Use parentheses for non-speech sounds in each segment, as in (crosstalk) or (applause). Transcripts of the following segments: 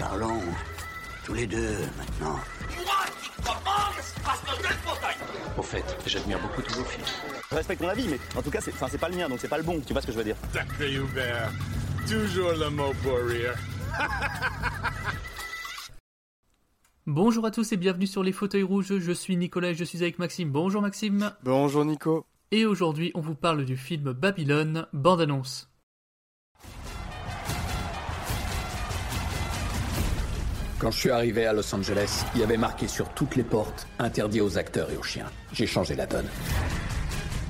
Parlons tous les deux maintenant. Au fait, j'admire beaucoup tous vos films. Je respecte ton avis, mais en tout cas, c'est, pas le mien, donc c'est pas le bon. Tu vois ce que je veux dire Sacré Hubert. Toujours le mot pour rire. (laughs) Bonjour à tous et bienvenue sur les fauteuils rouges. Je suis Nicolas et je suis avec Maxime. Bonjour Maxime. Bonjour Nico. Et aujourd'hui, on vous parle du film Babylone, bande-annonce. Quand je suis arrivé à Los Angeles, il y avait marqué sur toutes les portes interdit aux acteurs et aux chiens. J'ai changé la donne.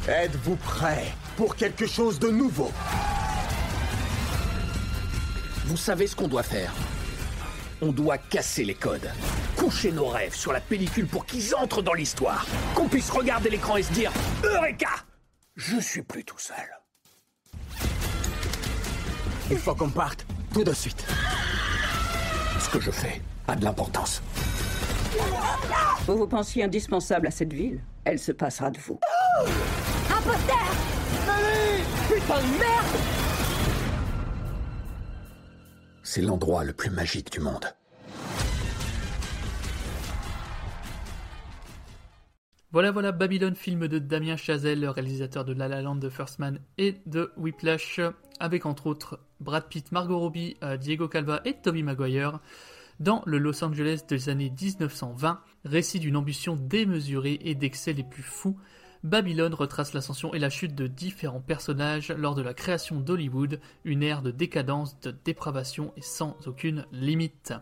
Êtes-vous prêt pour quelque chose de nouveau? Vous savez ce qu'on doit faire On doit casser les codes. Coucher nos rêves sur la pellicule pour qu'ils entrent dans l'histoire. Qu'on puisse regarder l'écran et se dire Eureka Je suis plus tout seul. Il faut qu'on parte tout de suite. Ce que je fais a de l'importance. Vous vous pensiez indispensable à cette ville Elle se passera de vous. Poster Putain de merde C'est l'endroit le plus magique du monde. Voilà, voilà, Babylone, film de Damien Chazelle, réalisateur de La La Land, de First Man et de Whiplash, avec entre autres Brad Pitt, Margot Robbie, euh, Diego Calva et Tobey Maguire, dans le Los Angeles des années 1920, récit d'une ambition démesurée et d'excès les plus fous. Babylone retrace l'ascension et la chute de différents personnages lors de la création d'Hollywood, une ère de décadence, de dépravation et sans aucune limite.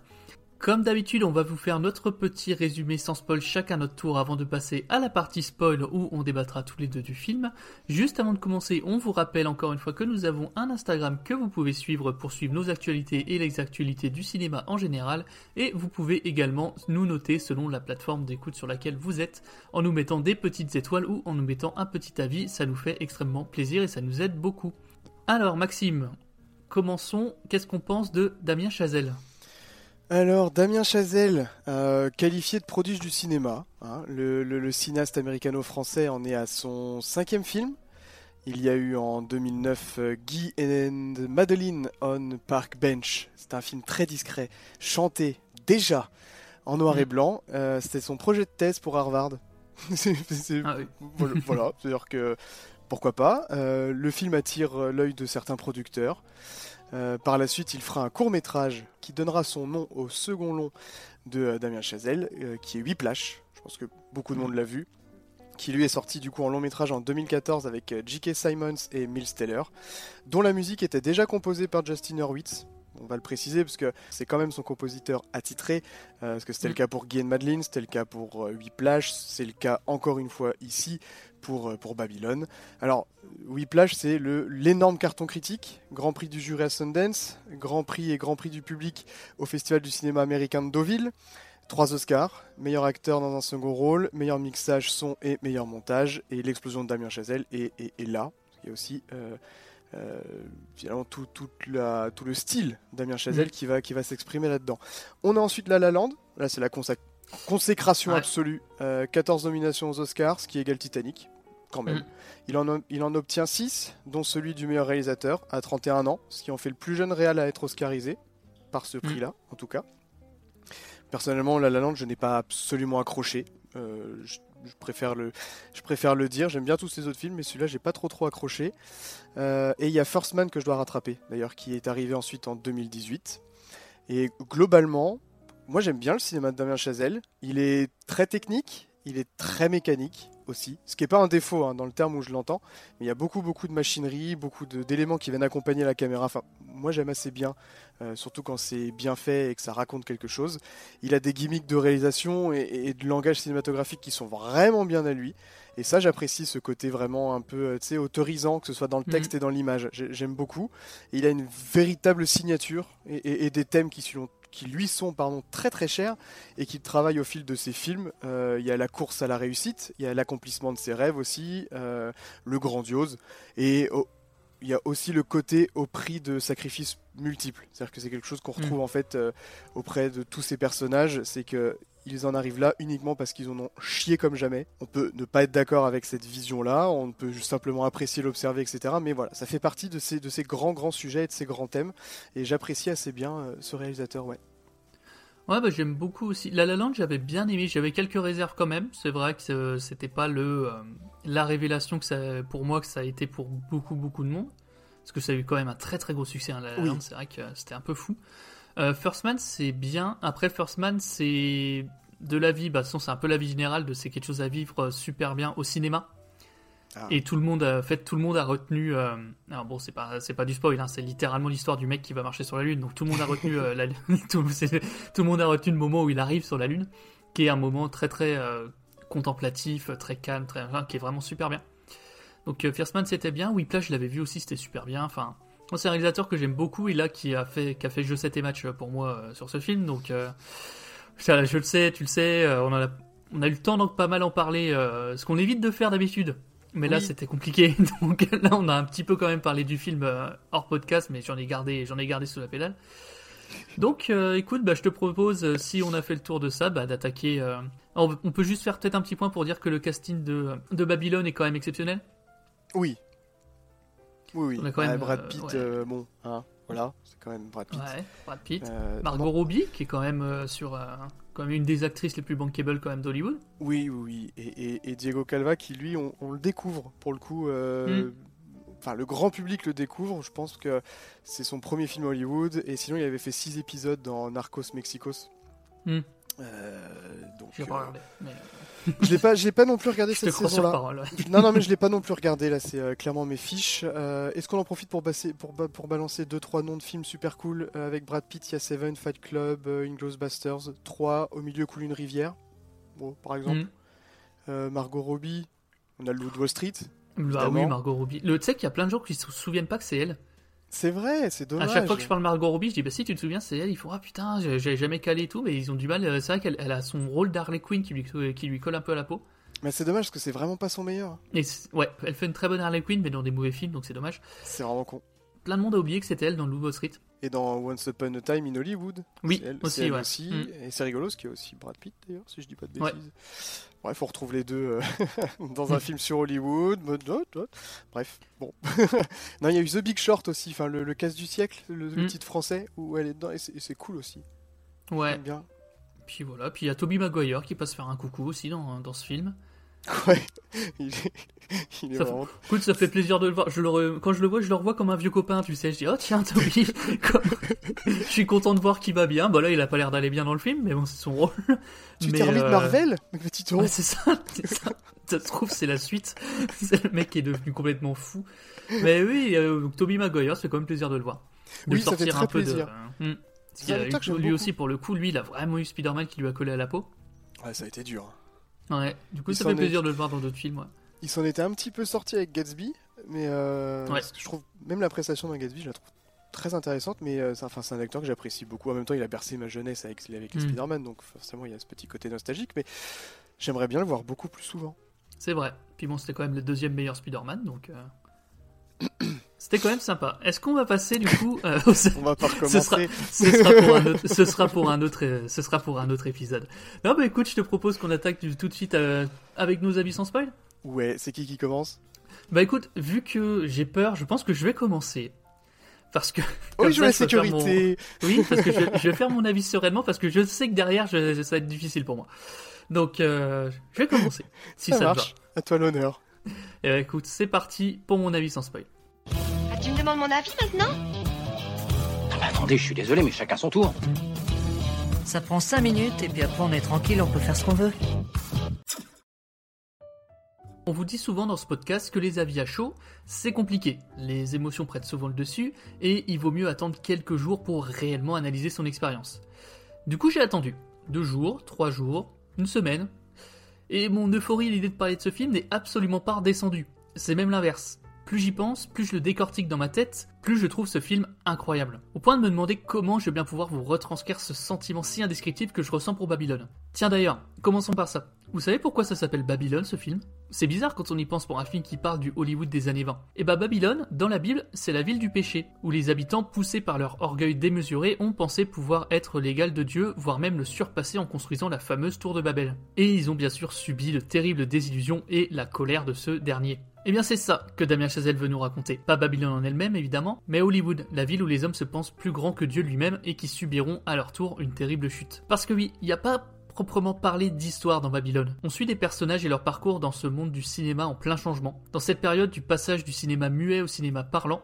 Comme d'habitude, on va vous faire notre petit résumé sans spoil chacun notre tour avant de passer à la partie spoil où on débattra tous les deux du film. Juste avant de commencer, on vous rappelle encore une fois que nous avons un Instagram que vous pouvez suivre pour suivre nos actualités et les actualités du cinéma en général. Et vous pouvez également nous noter selon la plateforme d'écoute sur laquelle vous êtes en nous mettant des petites étoiles ou en nous mettant un petit avis. Ça nous fait extrêmement plaisir et ça nous aide beaucoup. Alors Maxime, commençons. Qu'est-ce qu'on pense de Damien Chazelle? Alors, Damien Chazelle, euh, qualifié de prodige du cinéma. hein, le, le- le cinéaste américano-français en est à son cinquième film. Il y a eu en 2009 euh, Guy and Madeline on Park Bench. C'est un film très discret, chanté déjà en noir et blanc. Euh, C'était son projet de thèse pour Harvard. (laughs) Ah oui. voilà, (laughs) voilà, c'est-à-dire que pourquoi pas. Euh, le film attire l'œil de certains producteurs. Euh, par la suite, il fera un court métrage qui donnera son nom au second long de euh, Damien Chazelle, euh, qui est Whiplash. Je pense que beaucoup de monde l'a vu. Qui lui est sorti du coup en long métrage en 2014 avec J.K. Simons et Miles Taylor, dont la musique était déjà composée par Justin Hurwitz. On va le préciser parce que c'est quand même son compositeur attitré, euh, parce que c'était le cas pour Guy and Madeline, c'était le cas pour euh, Whiplash, c'est le cas encore une fois ici pour, euh, pour Babylone. Alors, Whiplash, c'est l'énorme carton critique, Grand Prix du jury à Sundance, Grand Prix et Grand Prix du public au Festival du cinéma américain de Deauville. Trois Oscars, meilleur acteur dans un second rôle, meilleur mixage son et meilleur montage. Et l'explosion de Damien Chazelle est, est- est là. Il y a aussi euh, euh, finalement tout, toute la- tout le style Damien Chazelle qui va, qui va s'exprimer là-dedans. On a ensuite La La Land. Là, c'est la consac- consécration Ouais. absolue. Euh, 14 nominations aux Oscars, ce qui égale Titanic, quand même. Mhm. Il, en, o- il en obtient 6, dont celui du meilleur réalisateur à 31 ans, ce qui en fait le plus jeune réal à être oscarisé, par ce prix-là, en tout cas. Personnellement, La La Land, je n'ai pas absolument accroché. Euh, je, je préfère le, je préfère le dire. J'aime bien tous ces autres films, mais celui-là, j'ai pas trop trop accroché. Euh, et il y a First Man que je dois rattraper, d'ailleurs, qui est arrivé ensuite en 2018. Et globalement, moi j'aime bien le cinéma de Damien Chazelle. Il est très technique, il est très mécanique aussi, ce qui n'est pas un défaut hein, dans le terme où je l'entends, mais il y a beaucoup beaucoup de machinerie, beaucoup d'éléments qui viennent accompagner la caméra. Enfin, moi j'aime assez bien, euh, surtout quand c'est bien fait et que ça raconte quelque chose. Il a des gimmicks de réalisation et, et de langage cinématographique qui sont vraiment bien à lui. Et ça, j'apprécie ce côté vraiment un peu, euh, autorisant, que ce soit dans le texte et dans l'image. J'ai- J'aime beaucoup. Et il a une véritable signature et, et- et des thèmes qui, sont- qui lui sont pardon, très très chers et qui travaillent au fil de ses films. Euh, il y a la course à la réussite, il y a l'accomplissement de ses rêves aussi, euh, le grandiose. Et il y a aussi le côté au prix de sacrifices multiples. C'est-à-dire que c'est quelque chose qu'on retrouve en fait euh, auprès de tous ces personnages. C'est que ils en arrivent là uniquement parce qu'ils en ont chié comme jamais. On peut ne pas être d'accord avec cette vision-là, on peut juste simplement apprécier, l'observer, etc. Mais voilà, ça fait partie de ces, de ces grands, grands sujets et de ces grands thèmes. Et j'apprécie assez bien euh, ce réalisateur, ouais. Ouais, bah, j'aime beaucoup aussi. La La Land, j'avais bien aimé. J'avais quelques réserves quand même. C'est vrai que euh, c'était pas le euh, la révélation que ça, pour moi que ça a été pour beaucoup beaucoup de monde. Parce que ça a eu quand même un très très gros succès. hein, La La Oui. Land, c'est vrai que c'était un peu fou. Euh, First Man, c'est bien. Après, First Man, c'est de la vie. Bah, de toute façon, c'est un peu la vie générale de c'est quelque chose à vivre euh, super bien au cinéma. Ah. Et tout le monde, en fait, tout le monde a retenu. euh, alors bon, c'est pas, c'est pas du spoil, hein, c'est littéralement l'histoire du mec qui va marcher sur la lune. Donc tout le monde a retenu euh, la, (laughs) tout, le monde a retenu le moment où il arrive sur la lune, qui est un moment très très euh, contemplatif, très calme, très, qui est vraiment super bien. Donc First Man c'était bien, Whiplash je l'avais vu aussi, c'était super bien. Enfin, c'est un réalisateur que j'aime beaucoup et là qui a fait, qui a fait jeu 7 et match pour moi sur ce film. Donc ça, je le sais, tu le sais, euh, on en a, on a eu le temps donc pas mal en parler, euh, ce qu'on évite de faire d'habitude. Mais là Oui. c'était compliqué, (laughs) donc là on a un petit peu quand même parlé du film euh, hors podcast, mais j'en ai gardé, j'en ai gardé sous la pédale. Donc, euh, écoute, bah, je te propose, si on a fait le tour de ça, bah, d'attaquer. euh, On, on peut juste faire peut-être un petit point pour dire que le casting de, de Babylone est quand même exceptionnel. Oui. Oui, oui. On a quand même, Ah, Brad euh, Pitt, ouais. euh, bon, hein, voilà, c'est quand même Brad Pitt. Ouais, Brad Pitt. Euh, Margot non, Robbie, qui est quand même euh, sur euh, quand même une des actrices les plus bankable quand même d'Hollywood. Oui, oui, oui. Et, et- et Diego Calva, qui lui, on, on le découvre pour le coup. euh, Mm. Enfin, le grand public le découvre. Je pense que c'est son premier film Hollywood. Et sinon, il avait fait six épisodes dans Narcos Mexicos. Mm. Euh, donc, Je vais pas euh. Mais je l'ai pas, je l'ai pas non plus regardé (laughs) je cette saison-là. ouais. (laughs) Non, non, mais je l'ai pas non plus regardé. Là, c'est euh, clairement mes fiches. Euh, Est-ce qu'on en profite pour, passer, pour, pour balancer deux trois noms de films super cool Euh, avec Brad Pitt Il y a Seven, Fight Club, euh, Inglourious Basterds, 3 Au milieu coule une rivière. Bon, par exemple. Mm. Euh, Margot Robbie. On a le Loup de Wall Street. Bah Évidemment. oui, Margot Robbie. Le, tu sais qu'il y a plein de gens qui se souviennent pas que c'est elle. C'est vrai, c'est dommage. À chaque fois que je parle de Margot Robbie, je dis bah si tu te souviens, c'est elle. Ils font ah putain, j'ai j'ai jamais calé et tout, mais ils ont du mal. Euh, C'est vrai qu'elle elle a son rôle d'Harley Quinn qui lui, qui lui colle un peu à la peau. Mais c'est dommage parce que c'est vraiment pas son meilleur. Et ouais, elle fait une très bonne Harley Quinn, mais dans des mauvais films, donc c'est dommage. C'est vraiment con. Plein de monde a oublié que c'était elle dans Wall Street. Et dans Once Upon a Time in Hollywood. Oui, elle, aussi, elle ouais. aussi. Mm. Et c'est rigolo, ce qui est aussi Brad Pitt d'ailleurs, si je dis pas de Ouais. Bref, on retrouve les deux euh, (laughs) dans un (laughs) film sur Hollywood. Bref, bon. (laughs) non, il y a eu The Big Short aussi, enfin le, le casse du siècle, le, Mm. titre français, où elle est dedans, et c'est cool aussi. Ouais. Bien. Puis voilà, puis il y a Toby Maguire qui passe faire un coucou aussi dans, dans ce film. (laughs) Ouais, il est, il est Ça vraiment. Écoute, ça fait plaisir de le voir. Je le re- Quand je le vois, je le revois comme un vieux copain, tu sais. Je dis, oh tiens, Toby. Comme- (laughs) je suis content de voir qu'il va bien. Bah là, il a pas l'air d'aller bien dans le film, mais bon, c'est son rôle. Tu t'es remis de euh, Marvel, mes petits taureaux Ouais, c'est ça, (laughs) c'est ça. Ça se trouve, c'est la suite. C'est le mec qui est devenu complètement fou. Mais oui, euh, Toby Maguire, fait quand même plaisir de le voir. De Oui, ça fait sortir très un peu plaisir. de. Hmm. C'est a eu- lui beaucoup. aussi, pour le coup, lui, il a vraiment eu Spider-Man qui lui a collé à la peau. Ouais, ça a été dur. Ouais, du coup, Il ça fait est- plaisir de le voir dans d'autres films. Ouais. Il s'en était un petit peu sorti avec Gatsby, mais euh, Ouais. parce que je trouve même la prestation d'un Gatsby, je la trouve très intéressante, mais euh, c'est enfin, c'est un acteur que j'apprécie beaucoup. En même temps, il a bercé ma jeunesse avec, avec les Mm. Spider-Man, donc forcément, il y a ce petit côté nostalgique, mais j'aimerais bien le voir beaucoup plus souvent. C'est vrai. Puis bon, c'était quand même le deuxième meilleur Spider-Man, donc. euh, (clears throat) C'était quand même sympa. Est-ce qu'on va passer du coup euh, au- On va pas ce sera, recommencer. ce sera pour un autre, ce sera pour un autre, (laughs) ce sera pour un autre épisode. Non, bah écoute, je te propose qu'on attaque du- tout de suite euh, avec nos avis sans spoil. Ouais, c'est qui qui commence? Bah écoute, vu que j'ai peur, je pense que je vais commencer. Parce que. comme Oui, je ça, la mon- sécurité. Oui, parce que je, je vais faire mon avis (laughs) sereinement parce que je sais que derrière, je- ça va être difficile pour moi. Donc, euh, je vais commencer. Si ça, ça te va. marche. À toi l'honneur. Eh ben, écoute, c'est parti pour mon avis sans spoil. Tu me demandes mon avis maintenant Ah bah, attendez, je suis désolé, mais chacun son tour. Ça prend 5 minutes et puis après on est tranquille, on peut faire ce qu'on veut. On vous dit souvent dans ce podcast que les avis à chaud, c'est compliqué. Les émotions prennent souvent le dessus et il vaut mieux attendre quelques jours pour réellement analyser son expérience. Du coup, j'ai attendu. Deux jours, trois jours, une semaine. Et mon euphorie à l'idée de parler de ce film n'est absolument pas redescendue. C'est même l'inverse. Plus j'y pense, plus je le décortique dans ma tête, plus je trouve ce film incroyable. Au point de me demander comment je vais bien pouvoir vous retranscrire ce sentiment si indescriptible que je ressens pour Babylone. Tiens d'ailleurs, commençons par ça. Vous savez pourquoi ça s'appelle Babylone ce film? C'est bizarre quand on y pense pour un film qui parle du Hollywood des années 20. Et bah Babylone, dans la Bible, c'est la ville du péché, où les habitants, poussés par leur orgueil démesuré, ont pensé pouvoir être l'égal de Dieu, voire même le surpasser en construisant la fameuse tour de Babel. Et ils ont bien sûr subi de terribles désillusions et la colère de ce dernier. Eh bien c'est ça que Damien Chazelle veut nous raconter. Pas Babylone en elle-même évidemment, mais Hollywood, la ville où les hommes se pensent plus grands que Dieu lui-même et qui subiront à leur tour une terrible chute. Parce que oui, il n'y a pas proprement parler d'histoire dans Babylone. On suit des personnages et leur parcours dans ce monde du cinéma en plein changement. Dans cette période du passage du cinéma muet au cinéma parlant,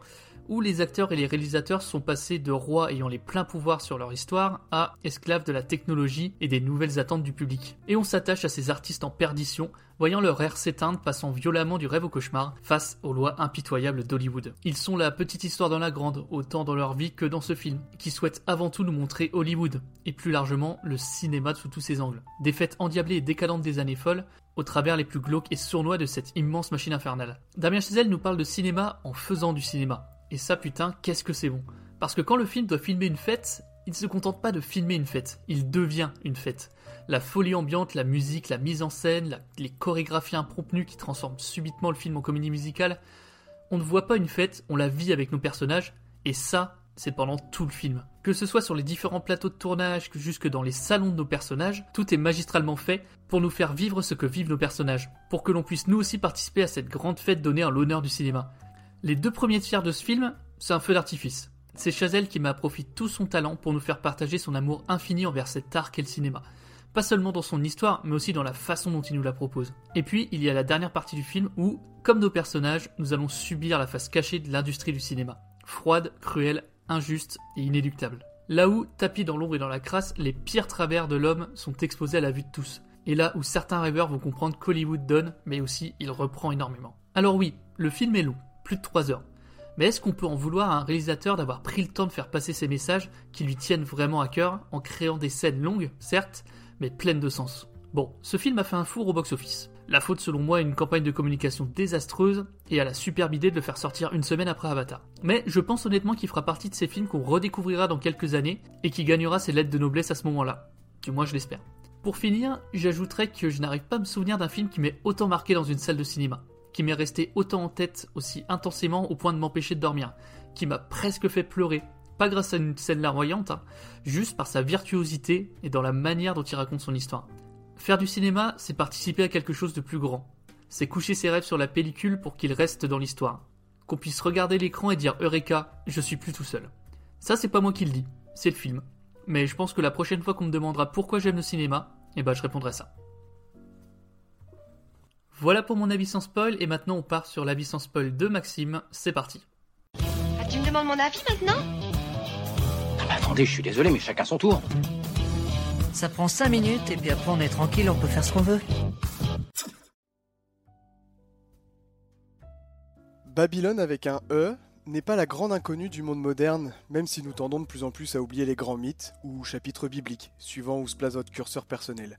où les acteurs et les réalisateurs sont passés de rois ayant les pleins pouvoirs sur leur histoire à esclaves de la technologie et des nouvelles attentes du public. Et on s'attache à ces artistes en perdition, voyant leur ère s'éteindre, passant violemment du rêve au cauchemar face aux lois impitoyables d'Hollywood. Ils sont la petite histoire dans la grande, autant dans leur vie que dans ce film, qui souhaite avant tout nous montrer Hollywood, et plus largement le cinéma sous tous ses angles. Des fêtes endiablées et décadentes des années folles, au travers les plus glauques et sournois de cette immense machine infernale. Damien Chazelle nous parle de cinéma en faisant du cinéma. Et ça, putain, qu'est-ce que c'est bon. Parce que quand le film doit filmer une fête, il ne se contente pas de filmer une fête, il devient une fête. La folie ambiante, la musique, la mise en scène, les chorégraphies impromptues qui transforment subitement le film en comédie musicale, on ne voit pas une fête, on la vit avec nos personnages, et ça, c'est pendant tout le film. Que ce soit sur les différents plateaux de tournage, que jusque dans les salons de nos personnages, tout est magistralement fait pour nous faire vivre ce que vivent nos personnages, pour que l'on puisse nous aussi participer à cette grande fête donnée en l'honneur du cinéma. Les deux premiers tiers de ce film, c'est un feu d'artifice. C'est Chazelle qui m'a profité tout son talent pour nous faire partager son amour infini envers cet art qu'est le cinéma. Pas seulement dans son histoire, mais aussi dans la façon dont il nous la propose. Et puis, il y a la dernière partie du film où, comme nos personnages, nous allons subir la face cachée de l'industrie du cinéma. Froide, cruelle, injuste et inéluctable. Là où, tapis dans l'ombre et dans la crasse, les pires travers de l'homme sont exposés à la vue de tous. Et là où certains rêveurs vont comprendre qu'Hollywood donne, mais aussi il reprend énormément. Alors oui, le film est long, plus de 3 heures. Mais est-ce qu'on peut en vouloir à un réalisateur d'avoir pris le temps de faire passer ses messages qui lui tiennent vraiment à cœur en créant des scènes longues, certes, mais pleines de sens? Bon, ce film a fait un four au box-office. La faute selon moi à une campagne de communication désastreuse et à la superbe idée de le faire sortir une semaine après Avatar. Mais je pense honnêtement qu'il fera partie de ces films qu'on redécouvrira dans quelques années et qui gagnera ses lettres de noblesse à ce moment-là. Du moins je l'espère. Pour finir, j'ajouterais que je n'arrive pas à me souvenir d'un film qui m'ait autant marqué dans une salle de cinéma qui m'est resté autant en tête aussi intensément au point de m'empêcher de dormir, qui m'a presque fait pleurer, pas grâce à une scène larmoyante, hein, juste par sa virtuosité et dans la manière dont il raconte son histoire. Faire du cinéma, c'est participer à quelque chose de plus grand. C'est coucher ses rêves sur la pellicule pour qu'ils restent dans l'histoire. Qu'on puisse regarder l'écran et dire Eureka, je suis plus tout seul. Ça, c'est pas moi qui le dis, c'est le film. Mais je pense que la prochaine fois qu'on me demandera pourquoi j'aime le cinéma, eh ben je répondrai ça. Voilà pour mon avis sans spoil, et maintenant on part sur l'avis sans spoil de Maxime. C'est parti. Ah, tu me demandes mon avis maintenant? Ah bah Attendez, je suis désolé, mais chacun son tour. Ça prend 5 minutes, et puis après on est tranquille, on peut faire ce qu'on veut. Babylone avec un E n'est pas la grande inconnue du monde moderne, même si nous tendons de plus en plus à oublier les grands mythes ou chapitres bibliques, suivant où se place votre curseur personnel.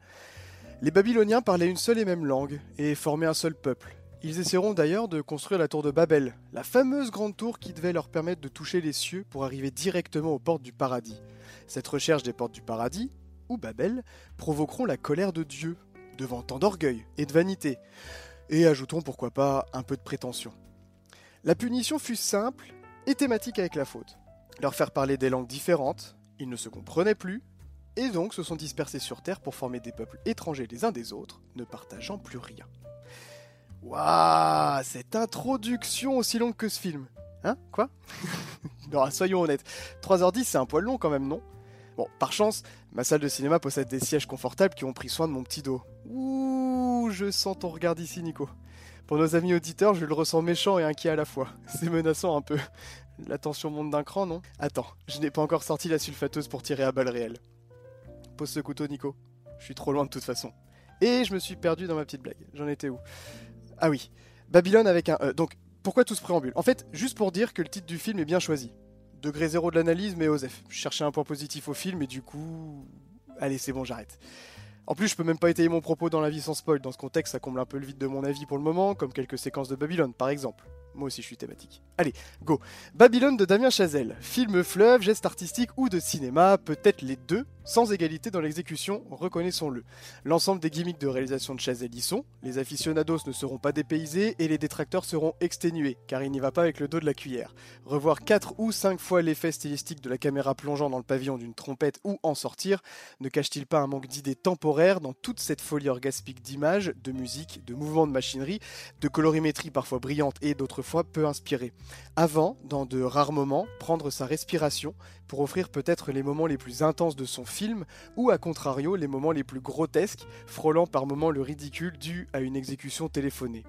Les Babyloniens parlaient une seule et même langue et formaient un seul peuple. Ils essaieront d'ailleurs de construire la tour de Babel, la fameuse grande tour qui devait leur permettre de toucher les cieux pour arriver directement aux portes du paradis. Cette recherche des portes du paradis, ou Babel, provoqueront la colère de Dieu, devant tant d'orgueil et de vanité, et ajoutons pourquoi pas un peu de prétention. La punition fut simple et thématique avec la faute. Leur faire parler des langues différentes, ils ne se comprenaient plus, et donc se sont dispersés sur Terre pour former des peuples étrangers les uns des autres, ne partageant plus rien. Waouh, cette introduction aussi longue que ce film. Hein? Quoi? (laughs) Non, soyons honnêtes. 3h10, c'est un poil long quand même, non? Bon, par chance, ma salle de cinéma possède des sièges confortables qui ont pris soin de mon petit dos. Ouh, je sens ton regard d'ici, Nico. Pour nos amis auditeurs, je le ressens méchant et inquiet à la fois. C'est menaçant un peu. La tension monte d'un cran, non? Attends, je n'ai pas encore sorti la sulfateuse pour tirer à balles réelles. Pose ce couteau, Nico. Je suis trop loin de toute façon. Et je me suis perdu dans ma petite blague. J'en étais où? Ah oui, Babylone avec un E. Donc, pourquoi tout ce préambule? En fait, juste pour dire que le titre du film est bien choisi. Degré zéro de l'analyse, mais Osef. Je cherchais un point positif au film et du coup. Allez, c'est bon, j'arrête. En plus, je peux même pas étayer mon propos dans la vie sans spoil. Dans ce contexte, ça comble un peu le vide de mon avis pour le moment, comme quelques séquences de Babylone, par exemple. Moi aussi, je suis thématique. Allez, go. Babylone de Damien Chazelle. Film fleuve, geste artistique ou de cinéma, peut-être les deux, sans égalité dans l'exécution, reconnaissons-le. L'ensemble des gimmicks de réalisation de Chazelle y sont, les aficionados ne seront pas dépaysés et les détracteurs seront exténués, car il n'y va pas avec le dos de la cuillère. Revoir 4 ou 5 fois l'effet stylistique de la caméra plongeant dans le pavillon d'une trompette ou en sortir, ne cache-t-il pas un manque d'idées temporaires dans toute cette folie orgaspique d'images, de musique, de mouvements de machinerie, de colorimétrie parfois brillante et d'autres fois peu inspirée? Avant, dans de rares moments, prendre sa respiration pour offrir peut-être les moments les plus intenses de son ou à contrario les moments les plus grotesques, frôlant par moments le ridicule dû à une exécution téléphonée.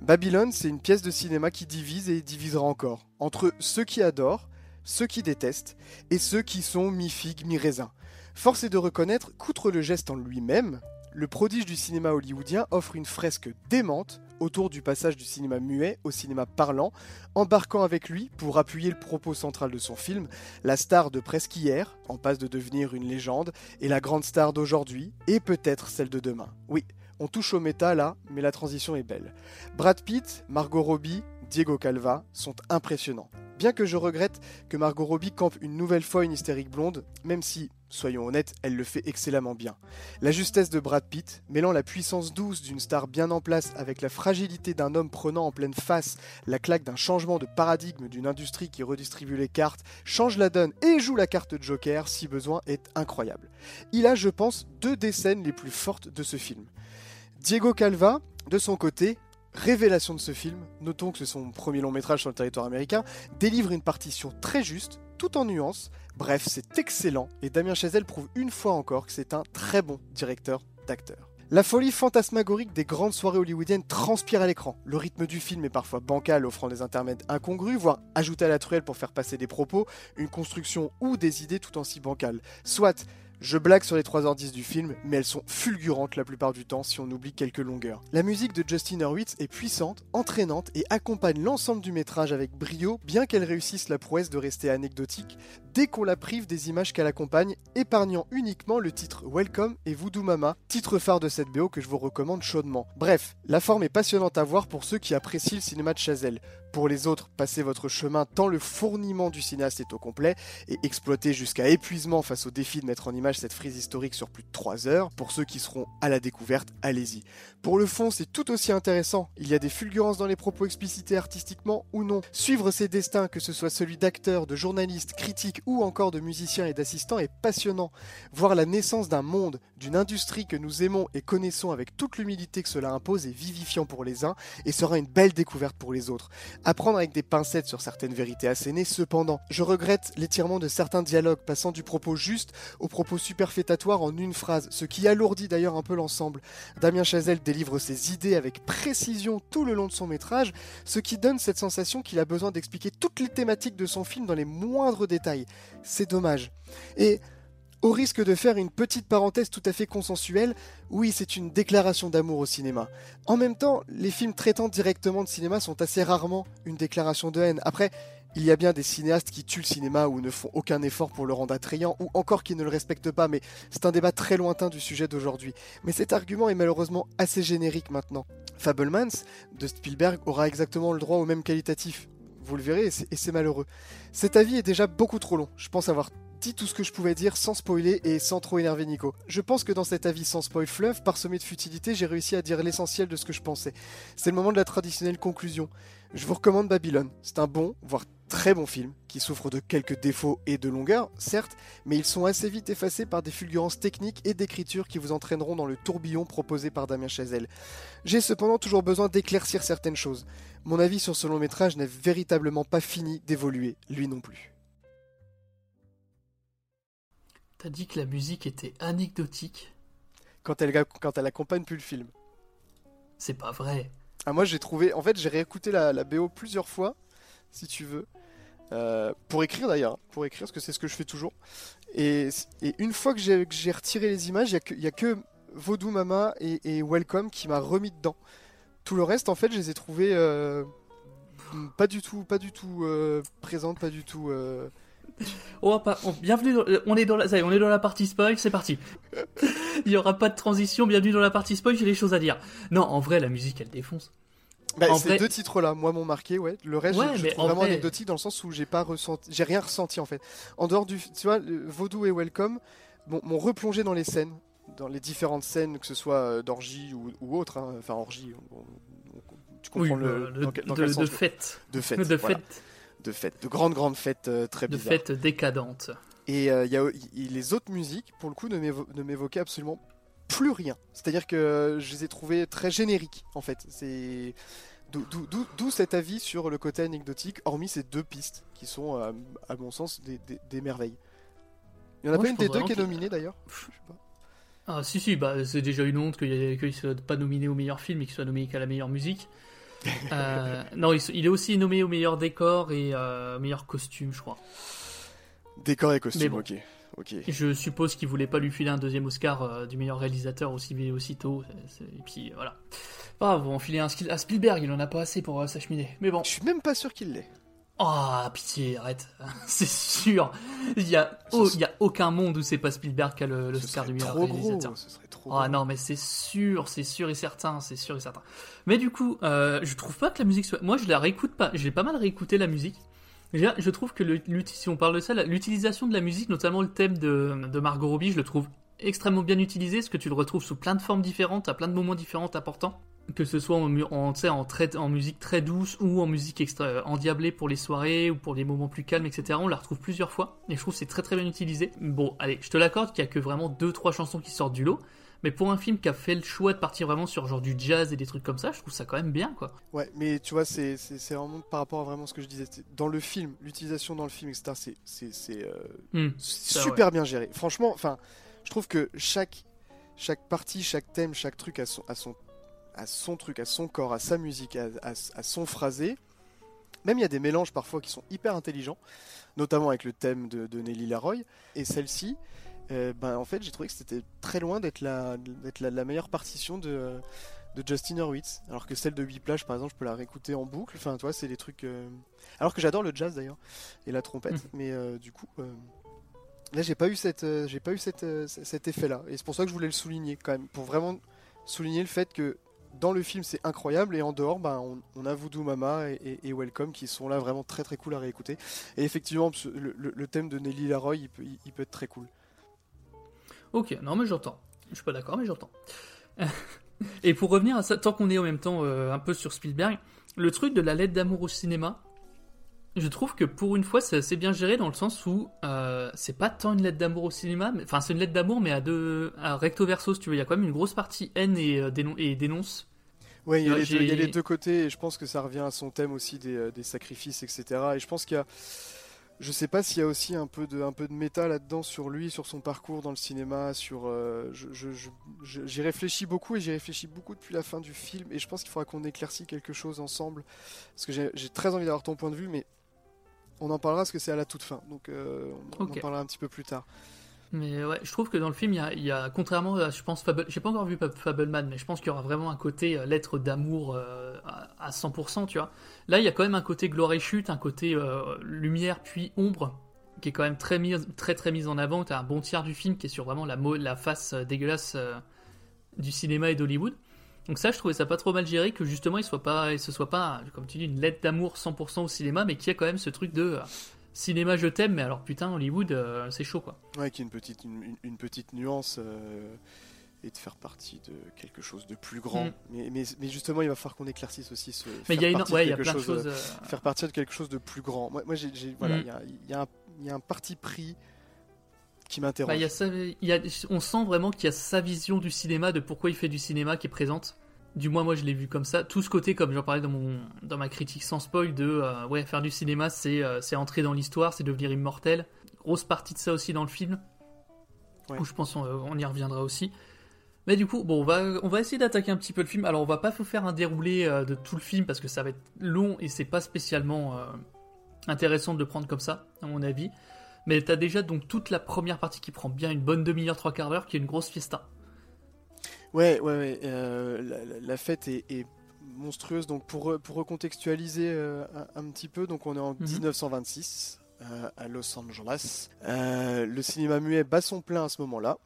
Babylone, c'est une pièce de cinéma qui divise et divisera encore, entre ceux qui adorent, ceux qui détestent, et ceux qui sont mi-figue, mi-raisin. Force est de reconnaître qu'outre le geste en lui-même, le prodige du cinéma hollywoodien offre une fresque démente autour du passage du cinéma muet au cinéma parlant, embarquant avec lui, pour appuyer le propos central de son film, la star de presque hier, en passe de devenir une légende, et la grande star d'aujourd'hui, et peut-être celle de demain. Oui, on touche au méta là, mais la transition est belle. Brad Pitt, Margot Robbie, Diego Calva sont impressionnants. Bien que je regrette que Margot Robbie campe une nouvelle fois une hystérique blonde, même si, soyons honnêtes, elle le fait excellemment bien. La justesse de Brad Pitt, mêlant la puissance douce d'une star bien en place avec la fragilité d'un homme prenant en pleine face la claque d'un changement de paradigme d'une industrie qui redistribue les cartes, change la donne et joue la carte Joker si besoin, est incroyable. Il a, je pense, deux des scènes les plus fortes de ce film. Diego Calva, de son côté, révélation de ce film, notons que c'est son premier long métrage sur le territoire américain, délivre une partition très juste, tout en nuances. Bref, c'est excellent et Damien Chazelle prouve une fois encore que c'est un très bon directeur d'acteur. La folie fantasmagorique des grandes soirées hollywoodiennes transpire à l'écran. Le rythme du film est parfois bancal, offrant des intermèdes incongrus, voire ajouté à la truelle pour faire passer des propos, une construction ou des idées tout aussi bancales. Soit je blague sur les 3h10 du film, mais elles sont fulgurantes la plupart du temps si on oublie quelques longueurs. La musique de Justin Hurwitz est puissante, entraînante et accompagne l'ensemble du métrage avec brio, bien qu'elle réussisse la prouesse de rester anecdotique, dès qu'on la prive des images qu'elle accompagne, épargnant uniquement le titre Welcome et Voodoo Mama, titre phare de cette BO que je vous recommande chaudement. Bref, la forme est passionnante à voir pour ceux qui apprécient le cinéma de Chazelle. Pour les autres, passez votre chemin tant le fourniment du cinéaste est au complet et exploitez jusqu'à épuisement face au défi de mettre en image cette frise historique sur plus de 3 heures. Pour ceux qui seront à la découverte, allez-y. Pour le fond, c'est tout aussi intéressant. Il y a des fulgurances dans les propos explicités artistiquement ou non. Suivre ses destins, que ce soit celui d'acteurs, de journalistes, critiques ou encore de musiciens et d'assistants, est passionnant. Voir la naissance d'un monde, d'une industrie que nous aimons et connaissons avec toute l'humilité que cela impose est vivifiant pour les uns et sera une belle découverte pour les autres apprendre avec des pincettes sur certaines vérités assénées, cependant, je regrette l'étirement de certains dialogues passant du propos juste au propos superfétatoire en une phrase, ce qui alourdit d'ailleurs un peu l'ensemble. Damien Chazelle délivre ses idées avec précision tout le long de son métrage, ce qui donne cette sensation qu'il a besoin d'expliquer toutes les thématiques de son film dans les moindres détails. C'est dommage. Et au risque de faire une petite parenthèse tout à fait consensuelle, oui, c'est une déclaration d'amour au cinéma. En même temps, les films traitant directement de cinéma sont assez rarement une déclaration de haine. Après, il y a bien des cinéastes qui tuent le cinéma ou ne font aucun effort pour le rendre attrayant, ou encore qui ne le respectent pas, mais c'est un débat très lointain du sujet d'aujourd'hui. Mais cet argument est malheureusement assez générique maintenant. Fablemans de Spielberg aura exactement le droit au même qualitatif. Vous le verrez, et c'est malheureux. Cet avis est déjà beaucoup trop long. Je pense avoir tout ce que je pouvais dire sans spoiler et sans trop énerver Nico. Je pense que dans cet avis sans spoil fleuve, parsemé de futilité, j'ai réussi à dire l'essentiel de ce que je pensais. C'est le moment de la traditionnelle conclusion. Je vous recommande Babylone. C'est un bon, voire très bon film, qui souffre de quelques défauts et de longueur, certes, mais ils sont assez vite effacés par des fulgurances techniques et d'écriture qui vous entraîneront dans le tourbillon proposé par Damien Chazelle. J'ai cependant toujours besoin d'éclaircir certaines choses. Mon avis sur ce long métrage n'est véritablement pas fini d'évoluer, lui non plus. T'as dit que la musique était anecdotique quand elle, quand elle accompagne plus le film. C'est pas vrai. Ah, moi j'ai trouvé. En fait, j'ai réécouté la, BO plusieurs fois, si tu veux. Euh, pour écrire d'ailleurs, pour écrire, parce que c'est ce que je fais toujours. Et, une fois que j'ai retiré les images, il n'y a, que Vaudou Mama et, Welcome qui m'a remis dedans. Tout le reste, en fait, je les ai trouvés euh, pas du tout, pas du tout euh, présentes, pas du tout Oh, bienvenue, euh, on est dans la, on est dans la partie spoil, c'est parti. (laughs) Il y aura pas de transition, bienvenue dans la partie spoil, j'ai les choses à dire. Non, en vrai, la musique, elle défonce. Bah, ces deux titres-là, moi, m'ont marqué, ouais. Le reste, je, trouve vraiment anecdotique dans le sens où j'ai pas ressenti, j'ai rien ressenti en fait. En dehors du, tu vois, Vaudou et Welcome, m'ont replongé dans les scènes, dans les différentes scènes, que ce soit euh, d'orgie ou, ou autre. hein. Enfin, orgie, on- on- on- tu comprends Oui, le, de- dans quel- dans de- quel de sens je- fête. De fête. De voilà. fête. De fête. De grandes, grandes fêtes euh, très De bizarres. fête décadente. Et euh, y a, les autres musiques, pour le coup, ne m'évo- ne m'évoquaient absolument plus rien. C'est-à-dire que je les ai trouvées très génériques, en fait. C'est d'où- cet avis sur le côté anecdotique, hormis ces deux pistes qui sont, à mon sens, des, des- des merveilles. Il y en a Moi, pas une des deux qui est nominée d'ailleurs? Ah si si, bah c'est déjà une honte qu'il ne soit pas nominé au meilleur film et qu'il soit nommé qu'à la meilleure musique. (laughs) Euh, non, il, est aussi nommé au meilleur décor et euh, meilleur costume, je crois. Décor et costume, bon. ok. ok. Je suppose qu'il voulait pas lui filer un deuxième Oscar euh, du meilleur réalisateur aussi aussitôt. Et puis voilà. Pas grave, on filer un à Spielberg, il en a pas assez pour euh, s'acheminer. Mais bon. Je suis même pas sûr qu'il l'ait. Ah, pitié, arrête. (laughs) c'est sûr. Il y a, oh, il y a aucun monde où c'est pas Spielberg qui a le- l'Oscar du meilleur Trop gros, réalisateur. ce serait trop Ah gros. non, mais c'est sûr, c'est sûr et certain, c'est sûr et certain. Mais du coup, euh, je trouve pas que la musique soit. Moi, je la réécoute pas. J'ai pas mal réécouté la musique. Déjà, je trouve que le, si on parle de ça, l'utilisation de la musique, notamment le thème de, de Margot Robbie, je le trouve extrêmement bien utilisé, parce que tu le retrouves sous plein de formes différentes, à plein de moments différents importants. Que ce soit en, mu- en, tu sais, en, très- en musique très douce ou en musique extra, endiablée pour les soirées ou pour les moments plus calmes, etc. On la retrouve plusieurs fois et je trouve que c'est très très bien utilisé. Bon, allez, je te l'accorde qu'il y a que vraiment deux trois chansons qui sortent du lot, mais pour un film qui a fait le choix de partir vraiment sur genre du jazz et des trucs comme ça, je trouve ça quand même bien quoi. Ouais, mais tu vois, c'est vraiment par rapport à vraiment ce que je disais. Dans le film, l'utilisation dans le film, etc., c'est- euh, Hmm, super bien géré. Franchement, enfin, je trouve que chaque, chaque partie, chaque thème, chaque truc a son, a son, a son truc, a son corps, à sa musique, à, à- à son phrasé. Même il y a des mélanges parfois qui sont hyper intelligents, notamment avec le thème de, de Nelly Laroy. Et celle-ci, euh, ben, en fait, j'ai trouvé que c'était très loin d'être la, d'être la, la meilleure partition de, de Justin Hurwitz. Alors que celle de Whiplash, par exemple, je peux la réécouter en boucle. Enfin, tu vois, c'est des trucs. euh, Alors que j'adore le jazz d'ailleurs et la trompette, mais euh, du coup. Là, j'ai pas eu cette, j'ai pas eu cette, c- cet effet-là, et c'est pour ça que je voulais le souligner quand même, pour vraiment souligner le fait que dans le film c'est incroyable et en dehors, ben, on, a Voodoo Mama et, Welcome qui sont là vraiment très très cool à réécouter. Et effectivement, le, thème de Nelly Laroy, il peut, il- il peut être très cool. Ok, non mais j'entends. Je suis pas d'accord, mais j'entends. (laughs) Et pour revenir à ça, tant qu'on est en même temps euh, un peu sur Spielberg, le truc de la lettre d'amour au cinéma, je trouve que pour une fois c'est assez bien géré dans le sens où euh, c'est pas tant une lettre d'amour au cinéma, mais- enfin c'est une lettre d'amour mais à deux, à recto verso si tu veux. Il y a quand même une grosse partie haine et, euh, dénon- et dénonce. Ouais, il y, a Ouais, les deux, il y a j'ai- les deux côtés, et je pense que ça revient à son thème aussi des, euh, des sacrifices, etc. Et je pense qu'il y a. Je sais pas s'il y a aussi un peu de, un peu de méta là-dedans sur lui, sur son parcours dans le cinéma, sur. euh, J'y réfléchis beaucoup et j'y réfléchis beaucoup depuis la fin du film, et je pense qu'il faudra qu'on éclaircisse quelque chose ensemble, parce que j'ai très envie d'avoir ton point de vue, mais on en parlera parce que c'est à la toute fin, donc euh, on, en parlera un petit peu plus tard. Mais ouais, je trouve que dans le film, il y a, il y a- contrairement à, je pense, Fable, j'ai pas encore vu Fab- Fableman, mais je pense qu'il y aura vraiment un côté euh, lettre d'amour euh, à, à 100%, tu vois. Là, il y a quand même un côté gloire et chute, un côté euh, lumière puis ombre, qui est quand même très mis, très très mis en avant. T'as un bon tiers du film qui est sur vraiment la, face dégueulasse euh, du cinéma et d'Hollywood. Donc ça, je trouvais ça pas trop mal géré, que justement, il soit pas, il se soit pas, comme tu dis, une lettre d'amour 100% au cinéma, mais qu'il y a quand même ce truc de euh, cinéma je t'aime, mais alors putain, Hollywood, euh, c'est chaud quoi. Ouais, qui est une petite, une, petite nuance euh, et de faire partie de quelque chose de plus grand. Mm. Mais, mais, mais justement, il va falloir qu'on éclaircisse aussi ce. Mais il y a une- ouais, il y a plein de chose, choses, euh, euh, Faire partie de quelque chose de plus grand. Moi, moi j'ai, voilà, Mm. il y, a, y a un, il y a un parti pris qui m'interroge. Bah, sa- a- on sent vraiment qu'il y a sa vision du cinéma, de pourquoi il fait du cinéma qui est présente. Du moins, moi, je l'ai vu comme ça. Tout ce côté, comme j'en parlais dans, mon, dans ma critique sans spoil, de euh, ouais, faire du cinéma, c'est euh, entrer dans l'histoire, c'est devenir immortel. Grosse partie de ça aussi dans le film. Ouais. Où je pense on, on y reviendra aussi. Mais du coup, bon, on va, on va essayer d'attaquer un petit peu le film. Alors, on va pas vous faire un déroulé euh, de tout le film parce que ça va être long et c'est pas spécialement euh, intéressant de le prendre comme ça, à mon avis. Mais t'as déjà donc toute la première partie qui prend bien une bonne demi-heure, trois quarts d'heure, qui est une grosse fiesta. Ouais, ouais, ouais. euh, la, fête est, est monstrueuse. Donc, pour, pour recontextualiser euh, un, un petit peu, donc on est en Mhm. 1926 euh, à Los Angeles. Le cinéma muet bat son plein à ce moment-là.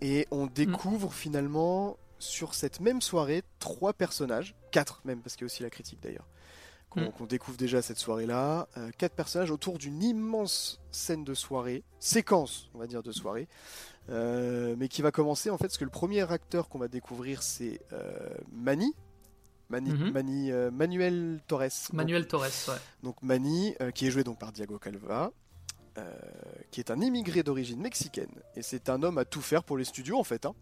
Et on découvre finalement sur cette même soirée trois personnages, quatre même, parce qu'il y a aussi la critique d'ailleurs, qu'on Mm. qu'on découvre déjà cette soirée-là. Euh, quatre personnages autour d'une immense scène de soirée, séquence, on va dire, de soirée, euh, mais qui va commencer en fait, parce que le premier acteur qu'on va découvrir, c'est euh, Mani. Mani, Mhm. Mani, euh, Manuel Torres. Manuel Torres, ouais. Donc Mani, qui est joué donc par Diego Calva, qui est un immigré d'origine mexicaine. Et c'est un homme à tout faire pour les studios en fait. hein.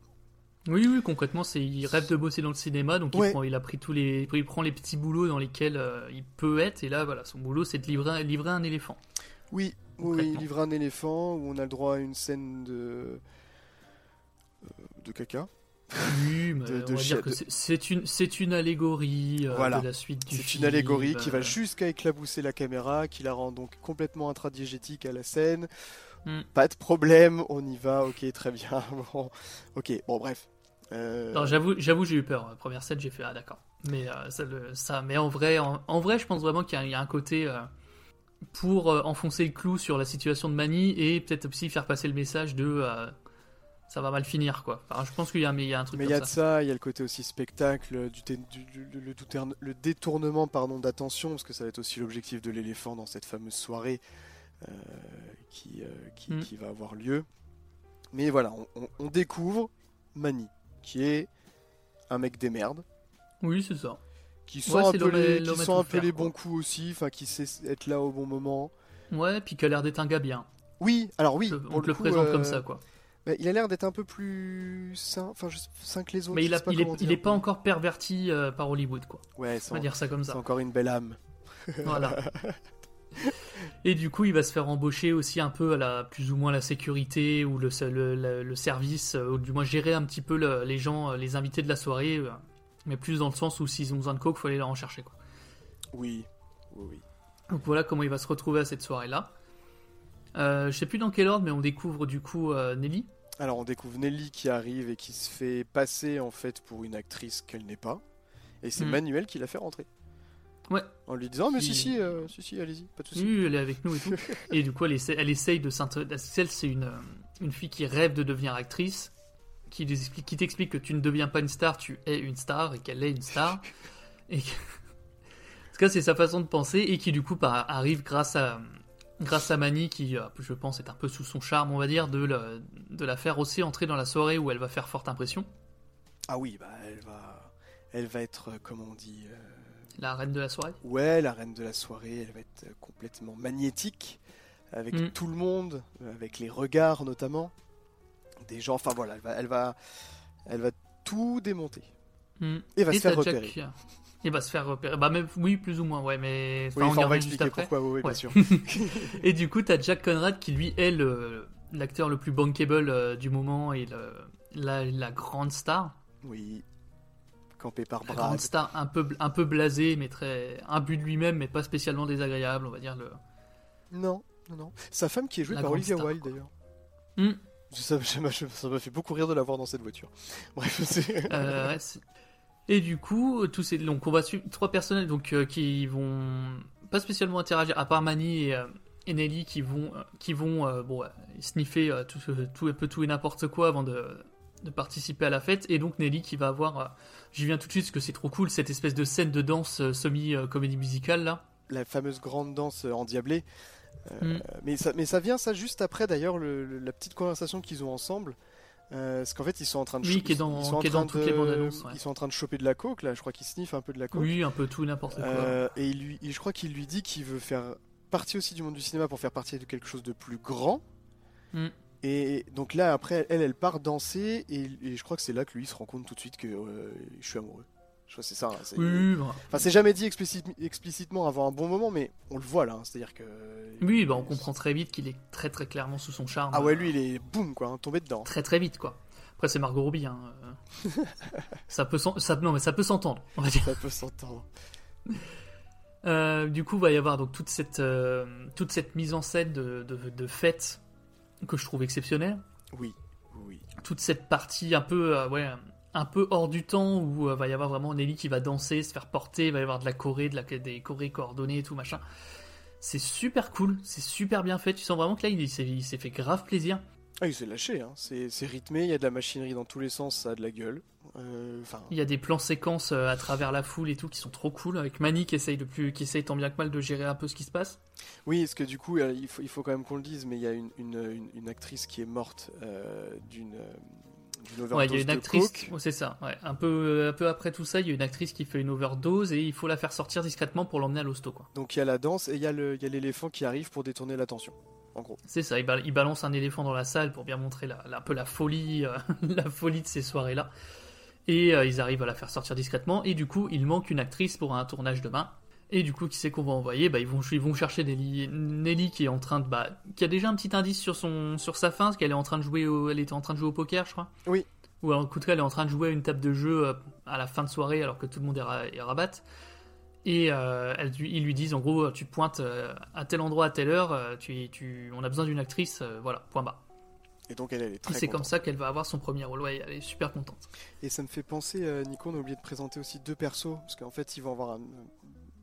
Oui, oui, concrètement, c'est il rêve de bosser dans le cinéma, donc Ouais. il, prend, il a pris tous les, il prend les petits boulots dans lesquels euh, il peut être, et là, voilà, son boulot, c'est de livrer, livrer un éléphant. Oui, oui, oui, Concrètement. il livre un éléphant où on a le droit à une scène de euh, de caca. Oui, (laughs) mais De- de on va dire que de- c'est- c'est une, c'est une allégorie euh, Voilà. de la suite du C'est film. une allégorie qui va jusqu'à éclabousser la caméra, qui la rend donc complètement intradiégétique à la scène. Hmm. Pas de problème, on y va, ok, très bien. (laughs) Bon, ok, bon, bref. Euh, Non, j'avoue, j'avoue, j'ai eu peur. La première scène, j'ai fait ah d'accord. Mais euh, ça, le- ça, mais en vrai, en, en vrai, je pense vraiment qu'il y a, il y a un côté euh, pour euh, enfoncer le clou sur la situation de Mani et peut-être aussi faire passer le message de ça va mal finir quoi. Enfin, je pense qu'il y y a un truc Mais il y a de ça, il y a le côté aussi spectacle, du, té- du- du- le, le tourne- le détournement pardon d'attention, parce que ça va être aussi l'objectif de l'éléphant dans cette fameuse soirée qui, qui, Mm. qui va avoir lieu. Mais voilà, on, on- on découvre Mani, qui est un mec des merdes, Oui, c'est ça. qui sent Ouais, un c'est peu les, qui un peu quoi. bons coups aussi, enfin qui sait être là au bon moment. Ouais, puis qui a l'air d'être un gars bien. Oui, alors oui, on te le coup, présente comme euh, ça quoi. bah, il a l'air d'être un peu plus sain, enfin je- sain que les autres. Mais il, a, pas il, est, il pas encore perverti euh, par Hollywood quoi. Ouais, On c'est va dire ça comme c'est ça. encore une belle âme. Voilà. (laughs) (laughs) Et du coup, il va se faire embaucher aussi un peu à la plus ou moins la sécurité ou le, le, le- le service, euh, ou du moins gérer un petit peu le- les gens, euh, les invités de la soirée, euh, mais plus dans le sens où s'ils ont besoin de coke, faut aller leur en chercher. Quoi. Oui, oui, oui. Donc voilà comment il va se retrouver à cette soirée-là. Euh, je sais plus dans quel ordre, mais on découvre du coup euh, Nelly. Alors on découvre Nelly qui arrive et qui se fait passer en fait pour une actrice qu'elle n'est pas. Et c'est Mm. Manuel qui l'a fait rentrer. Ouais. En lui disant, mais si, si, euh, si, si, allez-y, pas de soucis. Oui, elle est avec nous et tout. (laughs) et du coup, elle, essaie- elle essaye de s'intéresser. Elle, c'est une, euh, une fille qui rêve de devenir actrice, qui, lui explique- qui t'explique que tu ne deviens pas une star, tu es une star et qu'elle est une star. (laughs) et que... (laughs) En tout cas, c'est sa façon de penser et qui, du coup, par- arrive grâce à, grâce à Mani, qui, euh, je pense, est un peu sous son charme, on va dire, de, le- de la faire aussi entrer dans la soirée où elle va faire forte impression. Ah oui, bah elle va, elle va être, comment on dit, euh, La reine de la soirée. ouais, la reine de la soirée. Elle va être euh, complètement magnétique avec Mm. tout le monde, euh, avec les regards notamment des gens. Enfin voilà, elle va, elle va, elle va tout démonter. Hmm. Et va se faire t'as Jack- repérer. Il va se faire repérer. Bah, même, oui, plus ou moins, ouais, mais. Oui, enfin, enfin, on va juste expliquer après. pourquoi. Oui, oui, bien Ouais. sûr. (laughs) Et du coup, t'as Jack Conrad qui, lui, est le- l'acteur le plus bankable euh, du moment et le- la, la grande star. oui, campé par Brad. grande star un peu, un peu blasé, mais très. imbu de lui-même, mais pas spécialement désagréable, on va dire. Le... Non, non, non. Sa femme qui est jouée La par Olivia Wilde d'ailleurs. Hmm. Ça m'a fait beaucoup rire de la voir dans cette voiture. (laughs) Bref, c'est. Euh, c'est- et du coup, tous ces, donc on va suivre trois personnages donc euh, qui vont pas spécialement interagir, à part Manny et, euh, et Nelly qui vont euh, qui vont euh, bon sniffer euh, tout, tout un peu tout et n'importe quoi avant de, de participer à la fête. Et donc Nelly qui va avoir, euh, j'y viens tout de suite parce que c'est trop cool cette espèce de scène de danse euh, semi euh, comédie musicale là. la fameuse grande danse euh, endiablée. Euh, Mm. mais, ça, mais ça vient ça juste après d'ailleurs le- le- la petite conversation qu'ils ont ensemble. Euh, parce qu'en fait ils sont en train de Oui, qui est dans- ils sont en qui est train dans toutes de- les bandes annonces, ouais. ils sont en train de choper de la coke là je crois qu'ils sniffent un peu de la coke Oui, un peu tout n'importe quoi. Euh, et il lui, et je crois qu'il lui dit qu'il veut faire partie aussi du monde du cinéma pour faire partie de quelque chose de plus grand. Mm. Et donc là, après, elle, elle part danser et, et je crois que c'est là que lui il se rend compte tout de suite que euh, je suis amoureux. Je crois que c'est ça. hein, c'est- Oui, bah, Enfin, c'est jamais dit explicite- explicitement avant un bon moment, mais on le voit là. hein, C'est-à-dire que. oui, bah on comprend très vite qu'il est très très clairement sous son charme. Ah ouais, lui, il est boum quoi, hein, tombé dedans. très très vite quoi. Après c'est Margot Robbie hein. euh. (laughs) ça peut ça non mais ça peut s'entendre, on va dire. Ça peut s'entendre. Euh, du coup, il va y avoir donc toute cette euh, toute cette mise en scène de, de, de fête que je trouve exceptionnelle. Oui, oui. Toute cette partie un peu euh, ouais un peu hors du temps où euh, va y avoir vraiment Nelly qui va danser, se faire porter, il va y avoir de la choré, de la, des chorés coordonnées et tout machin. C'est super cool, c'est super bien fait. Tu sens vraiment que là il s'est fait grave plaisir. Ah, il s'est lâché, hein. c'est c'est rythmé, il y a de la machinerie dans tous les sens, ça a de la gueule. Euh, Il y a des plans séquences euh, à travers la foule et tout qui sont trop cool, avec Manny qui essaye, de plus, qui essaye tant bien que mal de gérer un peu ce qui se passe. Oui, parce que du coup, euh, il faut, il faut quand même qu'on le dise, mais il y a une, une, une- une actrice qui est morte euh, d'une euh, d'une overdose Ouais, il y a une actrice, c'est ça. Ouais. Un, peu, euh, un peu après tout ça, il y a une actrice qui fait une overdose et il faut la faire sortir discrètement pour l'emmener à l'hosto. quoi. Donc il y a la danse et il y a le- il y a l'éléphant qui arrive pour détourner l'attention, en gros. C'est ça, il, ba- il balance un éléphant dans la salle pour bien montrer la, la- un peu la folie, euh, (laughs) la folie de ces soirées-là. Et euh, ils arrivent à la faire sortir discrètement. Et du coup, il manque une actrice pour un tournage demain. Et du coup, qui c'est qu'on va envoyer? Bah, ils, vont, ils vont chercher Nelly, Nelly qui est en train de. Bah, qui a déjà un petit indice sur, son, sur sa fin, parce qu'elle est en train de jouer au, elle était en train de jouer au poker, je crois. Oui. Ou alors, en tout cas, elle est en train de jouer à une table de jeu euh, à la fin de soirée alors que tout le monde est, ra- est rabat. Et euh, elle, ils lui disent en gros, tu pointes euh, à tel endroit à telle heure, euh, tu, tu, on a besoin d'une actrice, euh, voilà, point barre. Et donc elle, elle est Et très c'est comme ça qu'elle va avoir son premier rôle, ouais, elle est super contente. Et ça me fait penser, euh, Nico, on a oublié de présenter aussi deux persos, parce qu'en fait, ils vont avoir un,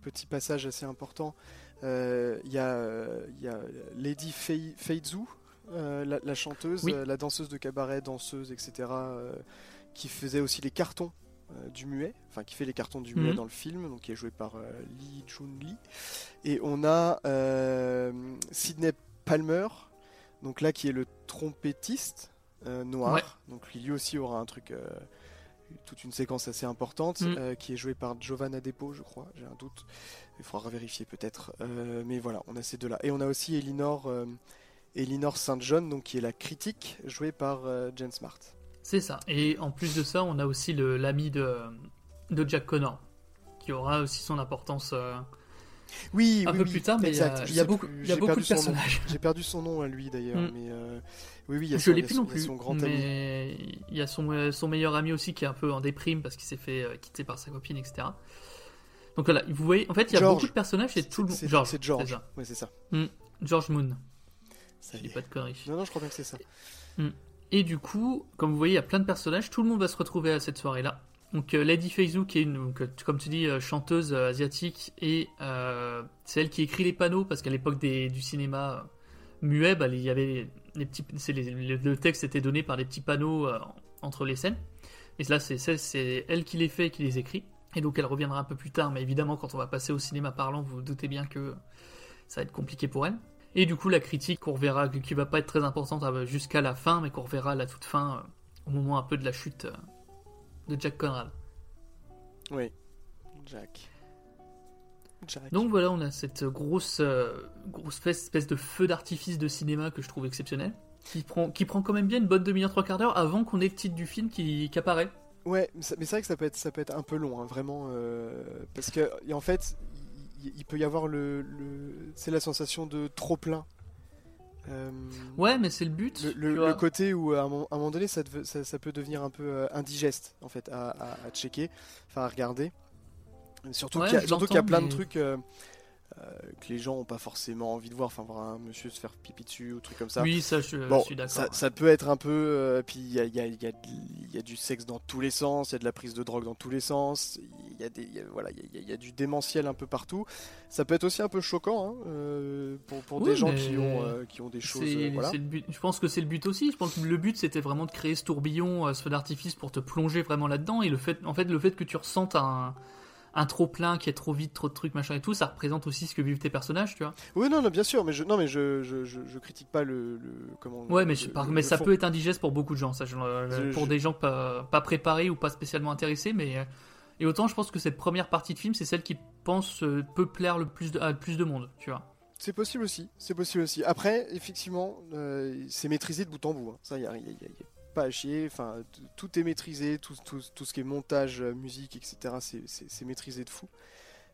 petit passage assez important. Euh, Il y, a, euh, il y a Lady Fei- Feizu, euh, la, la chanteuse, Oui. euh, la danseuse de cabaret, danseuse, etc., euh, qui faisait aussi les cartons euh, du muet, enfin qui fait les cartons du muet Mhm. dans le film, donc qui est joué par euh, Lee Jun-Lee. Et on a euh, Sidney Palmer, donc là qui est le trompettiste euh, noir, Ouais. donc lui aussi aura un truc, euh, toute une séquence assez importante, Mhm. euh, qui est jouée par Giovanna Depo, je crois, j'ai un doute, il faudra vérifier peut-être, Euh, mais voilà, on a ces deux-là. Et on a aussi Elinor, euh, Elinor St. John, donc qui est la critique, jouée par euh, Jen Smart. C'est ça. Et en plus de ça, on a aussi l'ami de, de Jack Connor, qui aura aussi son importance. euh, Oui, Un oui, peu oui, plus tard, mais il y a- exact, je il y a beaucoup- y a de personnages. (laughs) J'ai perdu son nom à lui d'ailleurs, Mm. mais euh, oui, oui, il y a Je l'ai plus son- non plus. son grand ami. mais il y a son, euh, son meilleur ami aussi qui est un peu en déprime parce qu'il s'est fait euh, quitter par sa copine, etc. Donc voilà, vous voyez, en fait, il y a George. beaucoup de personnages et tout le monde. C'est George, c'est George. ça. Ouais, c'est ça. Mm. George Moon. Ça Je dis pas de conneries. Non, non, je crois bien que c'est ça. Et du coup, comme vous voyez, il y a plein de personnages. Tout le monde va se retrouver à cette soirée-là. Donc euh, Lady Feizu, qui est une, euh, comme tu dis, euh, chanteuse asiatique, et c'est elle qui écrit les panneaux parce qu'à l'époque du cinéma muet, bah, il y avait les petits, le, le texte était donné par des petits panneaux entre les scènes. Et là, c'est elle qui les fait et qui les écrit. Et donc elle reviendra un peu plus tard, mais évidemment, quand on va passer au cinéma parlant, vous vous doutez bien que ça va être compliqué pour elle. Et du coup, la critique qu'on reverra, qui va pas être très importante euh, jusqu'à la fin, mais qu'on reverra à la toute fin, euh, au moment un peu de la chute euh, de Jack Conrad. Oui. Jack. Jack. Donc voilà, on a cette grosse, euh, grosse espèce de feu d'artifice de cinéma que je trouve exceptionnel, qui prend, qui prend quand même bien une bonne demi-heure, trois quarts d'heure avant qu'on ait le titre du film qui, qui apparaît. Ouais, mais c'est vrai que ça peut être, ça peut être un peu long, hein, vraiment, parce que en fait, il, peut y avoir le, le- c'est la sensation de trop plein. Euh, Ouais, mais c'est le but. le, côté où à un, moment, à un moment donné, ça, ça, ça peut devenir un peu euh, indigeste en fait à, à- à checker, enfin à regarder. Surtout Ouais, qu'il y a, y plein de trucs euh, euh, que les gens ont pas forcément envie de voir, enfin voir un monsieur se faire pipi dessus ou truc comme ça. Oui, ça, je, Bon, je suis d'accord. ça, ça peut être un peu. euh, puis il y a, il y a- il y a de- il y a du sexe dans tous les sens, il y a de la prise de drogue dans tous les sens, il y a, des, voilà, il y a- du démentiel un peu partout. Ça peut être aussi un peu choquant hein, euh, pour, pour Oui, des gens qui ont, euh, qui ont des choses. C'est- euh, voilà. c'est le but. Je pense que c'est le but aussi. Je pense que le but c'était vraiment de créer ce tourbillon, euh, ce feu d'artifice pour te plonger vraiment là-dedans. Et le fait, en fait, le fait que tu ressentes un, un trop plein qui est trop vite, trop de trucs, machin et tout, ça représente aussi ce que vivent tes personnages, tu vois. Oui, non, non, bien sûr, mais je, non, mais je, je, je, je critique pas le, le- comment. Ouais, mais, le- je- par- le- mais ça fond. peut être indigeste pour beaucoup de gens, ça, pour des gens pas, pas préparés ou pas spécialement intéressés, mais euh, et autant je pense que cette première partie de film, c'est celle qui pense euh, peut plaire le plus de, à le plus de monde, tu vois. C'est possible aussi, c'est possible aussi. Après, effectivement, euh, c'est maîtrisé de bout en bout. hein. Ça, il y a, y a- y a- y a pas à chier. Enfin, tout est maîtrisé, tout, tout, tout ce qui est montage, euh, musique, etc. c'est- maîtrisé de fou.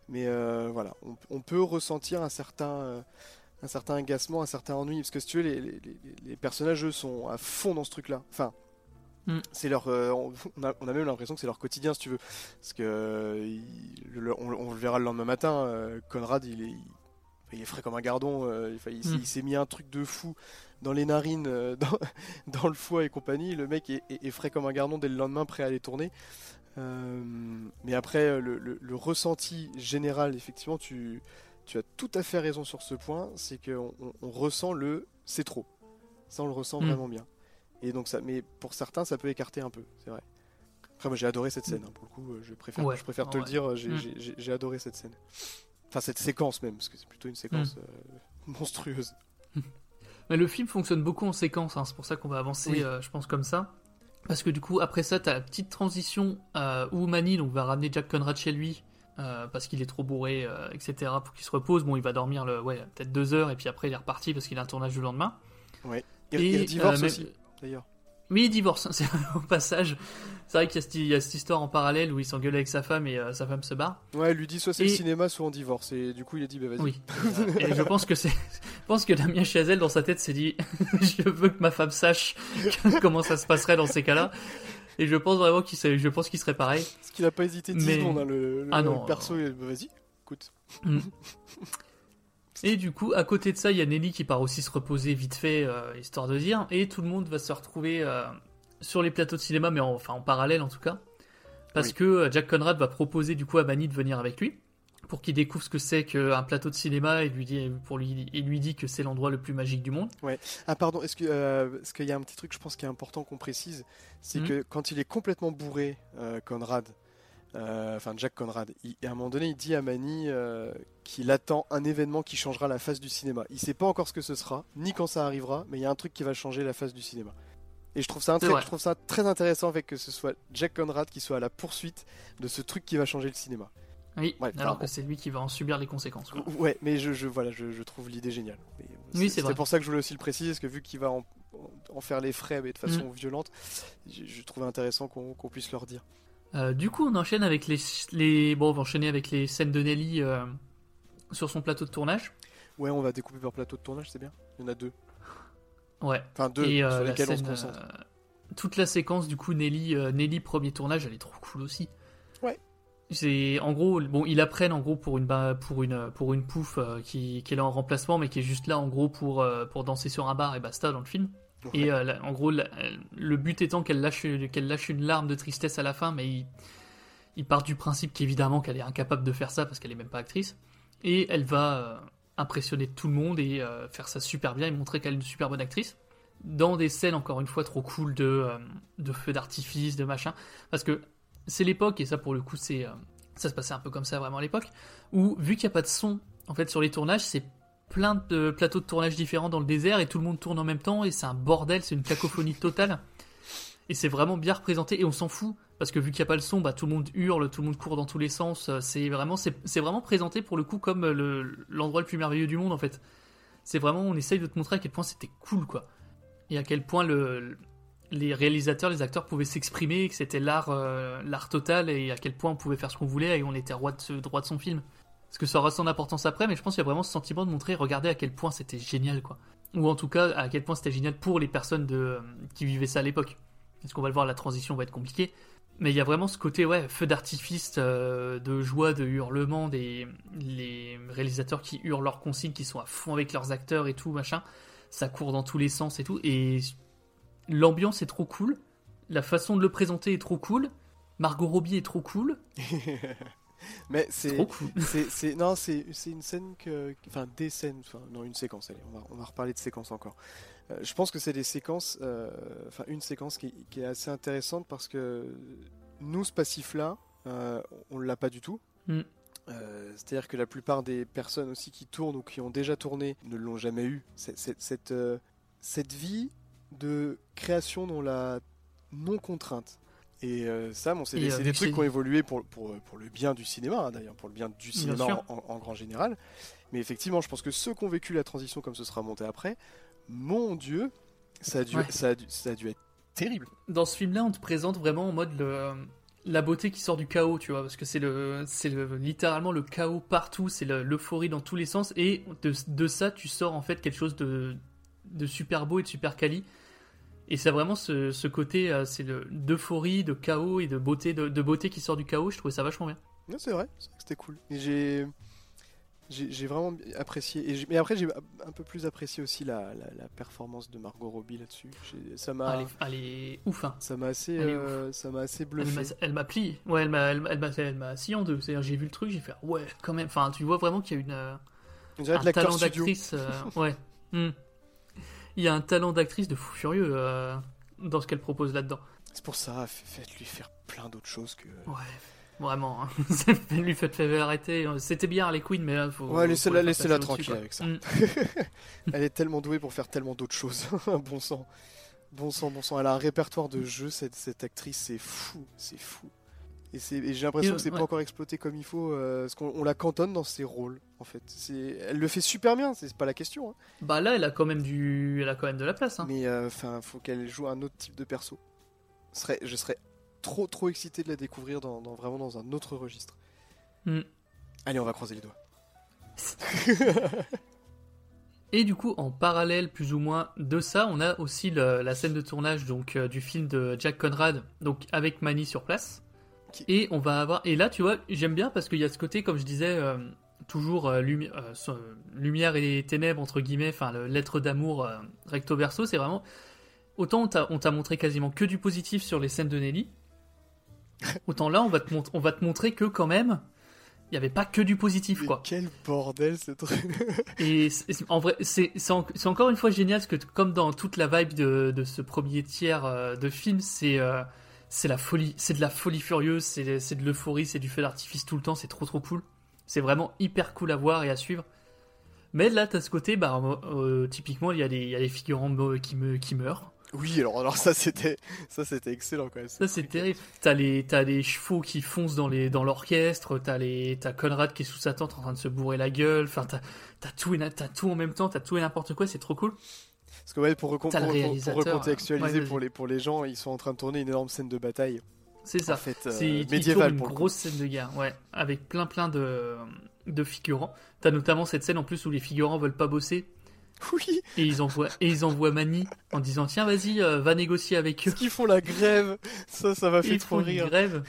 Mais euh, voilà, on, on peut ressentir un certain, euh, un certain agacement, un certain ennui, parce que si tu veux, les, les- les- personnages eux sont à fond dans ce truc-là. Enfin. Mm. C'est leur, euh, on, a, on a même l'impression que c'est leur quotidien, si tu veux, parce que il- le- on, on le verra le lendemain matin. Conrad, il est, il- il est frais comme un gardon. il, Mm. il s'est mis un truc de fou dans les narines, euh, (laughs) dans, dans le foie et compagnie. Le mec est, est- est frais comme un gardon dès le lendemain, prêt à aller tourner. Euh, mais après, le, le- le ressenti général, effectivement, tu, tu as tout à fait raison sur ce point. C'est qu'on on- on ressent le c'est trop. Ça, on le ressent Mm. vraiment bien. Et donc ça, mais pour certains, ça peut écarter un peu, c'est vrai. Après, moi, j'ai adoré cette scène. hein, pour le coup, euh, je préfère, Ouais, je préfère te ouais. le dire. J'ai Mm. j'ai- adoré cette scène. Enfin, cette séquence même, parce que c'est plutôt une séquence Mm. euh, (laughs) monstrueuse. (laughs) Mais le film fonctionne beaucoup en séquence, hein, c'est pour ça qu'on va avancer, Oui. euh, je pense, comme ça. Parce que du coup, après ça, t'as la petite transition euh, où Manny donc, va ramener Jack Conrad chez lui, euh, parce qu'il est trop bourré, etc., pour qu'il se repose. Bon, il va dormir le, ouais, peut-être deux heures, et puis après, il est reparti parce qu'il a un tournage le lendemain. Ouais. Il, Et, il divorce mais- aussi, d'ailleurs. Oui, il divorce, (laughs) c'est au passage. C'est vrai qu'il y, a cette- il y a cette histoire en parallèle où il s'engueule avec sa femme et euh, sa femme se barre. Ouais, elle lui dit soit c'est Et- le cinéma, soit on divorce. Et du coup, il a dit bah vas-y. Oui. (laughs) Et je pense que c'est, je pense que Damien Chazelle dans sa tête s'est dit, (laughs) je veux que ma femme sache comment ça se passerait dans ces cas-là. Et je pense vraiment qu'il serait, je pense qu'il serait pareil. Parce qu'il a pas hésité 10 Mais- secondes, hein, le, le- Ah le non, perso. il- bah, vas-y, écoute. Mm. Et du coup, à côté de ça, il y a Nelly qui part aussi se reposer vite fait, euh, histoire de dire, et tout le monde va se retrouver euh, sur les plateaux de cinéma, mais en, enfin en parallèle en tout cas, parce Oui. que euh, Jack Conrad va proposer du coup à Manny de venir avec lui pour qu'il découvre ce que c'est qu'un plateau de cinéma et lui dit, pour lui, il lui dit que c'est l'endroit le plus magique du monde. Ah pardon, est-ce euh, qu'il y a un petit truc, je pense, qui est important qu'on précise, c'est Mhm. que quand il est complètement bourré, euh, Conrad, euh, enfin Jack Conrad, il- à un moment donné, il dit à Manny euh, qu'il attend un événement qui changera la face du cinéma. Il sait pas encore ce que ce sera, ni quand ça arrivera, mais il y a un truc qui va changer la face du cinéma. Et je trouve ça, C'est très, vrai. je trouve ça très intéressant avec que ce soit Jack Conrad qui soit à la poursuite de ce truc qui va changer le cinéma. Oui, Ouais, alors que c'est lui qui va en subir les conséquences. quoi. Ouais, mais je, je voilà, je, je trouve l'idée géniale. Mais, euh, Oui, c'est vrai. pour ça que je voulais aussi le préciser, parce que vu qu'il va en, en faire les frais, mais de façon Mm. violente, je, je trouvais intéressant qu'on qu'on puisse leur dire. Euh, du coup, on enchaîne avec les, les, bon, on va enchaîner avec les scènes de Nelly euh, sur son plateau de tournage. Ouais, on va découper par plateau de tournage, c'est bien. Il y en a deux. Ouais. Enfin, deux Et euh, sur la lesquels on se concentre. toute la séquence du coup Nelly, Nelly premier tournage, elle est trop cool aussi. Ouais. C'est en gros, bon, ils apprennent en gros pour une pour une pour une pouffe qui, qui est là en remplacement, mais qui est juste là en gros pour pour danser sur un bar et basta dans le film. Et euh, en gros, la- le but étant qu'elle lâche qu'elle lâche une larme de tristesse à la fin, mais il, il part du principe qu'évidemment qu'elle est incapable de faire ça parce qu'elle est même pas actrice, et elle va euh, impressionner tout le monde et euh, faire ça super bien et montrer qu'elle est une super bonne actrice. Dans des scènes encore une fois trop cool de, euh, de feux d'artifice, de machin. Parce que c'est l'époque, et ça pour le coup c'est euh, ça se passait un peu comme ça vraiment à l'époque, où vu qu'il n'y a pas de son en fait sur les tournages, c'est plein de plateaux de tournage différents dans le désert et tout le monde tourne en même temps et c'est un bordel, c'est une cacophonie totale. Et c'est vraiment bien représenté et on s'en fout parce que vu qu'il n'y a pas le son, bah, tout le monde hurle, tout le monde court dans tous les sens. euh, C'est vraiment, c'est vraiment présenté pour le coup comme euh, le- l'endroit le plus merveilleux du monde en fait. C'est vraiment, on essaye de te montrer à quel point c'était cool quoi et à quel point le, les réalisateurs, les acteurs pouvaient s'exprimer, que c'était l'art, euh, l'art total, et à quel point on pouvait faire ce qu'on voulait et on était roi de, droit de son film. Parce que ça aura son importance après, mais je pense qu'il y a vraiment ce sentiment de montrer, regardez à quel point c'était génial, quoi. Ou en tout cas, à quel point c'était génial pour les personnes euh, qui vivaient ça à l'époque. Parce qu'on va le voir, la transition va être compliquée. Mais il y a vraiment ce côté, ouais, feu d'artifice, euh, de joie, de hurlement, des réalisateurs qui hurlent leurs consignes, qui sont à fond avec leurs acteurs et tout, machin ça court dans tous les sens et tout. Et l'ambiance est trop cool. La façon de le présenter est trop cool. Margot Robbie est trop cool. (laughs) Mais c'est cool. non, c'est une scène que enfin des scènes, enfin non une séquence. Allez, on va on va reparler de séquence encore. Euh, je pense que c'est des séquences, euh, enfin une séquence qui, qui est assez intéressante parce que nous ce passif là, on l'a pas du tout. Mm. Euh, C'est-à-dire que la plupart des personnes aussi qui tournent ou qui ont déjà tourné ne l'ont jamais eu. C'est- Cette, euh, cette vie de création dans la non-contrainte. Et euh, ça, bon, c'est Et, des, euh, c'est des trucs qui ont évolué pour, pour, pour le bien du cinéma, hein, d'ailleurs, pour le bien du cinéma en, en- en grand général. Mais effectivement, je pense que ceux qui ont vécu la transition comme ce sera monté après, mon Dieu, ça a dû, Ouais. ça a dû, ça a dû être terrible. Dans ce film-là, on te présente vraiment en mode le, la beauté qui sort du chaos, tu vois, parce que c'est le, c'est le, littéralement le chaos partout, c'est le- l'euphorie dans tous les sens, et de, de ça, tu sors en fait quelque chose de, de super beau et de super quali. Et c'est vraiment ce, ce côté, euh, c'est d'euphorie, de chaos et de beauté, de, de beauté qui sort du chaos. Je trouvais ça vachement bien. C'est vrai, c'était cool. J'ai, vraiment apprécié. Et mais après, j'ai un peu plus apprécié aussi la, la, la performance de Margot Robbie là-dessus. Ça m'a, Elle, est, elle est ouf, hein. ça m'a assez, euh, ça m'a assez bluffé. Elle m'a plié. Ouais, elle m'a, elle, elle m'a, scié en deux. C'est-à-dire, j'ai vu le truc, j'ai fait ouais, quand même. Enfin, tu vois vraiment qu'il y a une, euh, On dirait un de talent d'actrice. euh, (laughs) ouais. Hmm. Il y a un talent d'actrice de fou furieux euh, dans ce qu'elle propose là-dedans. C'est pour ça, faites-lui faire plein d'autres choses que. Ouais, vraiment. Hein. (laughs) lui faites faire arrêter. C'était bien Harley Quinn, mais là, faut. Ouais, laissez-la laissez tranquille avec ça. Mm. (laughs) Elle est tellement douée pour faire tellement d'autres choses. (laughs) bon sang. Bon sang, bon sang. Elle a un répertoire de jeux, cette, cette actrice, c'est fou. C'est fou. Et, et j'ai l'impression que c'est pas encore exploité comme il faut, euh, parce qu'on la cantonne dans ses rôles, en fait. Elle le fait super bien, c'est pas la question. Hein. Bah là, elle a quand même du, elle a quand même de la place. Hein. Mais euh, enfin, faut qu'elle joue un autre type de perso. je serais trop trop excité de la découvrir dans, vraiment dans un autre registre. Hmm. Allez, on va croiser les doigts. (laughs) (laughs) Et du coup, en parallèle plus ou moins de ça, on a aussi la scène de tournage donc euh, du film de Jack Conrad, donc avec Manny sur place. Et on va avoir. Et là, tu vois, j'aime bien parce qu'il y a ce côté, comme je disais, euh, toujours euh, lumière et ténèbres entre guillemets, enfin le lettre d'amour recto verso, c'est vraiment. Autant on t'a montré quasiment que du positif sur les scènes de Nelly, (laughs) Autant là, on va te, on va te montrer que quand même, il n'y avait pas que du positif, Mais quoi. Quel bordel ce truc. (laughs) et en vrai, c'est encore une fois génial parce que comme dans toute la vibe de, de ce premier tiers euh, de film, c'est euh, c'est la folie, c'est de la folie furieuse, c'est de l'euphorie, c'est du feu d'artifice tout le temps, c'est trop trop cool. C'est vraiment hyper cool à voir et à suivre. Mais là, t'as ce côté, bah, euh, typiquement, il y, a des figurants qui, me, qui meurent. Oui, alors, alors ça c'était ça c'était excellent quand même. Ça c'est terrible. T'as les t'as les chevaux qui foncent dans les dans l'orchestre. T'as les t'as Conrad qui est sous sa tente en train de se bourrer la gueule. Enfin t'as tout et t'as tout en même temps. T'as tout et n'importe quoi. C'est trop cool. Parce que ouais, pour, pour, recontextualiser pour les pour les gens, ils sont en train de tourner une énorme scène de bataille. C'est ça. En fait, euh, une grosse scène de guerre, ouais, avec plein plein de de figurants. T'as notamment cette scène en plus où les figurants veulent pas bosser Oui. Et ils envoient, et ils envoient Mani en disant tiens vas-y euh, va négocier avec eux. Qu'ils font la grève. Ça ça va faire trop rire. Une grève.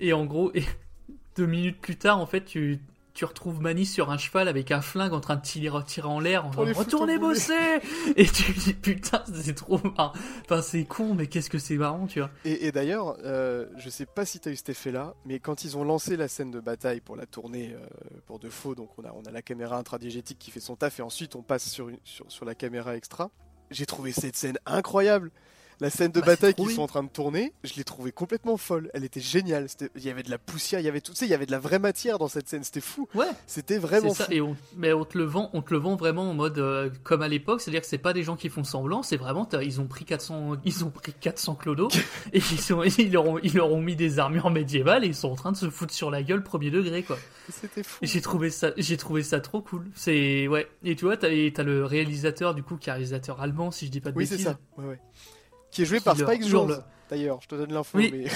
Et en gros, et (laughs) deux minutes plus tard en fait tu tu retrouves Mani sur un cheval avec un flingue en train de tirer, en l'air en disant retournez bosser (laughs) et tu dis putain c'est trop marrant. Enfin c'est con mais qu'est-ce que c'est marrant tu vois. Et, d'ailleurs euh, je sais pas si t'as eu cet effet là mais quand ils ont lancé la scène de bataille pour la tournée euh, pour de faux donc on a, on a la caméra intradigétique qui fait son taf et ensuite on passe sur, sur, sur la caméra extra j'ai trouvé cette scène incroyable la scène de bah, bataille qu'ils sont en train de tourner, je l'ai trouvée complètement folle. Elle était géniale. Il y avait de la poussière, il y avait tout. Tu sais, il y avait de la vraie matière dans cette scène. C'était fou. Ouais. C'était vraiment ça. fou. Et mais on te le vend, on te le vend vraiment en mode euh, comme à l'époque, c'est-à-dire que c'est pas des gens qui font semblant. C'est vraiment, ils ont pris 400, ils ont pris 400 clodos (laughs) et ils, sont, ils, leur ont, ils leur ont mis des armures médiévales et ils sont en train de se foutre sur la gueule premier degré quoi. C'était fou. J'ai trouvé ça, j'ai trouvé ça trop cool. C'est ouais. Et tu vois, t'as as le réalisateur du coup qui est réalisateur allemand, si je dis pas de oui, bêtises. Oui, c'est ça. Ouais, ouais qui est joué par Spike Jones. D'ailleurs, je te donne l'info, mais. (laughs)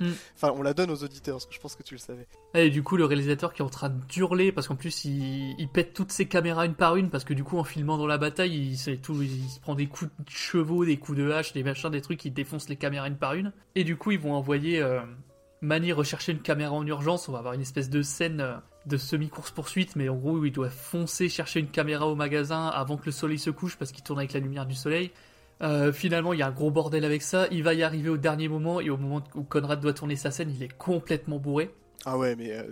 Mm. (laughs) enfin, on la donne aux auditeurs, parce que je pense que tu le savais. Et du coup, le réalisateur qui est en train d'hurler, parce qu'en plus, il... pète toutes ses caméras une par une, parce que du coup, en filmant dans la bataille, il, tout... il se prend des coups de chevaux, des coups de hache, des machins, des trucs qui défoncent les caméras une par une. Et du coup, ils vont envoyer euh, Manny rechercher une caméra en urgence. On va avoir une espèce de scène. Euh, de semi-course-poursuite, mais en gros, il doit foncer chercher une caméra au magasin avant que le soleil se couche parce qu'il tourne avec la lumière du soleil. Euh, finalement, il y a un gros bordel avec ça. Il va y arriver au dernier moment, et au moment où Conrad doit tourner sa scène, il est complètement bourré. Ah ouais, mais euh,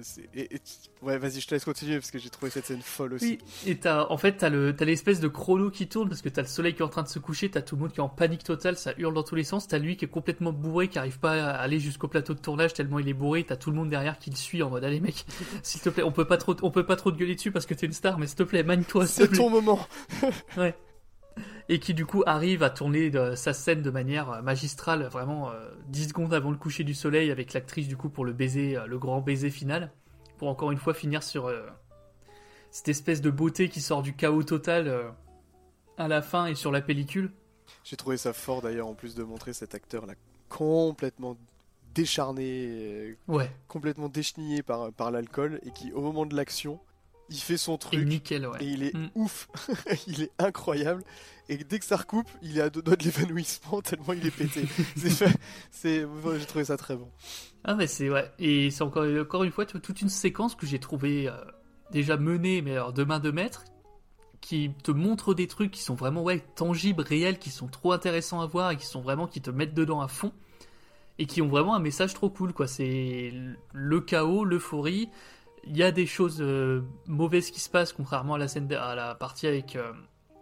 ouais, vas-y, je te laisse continuer parce que j'ai trouvé cette scène folle aussi. Oui, et as, en fait, t'as le, l'espèce de chrono qui tourne parce que t'as le soleil qui est en train de se coucher, t'as tout le monde qui est en panique totale, ça hurle dans tous les sens. T'as lui qui est complètement bourré, qui arrive pas à aller jusqu'au plateau de tournage tellement il est bourré. T'as tout le monde derrière qui le suit en mode allez mec, (laughs) s'il te plaît, on peut pas trop, on peut pas trop te gueuler dessus parce que t'es une star, mais s'il te plaît, manie-toi. C'est ton moment. ouais et qui du coup arrive à tourner sa scène de manière euh, magistrale, vraiment 10 euh, secondes avant le coucher du soleil avec l'actrice du coup pour le baiser, euh, le grand baiser final, pour encore une fois finir sur cette espèce de beauté qui sort du chaos total à la fin et sur la pellicule. J'ai trouvé ça fort d'ailleurs en plus de montrer cet acteur là complètement décharné, complètement déchenillé par, par l'alcool et qui au moment de l'action il fait son truc. Et nickel, ouais. Et il est mm. ouf. (laughs) il est incroyable. Et dès que ça recoupe, il est à deux doigts de l'évanouissement (laughs) tellement il est pété. c'est, j'ai trouvé ça très bon. Ah mais c'est ouais. Et c'est encore, encore une fois toute une séquence que j'ai trouvé euh, déjà menée, mais alors de main de maître, qui te montre des trucs qui sont vraiment ouais tangibles, réels, qui sont trop intéressants à voir et qui sont vraiment qui te mettent dedans à fond et qui ont vraiment un message trop cool quoi. C'est le chaos, l'euphorie il y a des choses euh, mauvaises qui se passent, contrairement à la scène, à la partie avec euh,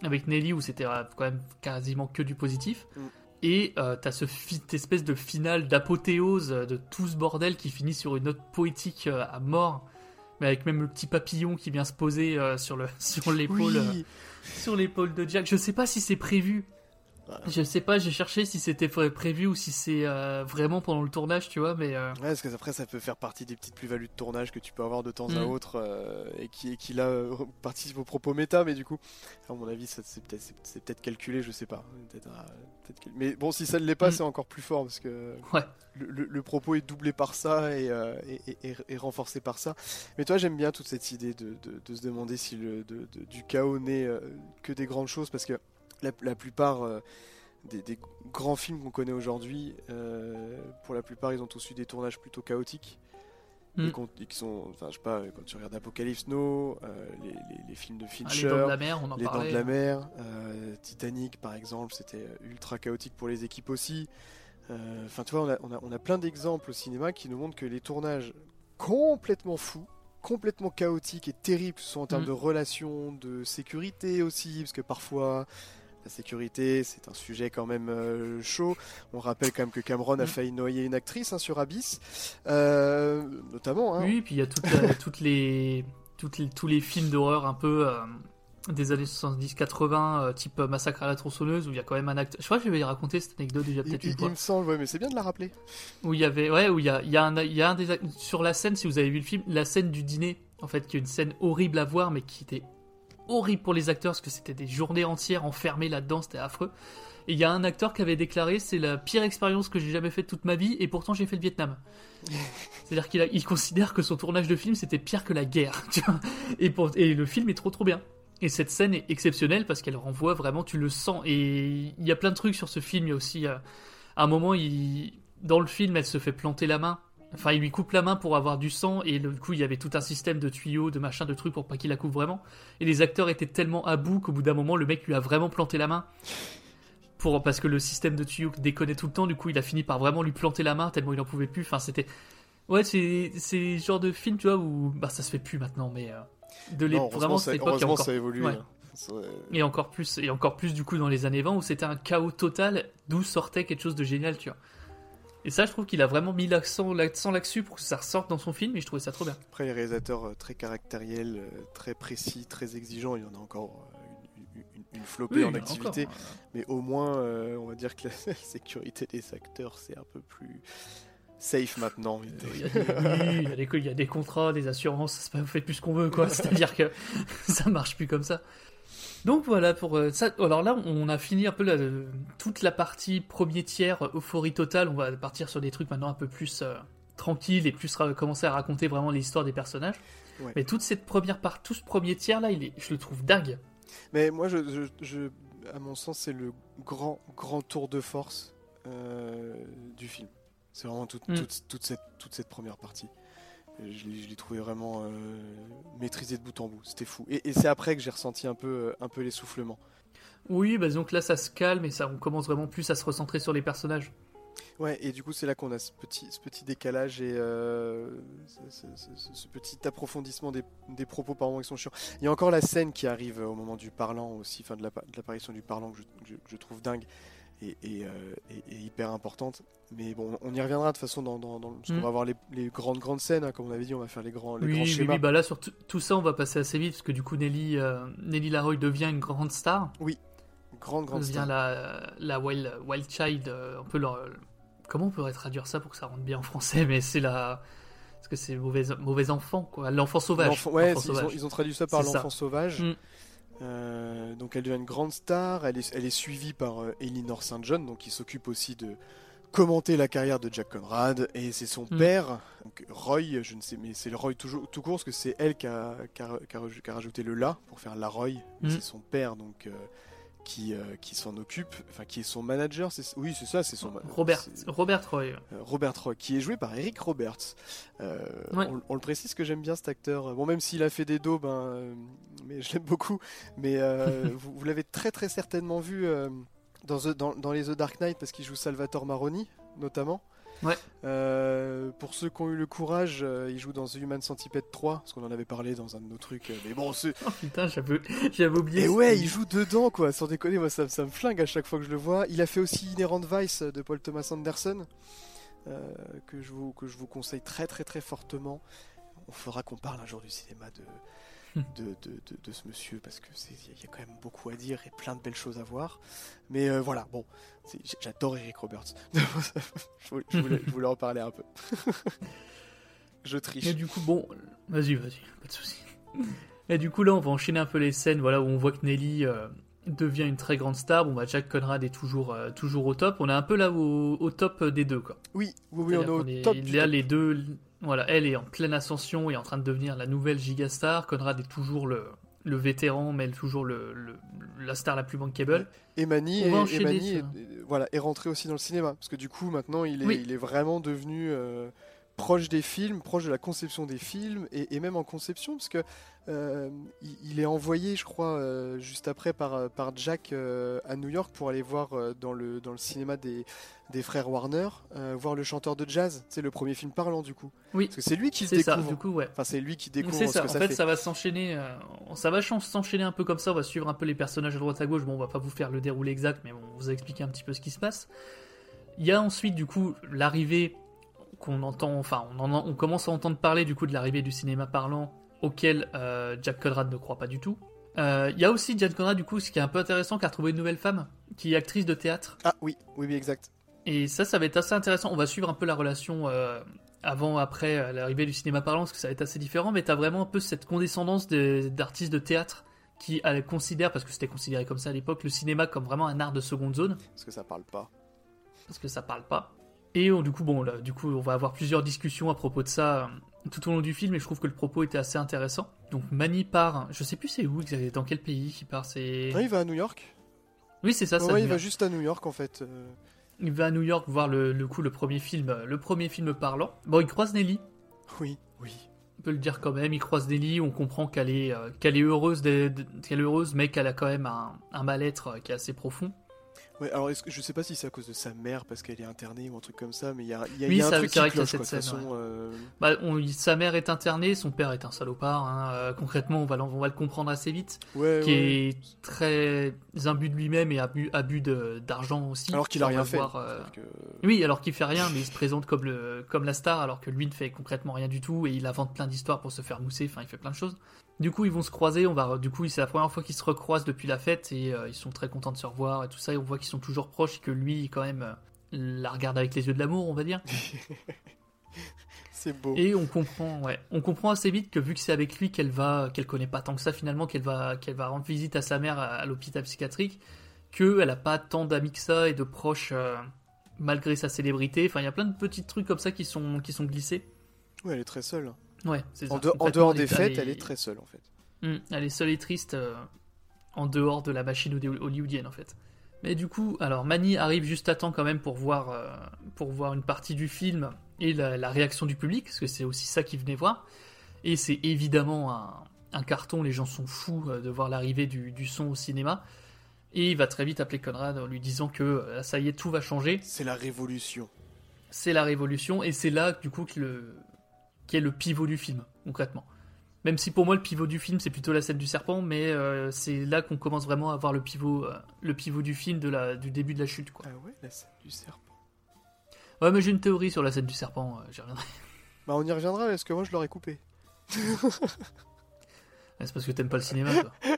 avec Nelly où c'était euh, quand même quasiment que du positif. Mm. Et t'as ce cette espèce de finale d'apothéose de tout ce bordel qui finit sur une note poétique à mort, mais avec même le petit papillon qui vient se poser sur le (laughs) sur l'épaule Oui. sur l'épaule de Jack. Je sais pas si c'est prévu. Je sais pas, j'ai cherché si c'était pré- prévu ou si c'est euh, vraiment pendant le tournage, tu vois, mais euh, Ouais, parce que après ça peut faire partie des petites plus-values de tournage que tu peux avoir de temps à Mm. autre euh, et qui, et qui là participe au propos méta, mais du coup, à mon avis, c'est peut-être calculé, je sais pas. Peut-être, euh, peut-être quel- Mais bon, si ça ne l'est pas, Mm. c'est encore plus fort parce que Ouais. le, le- le propos est doublé par ça et, et- renforcé par ça. Mais toi, j'aime bien toute cette idée de, de- de se demander si le, de- du chaos n'est que des grandes choses parce que la, la plupart. euh, des, des grands films qu'on connaît aujourd'hui, euh, pour la plupart, ils ont tous eu des tournages plutôt chaotiques. Mm. Et, qui sont, enfin, je sais pas, quand tu regardes Apocalypse Now, euh, les, les- les films de ah, Fincher, les dents de la mer, on en Les Dents parlait. de la Mer, Titanic par exemple, c'était ultra chaotique pour les équipes aussi. Enfin, tu vois, on a, on a- on a plein d'exemples au cinéma qui nous montrent que les tournages complètement fous, complètement chaotiques et terribles, que ce soit en termes Mm. de relations, de sécurité aussi, parce que parfois. La sécurité, c'est un sujet quand même euh, chaud. On rappelle quand même que Cameron a Mm. failli noyer une actrice hein, sur Abyss, euh, notamment. hein. Oui, puis il y a toutes, (laughs) toutes les, toutes les- tous les films d'horreur un peu euh, des années 70-80, euh, type Massacre à la tronçonneuse, où il y a quand même un acteur. Je crois que je vais raconter cette anecdote déjà Il, peut-être il- une il fois. me semble, ouais, mais c'est bien de la rappeler. Où il y avait, ouais, où il y a, il y a un, il y a un des sur la scène, si vous avez vu le film, la scène du dîner, en fait, qui est une scène horrible à voir, mais qui était horrible pour les acteurs parce que c'était des journées entières enfermés là-dedans, c'était affreux. Et il y a un acteur qui avait déclaré c'est la pire expérience que j'ai jamais faite toute ma vie et pourtant j'ai fait le Vietnam. (laughs) C'est-à-dire qu'il il considère que son tournage de film c'était pire que la guerre. (laughs) tu vois. Et, pour- et le film est trop trop bien. Et cette scène est exceptionnelle parce qu'elle renvoie vraiment, tu le sens. Et il y a plein de trucs sur ce film. Il y a aussi, euh, à un moment, il, dans le film, elle se fait planter la main. Enfin, il lui coupe la main pour avoir du sang, et du coup, il y avait tout un système de tuyaux, de machin, de trucs pour pas qu'il la coupe vraiment. Et les acteurs étaient tellement à bout qu'au bout d'un moment, le mec lui a vraiment planté la main. Pour, parce que le système de tuyaux déconnait tout le temps, du coup, il a fini par vraiment lui planter la main tellement il en pouvait plus. Enfin, c'était. Ouais, c'est le genre de film, tu vois, où. Bah, ça se fait plus maintenant, mais. euh, de l'é- Non, vraiment, cette époque, heureusement, encore- ça évolue. ouais. hein. Et encore plus, et encore plus du coup dans les années 20 où c'était un chaos total, d'où sortait quelque chose de génial, tu vois. Et ça, je trouve qu'il a vraiment mis l'accent l'accent là-dessus pour que ça ressorte dans son film, et je trouvais ça trop bien. Après, les réalisateurs euh, très caractériels, euh, très précis, très exigeants, il y en a encore euh, une, flopée Oui, en activité. encore, Mais au moins, euh, on va dire que la (laughs) sécurité des acteurs, c'est un peu plus safe maintenant. Il y des, oui, il y a des, il y a des contrats, des assurances, c'est pas- on fait plus ce qu'on veut, quoi. (laughs) C'est-à-dire que (laughs) ça marche plus comme ça. Donc voilà pour euh, ça. Alors là, on a fini un peu la- toute la partie premier tiers, euphorie totale. On va partir sur des trucs maintenant un peu plus euh, tranquilles et plus commencer à raconter vraiment l'histoire des personnages. Ouais. Mais toute cette première part, tout ce premier tiers là, il est, je le trouve dingue. Mais moi, je, je- je- à mon sens, c'est le grand, grand tour de force euh, du film. C'est vraiment Mm. toute, toute cette, toute cette première partie. Je l'ai trouvé vraiment euh, maîtrisé de bout en bout. C'était fou. Et, et c'est après que j'ai ressenti un peu, euh, un peu l'essoufflement. Oui, bah donc là ça se calme et ça, on commence vraiment plus à se recentrer sur les personnages. Ouais, et du coup, c'est là qu'on a ce petit, ce petit décalage et euh, ce, ce- ce- ce petit approfondissement des, des propos par moments qui sont chiants. Il y a encore la scène qui arrive au moment du parlant aussi, enfin de la- de l'apparition du parlant je- que je trouve dingue euh, et- hyper importante. Mais bon, on y reviendra de toute façon dans, dans, dans parce qu'on Mm. va avoir les, les grandes grandes scènes, hein, comme on avait dit, on va faire les grands, les Oui, grands oui, schémas. oui, bah là sur tout- ça on va passer assez vite parce que du coup Nelly, euh, Nelly Laroy devient une grande star. Grande grande devient star. la, la wild, wild child, euh, un peu leur- comment on pourrait traduire ça pour que ça rentre bien en français, mais c'est la parce que c'est mauvais mauvais enfant quoi, l'enfant sauvage. Ouais, ils, ont, sauvage. ils ont traduit ça par l'enfant sauvage. Mm. Euh, donc elle devient une grande star. Elle est, elle est suivie par euh, Elinor St. John, donc qui s'occupe aussi de commenter la carrière de Jack Conrad. Et c'est son Mm. père, donc Roy, je ne sais, mais c'est le Roy toujours, tout court, parce que c'est elle qui a, qui a- qui a raj- qui a rajouté le la pour faire la Roy. Mm. C'est son père, donc. Qui, euh, qui s'en occupe, enfin qui est son manager, c'est oui c'est ça, c'est son Robert Robert Roy. euh, Robert Roy, qui est joué par Eric Roberts. Euh, Ouais. on, on le précise que j'aime bien cet acteur. Bon, même s'il a fait des hein, euh, mais je l'aime beaucoup. Mais (laughs) vous, vous l'avez très très certainement vu dans, The- dans, dans les The Dark Knight parce qu'il joue Salvatore Maroni, notamment. Ouais. Euh, pour ceux qui ont eu le courage, euh, il joue dans The Human Centipede 3, parce qu'on en avait parlé dans un de nos trucs. euh, mais bon, c'est. Oh putain, j'avais oublié. Et ouais, il joue dedans, quoi. Sans déconner, moi, ça, ça me flingue à chaque fois que je le vois. Il a fait aussi Inherent Vice de Paul Thomas Anderson, euh, que, je vous, que je vous conseille très, très, très fortement. On fera qu'on parle un jour du cinéma de, de, de, de- de ce monsieur, parce que il y a quand même beaucoup à dire et plein de belles choses à voir. Mais euh, voilà, bon, j'adore Eric Roberts. (laughs) je, voulais, je voulais- je voulais en parler un peu. (laughs) je triche. Et du coup, bon, vas-y, vas-y, pas de soucis. Et du coup, là, on va enchaîner un peu les scènes, voilà, où on voit que Nelly euh, devient une très grande star. Bon, bah, Jack Conrad est toujours, euh, toujours au top. On est un peu là au, au top des deux, quoi. Oui, oui, oui, on est au est- top top. les deux, voilà, elle est en pleine ascension et en train de devenir la nouvelle gigastar. Conrad est toujours le, le vétéran, mais elle est toujours le, le- la star la plus bankable. Et Mani, est, et Mani est- voilà, est rentré aussi dans le cinéma. Parce que du coup, maintenant, il est, Oui. il est vraiment devenu euh, proche des films, proche de la conception des films, et, et même en conception, parce que euh, il, il est envoyé, je crois, euh, juste après par, euh, par Jack euh, à New York pour aller voir dans, le, dans le cinéma des, des frères Warner, voir le chanteur de jazz. C'est le premier film parlant, du coup. Oui, Parce que c'est lui qui le ça, découvre. du coup, ouais. Enfin, c'est lui qui découvre C'est ce ça, que en ça fait, fait. ça va s'enchaîner, ça va s'enchaîner un peu comme ça, on va suivre un peu les personnages à droite à gauche, bon on va pas vous faire le déroulé exact, mais bon, on vous a expliqué un petit peu ce qui se passe. Il y a ensuite du coup l'arrivée qu'on entend, enfin on, en- on commence à entendre parler du coup de l'arrivée du cinéma parlant auquel euh, Jack Conrad ne croit pas du tout. Euh, Il y a aussi Jack Conrad du coup, ce qui est un peu intéressant, qui a retrouvé une nouvelle femme, qui est actrice de théâtre. Ah oui, oui, oui, exact. Et ça, ça va être assez intéressant. On va suivre un peu la relation euh, avant, après euh, l'arrivée du cinéma parlant, parce que ça va être assez différent. Mais t'as vraiment un peu cette condescendance des- d'artistes de théâtre qui euh, considèrent, parce que c'était considéré comme ça à l'époque, le cinéma comme vraiment un art de seconde zone, Parce que ça parle pas. parce que ça parle pas. Et on- du coup, bon, là, du coup, on va avoir plusieurs discussions à propos de ça euh, tout au long du film, et je trouve que le propos était assez intéressant. Donc Manny part, je sais plus c'est où, dans quel pays il part. C'est Non, il va à New York? oui, c'est ça. ça ouais, il va juste à New York, en fait. euh. Il va à New York voir le, le coup le premier film, euh, le premier film parlant. Bon, il croise Nelly. Oui, oui. On peut le dire quand même. Il croise Nelly. On comprend qu'elle est, euh, qu'elle est heureuse, qu'elle est heureuse, mais qu'elle a quand même un, un mal-être euh, qui est assez profond. Ouais, alors que, je sais pas si c'est à cause de sa mère parce qu'elle est internée ou un truc comme ça, mais il y a, y a- Oui, y a un ça- truc qui cloche, cette quoi, scène, façon, euh, Bah, on- sa mère est internée, son père est un salopard. hein, euh, concrètement, on va, on va le comprendre assez vite. ouais, qui est très imbu de lui-même et abus, abus d'argent aussi. Alors qu'il a rien fait. voir, euh, que- Oui, alors qu'il fait rien, mais il se présente comme, le, comme la star, alors que lui ne fait concrètement rien du tout, et il invente plein d'histoires pour se faire mousser, enfin il fait plein de choses. Du coup, ils vont se croiser, on va, du coup, c'est la première fois qu'ils se recroisent depuis la fête, et euh, ils sont très contents de se revoir, et tout ça, et on voit qu'ils sont toujours proches, et que lui, quand même, euh, la regarde avec les yeux de l'amour, on va dire. (laughs) C'est beau. Et on comprend, ouais, on comprend assez vite que vu que c'est avec lui qu'elle va, qu'elle connaît pas tant que ça finalement, qu'elle va, qu'elle va rendre visite à sa mère à, à l'hôpital psychiatrique, qu'elle a pas tant d'amis que ça et de proches euh, malgré sa célébrité. Enfin, il y a plein de petits trucs comme ça qui sont, qui sont glissés. Ouais, elle est très seule. Ouais, c'est. En, de- en dehors des fêtes, elle elle est- très seule en fait. Hum, elle est seule et triste euh, en dehors de la machine holly- hollywoodienne en fait. Mais du coup, alors Manny arrive juste à temps quand même pour voir, euh, pour voir une partie du film et la, la réaction du public, parce que c'est aussi ça qu'il venait voir. Et c'est évidemment un, un carton, les gens sont fous euh, de voir l'arrivée du, du son au cinéma. Et il va très vite appeler Conrad en lui disant que ça y est, tout va changer. C'est la révolution. C'est la révolution, et c'est là du coup que le, qui est le pivot du film, concrètement. Même si pour moi le pivot du film c'est plutôt la scène du serpent, mais euh, c'est là qu'on commence vraiment à voir le pivot, euh, le pivot du film de la, du début de la chute. Quoi. Ah ouais, la scène du serpent. Ouais, mais j'ai une théorie sur la scène du serpent, euh, j'y reviendrai. Bah on y reviendra parce que moi je l'aurais coupé. (laughs) C'est parce que t'aimes pas le cinéma, toi. (laughs)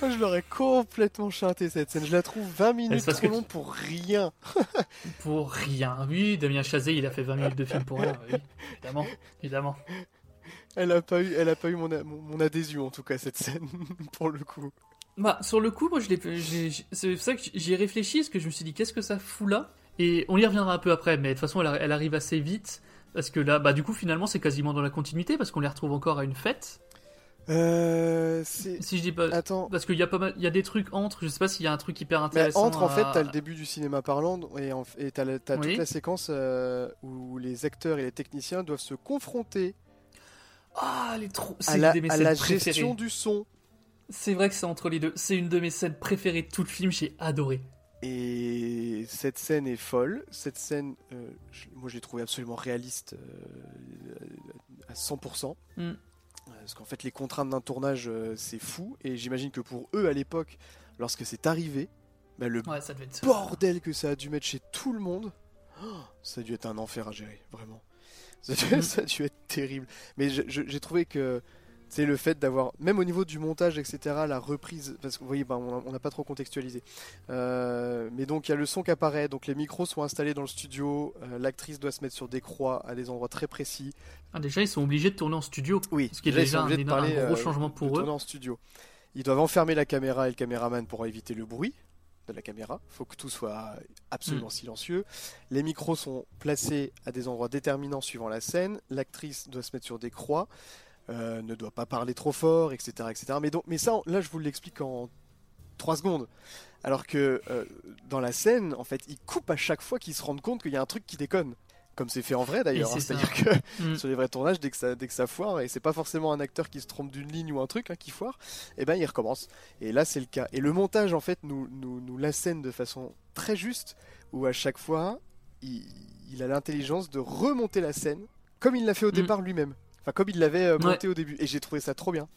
Moi je l'aurais complètement chanté cette scène. Je la trouve 20 minutes parce trop que long pour rien. (laughs) Pour rien. Oui, Damien Chazet, il a fait 20 minutes de film pour rien. Oui, évidemment, évidemment. Elle a pas eu, elle a pas eu mon, mon, mon adhésion en tout cas cette scène (laughs) pour le coup. Bah, sur le coup, moi, je l'ai, c'est pour ça que j'y ai réfléchi, parce que je me suis dit, qu'est-ce que ça fout là? Et on y reviendra un peu après, mais de toute façon, elle, elle arrive assez vite, parce que là, bah, du coup, finalement, c'est quasiment dans la continuité, parce qu'on les retrouve encore à une fête. Euh. Si je dis pas. Attends. Parce qu'il y a pas mal, il y a des trucs entre, je sais pas s'il y a un truc hyper Mais intéressant. entre en fait, t'as le début du cinéma parlant et, en- t'as, la- t'as Oui. toute la séquence euh, où les acteurs et les techniciens doivent se confronter Ah, trop. à C'est la, à préférées. gestion du son. C'est vrai que c'est entre les deux. C'est une de mes scènes préférées de tout le film, j'ai adoré. Et cette scène est folle. Cette scène, euh, je- moi, je l'ai trouvée absolument réaliste euh, à 100%. Mm. Euh, Parce qu'en fait, les contraintes d'un tournage, euh, c'est fou. Et j'imagine que pour eux, à l'époque, lorsque c'est arrivé, bah, le Ouais, ça devait être. bordel que ça a dû mettre chez tout le monde, oh, ça a dû être un enfer à gérer, vraiment. Ça a dû, Mhm. ça a dû être terrible. Mais j'ai trouvé que c'est le fait d'avoir, même au niveau du montage, etc., la reprise, parce que vous voyez, bah, on n'a pas trop contextualisé. Euh, mais donc il y a le son qui apparaît, donc les micros sont installés dans le studio, euh, l'actrice doit se mettre sur des croix à des endroits très précis. Ah, déjà, ils sont obligés de tourner en studio. Oui, Ce qui est déjà, un, de énorme- parler, un gros euh, changement de pour eux. tourner en studio. Ils doivent enfermer la caméra et le caméraman pour éviter le bruit de la caméra. Il faut que tout soit absolument Mm. silencieux. Les micros sont placés à des endroits déterminants suivant la scène. L'actrice doit se mettre sur des croix, euh, ne doit pas parler trop fort, etc., etc. Mais donc, mais ça, là, je vous l'explique en 3 secondes. Alors que euh, dans la scène, en fait, ils coupent à chaque fois qu'ils se rendent compte qu'il y a un truc qui déconne. Comme c'est fait en vrai d'ailleurs. Hein. C'est-à-dire que Mm. sur les vrais tournages, dès que ça, dès que ça foire, et c'est pas forcément un acteur qui se trompe d'une ligne ou un truc hein, qui foire, et ben il recommence. Et là c'est le cas. Et le montage en fait nous, nous, nous la scène de façon très juste, où à chaque fois il, il a l'intelligence de remonter la scène comme il l'a fait au Mm. départ lui-même. Enfin comme il l'avait euh, Ouais. monté au début. Et j'ai trouvé ça trop bien.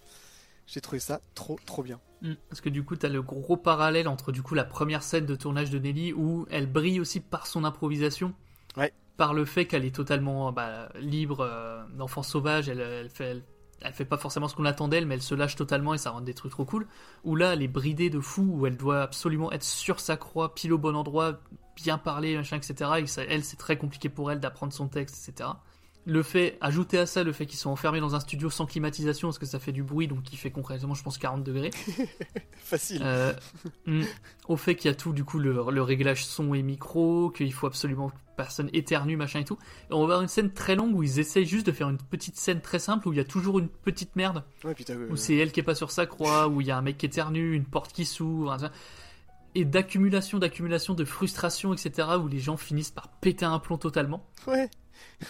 J'ai trouvé ça trop trop bien. Mm. Parce que du coup, t'as le gros parallèle entre du coup la première scène de tournage de Nelly où elle brille aussi par son improvisation. Ouais. Par le fait qu'elle est totalement bah, libre euh, d'enfant sauvage, elle, elle fait. Elle, elle fait pas forcément ce qu'on attend d'elle, mais elle se lâche totalement et ça rend des trucs trop cool. Où là, elle est bridée de fou, où elle doit absolument être sur sa croix, pile au bon endroit, bien parler, machin, etc. Et ça- elle, c'est très compliqué pour elle d'apprendre son texte, etc. Le fait, ajouter à ça le fait qu'ils sont enfermés dans un studio sans climatisation, parce que ça fait du bruit, donc qui fait concrètement, je pense, 40 degrés. (laughs) Facile. Euh, mm, au fait qu'il y a tout du coup le, le réglage son et micro, qu'il faut absolument que personne éternue, machin et tout. Et on va avoir une scène très longue où ils essayent juste de faire une petite scène très simple où il y a toujours une petite merde, Ouais, puis t'as, euh, où c'est elle qui est pas sur sa croix, où il y a un mec qui éternue, une porte qui s'ouvre, et d'accumulation, d'accumulation, de frustration, etc. où les gens finissent par péter un plomb totalement. Ouais.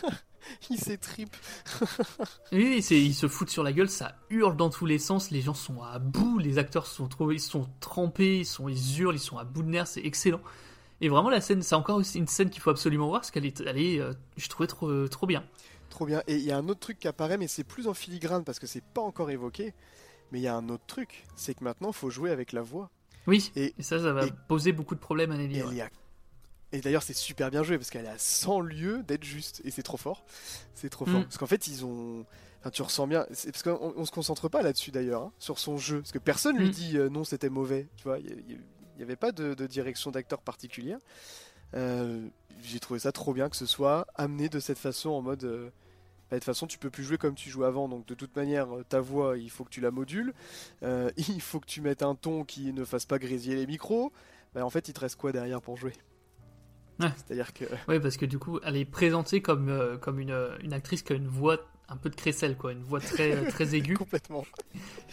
(laughs) (laughs) il s'étripe. (laughs) Oui, c'est, ils se foutent sur la gueule, ça hurle dans tous les sens, les gens sont à bout, les acteurs sont trop, ils sont trempés, ils sont, ils hurlent, ils sont à bout de nerfs, c'est excellent. Et vraiment la scène, c'est encore aussi une scène qu'il faut absolument voir parce qu'elle est, elle est, euh, je trouvais trop, trop bien. Trop bien. Et il y a un autre truc qui apparaît, mais c'est plus en filigrane parce que c'est pas encore évoqué. Mais il y a un autre truc, c'est que maintenant, faut jouer avec la voix. Oui. Et, Et ça, ça va et- poser beaucoup de problèmes à et Nelly. elle ouais. y a- et d'ailleurs, c'est super bien joué parce qu'elle à 100 lieux d'être juste. Et c'est trop fort. C'est trop fort. Mm. Parce qu'en fait, ils ont. Enfin, tu ressens bien. c'est- Parce qu'on on se concentre pas là-dessus d'ailleurs, hein, sur son jeu. Parce que personne lui Mm. dit euh, non, c'était mauvais. Tu vois, il n'y avait pas de, de direction d'acteur particulière. Euh, J'ai trouvé ça trop bien que ce soit amené de cette façon en mode. euh, bah, de toute façon, tu peux plus jouer comme tu jouais avant, donc de toute manière, ta voix, il faut que tu la modules. (laughs) Il faut que tu mettes un ton qui ne fasse pas grésiller les micros. Bah, en fait, il te reste quoi derrière pour jouer? Ouais. C'est-à-dire que. Ouais, parce que du coup, elle est présentée comme, euh, comme une, une actrice qui a une voix un peu de crécelle, quoi, une voix très, très aiguë. (laughs) Complètement.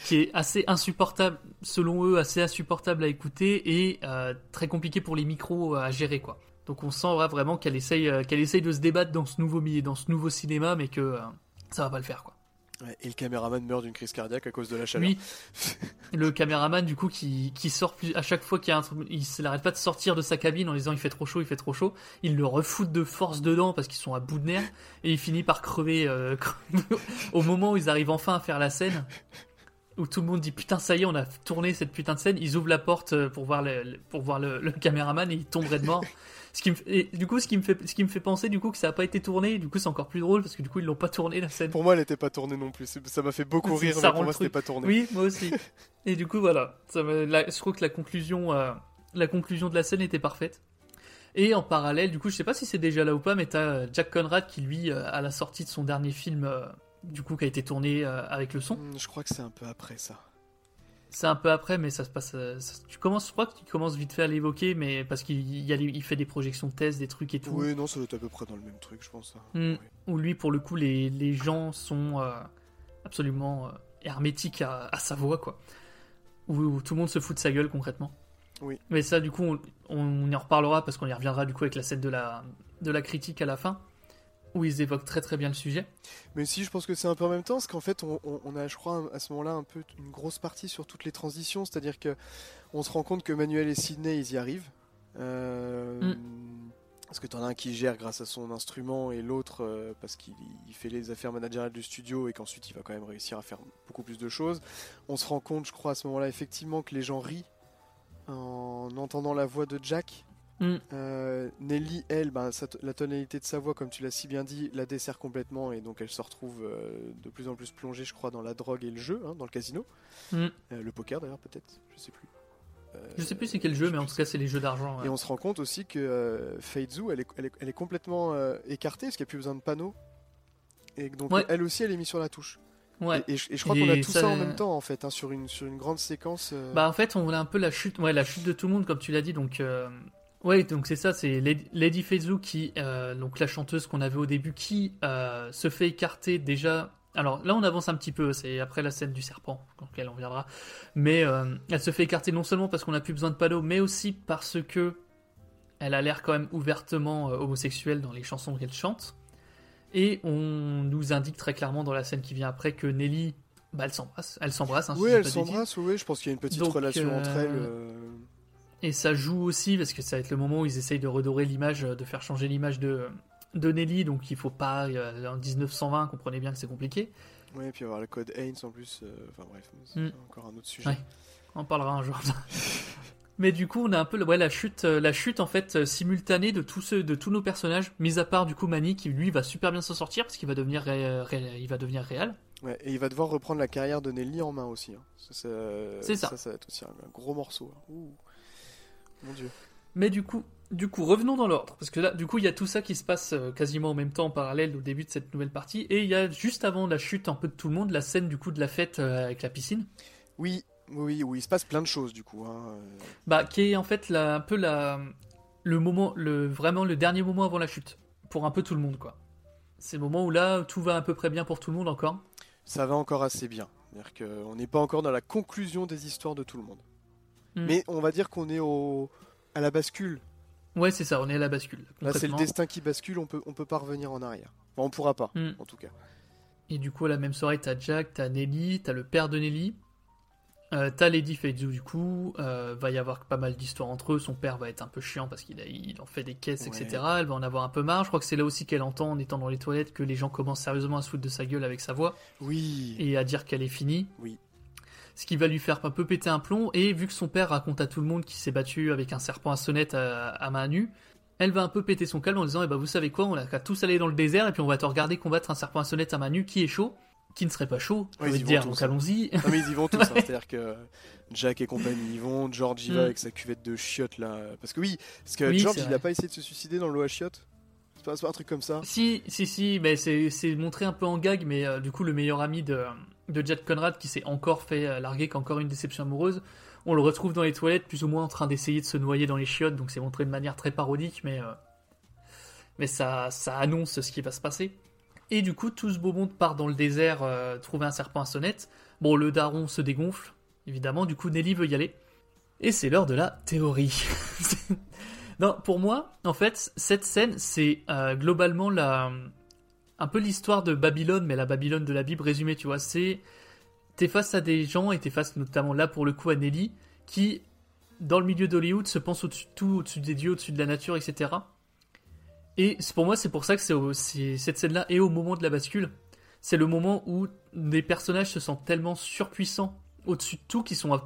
qui est assez insupportable, selon eux, assez insupportable à écouter et euh, très compliqué pour les micros à gérer, quoi. Donc on sent ouais, vraiment qu'elle essaye, euh, qu'elle essaye de se débattre dans ce nouveau milieu, dans ce nouveau cinéma, mais que euh, ça va pas le faire, quoi. Et le caméraman meurt d'une crise cardiaque à cause de la chaleur. Oui. (laughs) Le caméraman, du coup, qui, sort plus, à chaque fois qu'il y a un il n'arrête pas de sortir de sa cabine en disant il fait trop chaud, il fait trop chaud. Il le refoute de force dedans parce qu'ils sont à bout de nerfs et il finit par crever, euh, (laughs) au moment où ils arrivent enfin à faire la scène. Où tout le monde dit putain ça y est on a tourné cette putain de scène, ils ouvrent la porte euh, pour voir le, le- pour voir le, le caméraman et il tomberait de mort. Ce qui me, fait- et du coup ce qui me fait ce qui me fait penser du coup que ça a pas été tourné, du coup c'est encore plus drôle parce que du coup ils l'ont pas tourné la scène. Pour moi, elle était pas tournée non plus. Ça m'a fait beaucoup rire, ça mais pour moi, c'était pas tourné. Oui, moi aussi. (laughs) Et du coup, voilà. Ça je trouve que la conclusion, euh, la conclusion de la scène était parfaite. Et en parallèle, du coup, je sais pas si c'est déjà là ou pas, mais t'as euh, Jack Conrad qui, lui, euh, à la sortie de son dernier film, euh, du coup, qui a été tourné euh, avec le son. Hmm, Je crois que c'est un peu après ça. C'est un peu après, mais ça se passe. euh, ça- tu commences, je crois que tu commences vite fait à l'évoquer, mais parce qu'il y a les- il fait des projections de thèse, des trucs et tout. Oui, non, ça doit être à peu près dans le même truc, je pense. hein. Mm. Oui. Où lui, pour le coup, les, les gens sont euh, absolument euh, hermétiques à, à sa voix, quoi. Où, où tout le monde se fout de sa gueule, concrètement. Oui. Mais ça, du coup, on, on y en reparlera parce qu'on y reviendra, du coup, avec la scène de la, de la critique à la fin, où ils évoquent très très bien le sujet. Mais si, je pense que c'est un peu en même temps, parce qu'en fait, on, a, je crois, à ce moment-là, un peu une grosse partie sur toutes les transitions, c'est-à-dire que on se rend compte que Manuel et Sidney, ils y arrivent. Euh, Mm. Parce que t'en as un qui gère grâce à son instrument et l'autre euh, parce qu'il il fait les affaires managériales du studio et qu'ensuite il va quand même réussir à faire beaucoup plus de choses. On se rend compte, je crois, à ce moment-là, effectivement, que les gens rient en entendant la voix de Jack. Mm. Euh, Nelly, elle, ben, sa t- la tonalité de sa voix, comme tu l'as si bien dit, la dessert complètement et donc elle se retrouve euh, de plus en plus plongée, je crois, dans la drogue et le jeu, hein, dans le casino. Mm. Euh, le poker d'ailleurs, peut-être, je sais plus. Je sais plus c'est quel jeu, mais en tout cas, c'est les jeux d'argent. ouais. et on se rend compte aussi que Feizu, elle est, elle est, elle est complètement écartée parce qu'il n'y a plus besoin de panneaux. Et donc Ouais. elle aussi, elle est mise sur la touche. Ouais. Et, et je- et je crois qu'on a tout ça... ça- en même temps en fait, hein, sur, une, sur une grande séquence. euh, Bah en fait on a un peu la chute, ouais la chute de tout le monde comme tu l'as dit donc euh, ouais donc c'est ça c'est Lady, Feizu qui euh, donc la chanteuse qu'on avait au début qui euh, se fait écarter déjà. Alors là on avance un petit peu c'est après la scène du serpent auquel on viendra mais euh, elle se fait écarter non seulement parce qu'on a plus besoin de panneaux mais aussi parce que elle a l'air quand même ouvertement homosexuelle dans les chansons qu'elle chante et on nous indique très clairement dans la scène qui vient après que Nelly bah, elle s'embrasse elle s'embrasse hein, oui, elle s'embrasse, oui, je pense qu'il y a une petite Donc, relation entre elles. Euh, Et ça joue aussi, parce que ça va être le moment où ils essayent de redorer l'image, euh, de faire changer l'image de, de Nelly, donc il faut pas, euh, en 1920, comprenez bien que c'est compliqué. Ouais, et puis avoir le code Haynes en plus. euh, Enfin bref, c'est Mm. encore un autre sujet. Ouais. On en parlera un jour. (laughs) Mais du coup, on a un peu ouais, la chute, euh, la chute en fait euh, simultanée de tous ceux, de tous nos personnages, mis à part du coup Manny qui lui va super bien s'en sortir parce qu'il va devenir, ré- ré- il va devenir réel. Ouais, et il va devoir reprendre la carrière de Nelly en main aussi. hein. Ça- C'est ça. ça. Ça va être aussi un, un gros morceau. hein. Ouh. Mon dieu. Mais du coup, du coup, revenons dans l'ordre, parce que là, du coup, il y a tout ça qui se passe euh, quasiment en même temps, en parallèle, au début de cette nouvelle partie, et il y a juste avant la chute un peu de tout le monde, la scène du coup de la fête euh, avec la piscine, Oui, oui, oui, il se passe plein de choses du coup. hein. Euh, bah, qui est en fait la, un peu la, le moment, le vraiment le dernier moment avant la chute, pour un peu tout le monde, quoi. C'est le moment où là, tout va à peu près bien pour tout le monde encore. Ça va encore assez bien. C'est-à-dire qu'on n'est pas encore dans la conclusion des histoires de tout le monde. Mm. Mais on va dire qu'on est au à la bascule. Ouais, c'est ça, on est à la bascule. Là, c'est le destin qui bascule. On peut, on peut pas revenir en arrière. Enfin, on pourra pas, Mm. en tout cas. Et du coup, à la même soirée, t'as Jack, t'as Nelly, t'as le père de Nelly, euh, t'as Lady Feizu, du coup, euh, va y avoir pas mal d'histoires entre eux. Son père va être un peu chiant parce qu'il a- il en fait des caisses, Ouais. etc. Elle va en avoir un peu marre. Je crois que c'est là aussi qu'elle entend en étant dans les toilettes que les gens commencent sérieusement à se foutre de sa gueule avec sa voix Oui. et à dire qu'elle est finie. Oui. Ce qui va lui faire un peu péter un plomb. Et vu que son père raconte à tout le monde qu'il s'est battu avec un serpent à sonnette à, à main nue, elle va un peu péter son calme en disant Eh ben, Vous savez quoi, on a qu'à tous aller dans le désert et puis on va te regarder combattre un serpent à sonnette à main nue qui est chaud, qui ne serait pas chaud. Ouais, je dire, donc allons-y. Non, mais ils y vont tous. hein. (laughs) C'est-à-dire que Jack et compagnie y vont. George y va Mm. avec sa cuvette de chiottes là. Parce que oui, parce que Oui, George il vrai. a pas essayé de se suicider dans l'eau à chiottes. C'est pas, un truc comme ça. Si, si, si, mais c'est c'est montré un peu en gag, mais euh, du coup, le meilleur ami de, de Jack Conrad, qui s'est encore fait euh, larguer, qui a encore une déception amoureuse, on le retrouve dans les toilettes, plus ou moins en train d'essayer de se noyer dans les chiottes, donc c'est montré de manière très parodique, mais, euh, ça, ça annonce ce qui va se passer. Et du coup, tout ce beau monde part dans le désert euh, trouver un serpent à sonnette. Bon, le daron se dégonfle, évidemment, du coup, Nelly veut y aller. Et c'est l'heure de la théorie. (laughs) non, pour moi, en fait, cette scène, c'est globalement la, un peu l'histoire de Babylone, mais la Babylone de la Bible résumée, tu vois. C'est, t'es face à des gens, et t'es face notamment là pour le coup à Nelly, qui, dans le milieu d'Hollywood, se pensent au-dessus de tout, au-dessus des dieux, au-dessus de la nature, etc. Et pour moi, c'est pour ça que c'est, cette scène-là est au moment de la bascule. C'est le moment où des personnages se sentent tellement surpuissants au-dessus de tout qu'ils sont,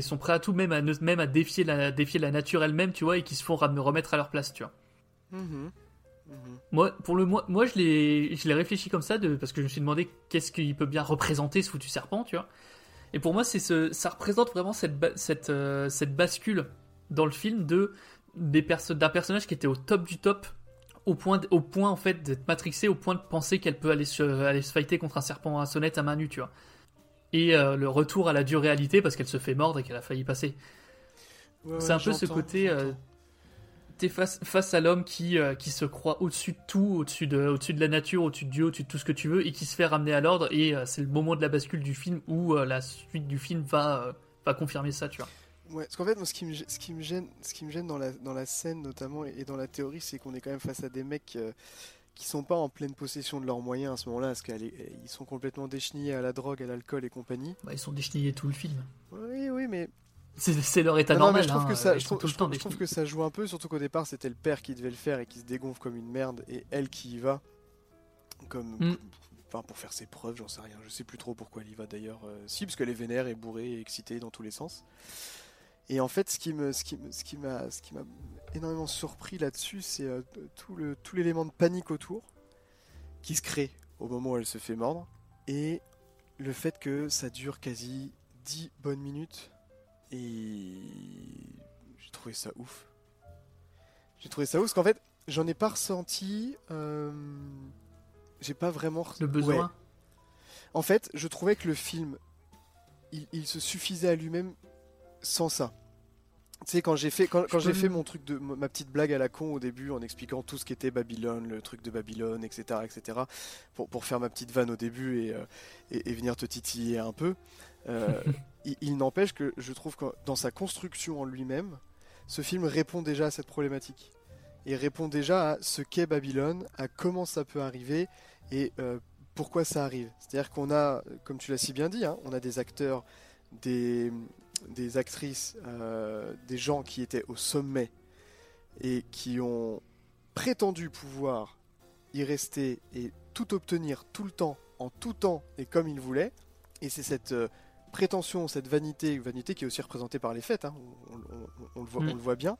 sont prêts à tout, même à, même à défier, la, défier la nature elle-même, tu vois, et qui se font remettre à leur place, tu vois. Mhm. Mhm. Moi, pour le moi, moi je l'ai, je l'ai réfléchi comme ça de, parce que je me suis demandé qu'est-ce qu'il peut bien représenter ce foutu serpent, tu vois. Et pour moi, c'est ce, ça représente vraiment cette, ba- cette, euh, cette bascule dans le film de des perso- d'un personnage qui était au top du top, au point, d- au point en fait d'être matrixé, au point de penser qu'elle peut aller se, aller se fighter contre un serpent à sonnette à main nue, tu vois. Et euh, le retour à la dure réalité parce qu'elle se fait mordre et qu'elle a failli passer. Ouais, C'est ouais, un peu ce côté, euh. T'es face, face à l'homme qui, euh, qui se croit au-dessus de tout, au-dessus de, au-dessus de la nature, au-dessus de Dieu, au-dessus de tout ce que tu veux, et qui se fait ramener à l'ordre, et euh, c'est le moment de la bascule du film où euh, la suite du film va, va confirmer ça, tu vois. Ouais, parce qu'en fait, moi, ce qui me, ce qui me gêne, ce qui me gêne dans la, dans la scène notamment et, dans la théorie, c'est qu'on est quand même face à des mecs qui sont pas en pleine possession de leurs moyens à ce moment-là, parce qu'ils sont complètement déchenillés à la drogue, à l'alcool et compagnie. Bah, ils sont déchenillés tout le film. Oui, oui, mais C'est leur état Non, non, normal. mais je trouve hein, que ça, ils je sont trouve, tout le je temps trouve- je trouve que ça joue un peu, surtout qu'au départ c'était le père qui devait le faire et qui se dégonfle comme une merde et elle qui y va comme, Mm. enfin pour faire ses preuves, j'en sais rien. Je sais plus trop pourquoi elle y va d'ailleurs. euh, si, parce qu'elle est vénère et bourrée et excitée dans tous les sens. Et en fait, ce qui me, ce qui, me- ce qui m'a, ce qui m'a énormément surpris là-dessus, c'est euh, tout le, tout l'élément de panique autour qui se crée au moment où elle se fait mordre et le fait que ça dure quasi 10 bonnes minutes et j'ai trouvé ça ouf. J'ai trouvé ça ouf parce qu'en fait, j'en ai pas ressenti. euh, J'ai pas vraiment. Le besoin. Ouais. En fait, je trouvais que le film, il, il se suffisait à lui-même sans ça. Tu sais, quand j'ai fait, quand, j'ai fait mon truc de ma petite blague à la con au début en expliquant tout ce qu'était Babylone, le truc de Babylone, etc., etc., pour, pour faire ma petite vanne au début et, euh, et, et venir te titiller un peu, il, il n'empêche que je trouve que dans sa construction en lui-même, ce film répond déjà à cette problématique. Et répond déjà à ce qu'est Babylone, à comment ça peut arriver et euh, pourquoi ça arrive. C'est-à-dire qu'on a, comme tu l'as si bien dit, hein, on a des acteurs, des, actrices, euh, des gens qui étaient au sommet et qui ont prétendu pouvoir y rester et tout obtenir tout le temps, en tout temps et comme ils voulaient. Et c'est cette euh, prétention, cette vanité, vanité qui est aussi représentée par les fêtes, hein, on, on- on le voit, Mm. on le voit bien.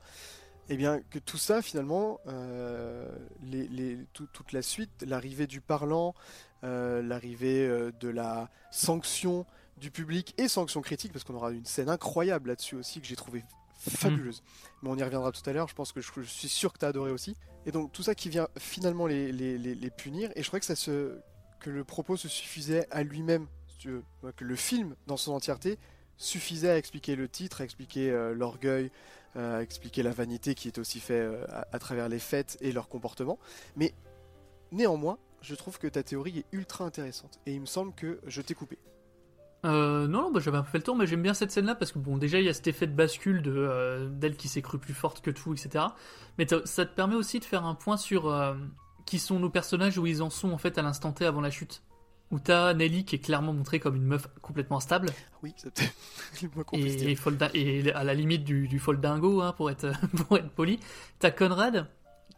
Et bien que tout ça, finalement, euh, les, les- tout- toute la suite, l'arrivée du parlant, euh, l'arrivée euh, de la sanction du public et sanction critique, parce qu'on aura une scène incroyable là-dessus aussi que j'ai trouvé fabuleuse. Mais on y reviendra tout à l'heure, je pense que je, je suis sûr que tu as adoré aussi. Et donc tout ça qui vient finalement les, punir, et je crois que, ça se, que le propos se suffisait à lui-même, Ouais, que le film dans son entièreté suffisait à expliquer le titre, à expliquer euh, l'orgueil, euh, à expliquer la vanité qui est aussi fait euh, à, travers les fêtes et leur comportement. Mais néanmoins, je trouve que ta théorie est ultra intéressante. Et il me semble que je t'ai coupé. Non, non, bah, j'avais un peu fait le tour, mais j'aime bien cette scène-là parce que bon, déjà il y a cet effet de bascule de d'elle qui s'est crue plus forte que tout, etc. Mais ça te permet aussi de faire un point sur qui sont nos personnages, où ils en sont en fait à l'instant T avant la chute. Où t'as Nelly qui est clairement montrée comme une meuf complètement instable Oui, c'est peut-être (laughs) et, à la limite du, du folle dingo, hein, pour être (laughs) pour être poli. T'as Conrad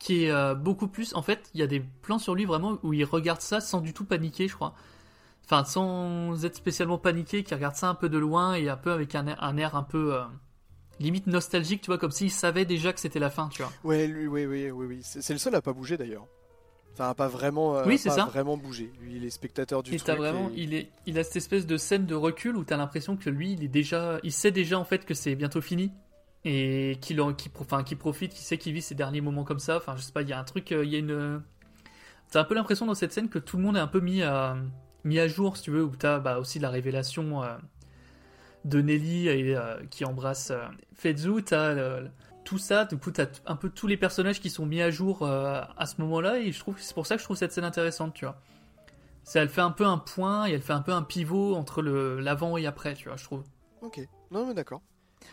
qui est euh, beaucoup plus. En fait, il y a des plans sur lui vraiment où il regarde ça sans du tout paniquer, je crois. Enfin, sans être spécialement paniqué, qui regarde ça un peu de loin et un peu avec un air, un air un peu euh, limite nostalgique, tu vois, comme s'il savait déjà que c'était la fin, tu vois. Ouais, lui, oui, oui, oui, oui. C'est c'est le seul à pas bouger d'ailleurs. Enfin, à pas vraiment, euh, Oui, pas ça. vraiment bouger. Lui, il est spectateur du et truc. vraiment, et- il est, il a cette espèce de scène de recul où t'as l'impression que lui, il est déjà, il sait déjà en fait que c'est bientôt fini et qu'il, pro- enfin, qu'il profite, qu'il sait qu'il vit ses derniers moments comme ça. Enfin, je sais pas, il y a un truc, euh, il y a une, t'as un peu l'impression dans cette scène que tout le monde est un peu mis à, mis à jour, si tu veux, où t'as bah, aussi la révélation euh, de Nelly et, euh, qui embrasse Fetzu, t'as tout ça, du coup t'as un peu tous les personnages qui sont mis à jour euh, à ce moment-là et je trouve c'est pour ça que je trouve cette scène intéressante, tu vois. Ça, elle fait un peu un point et elle fait un peu un pivot entre le l'avant et après, tu vois, je trouve. Ok. Non, mais d'accord.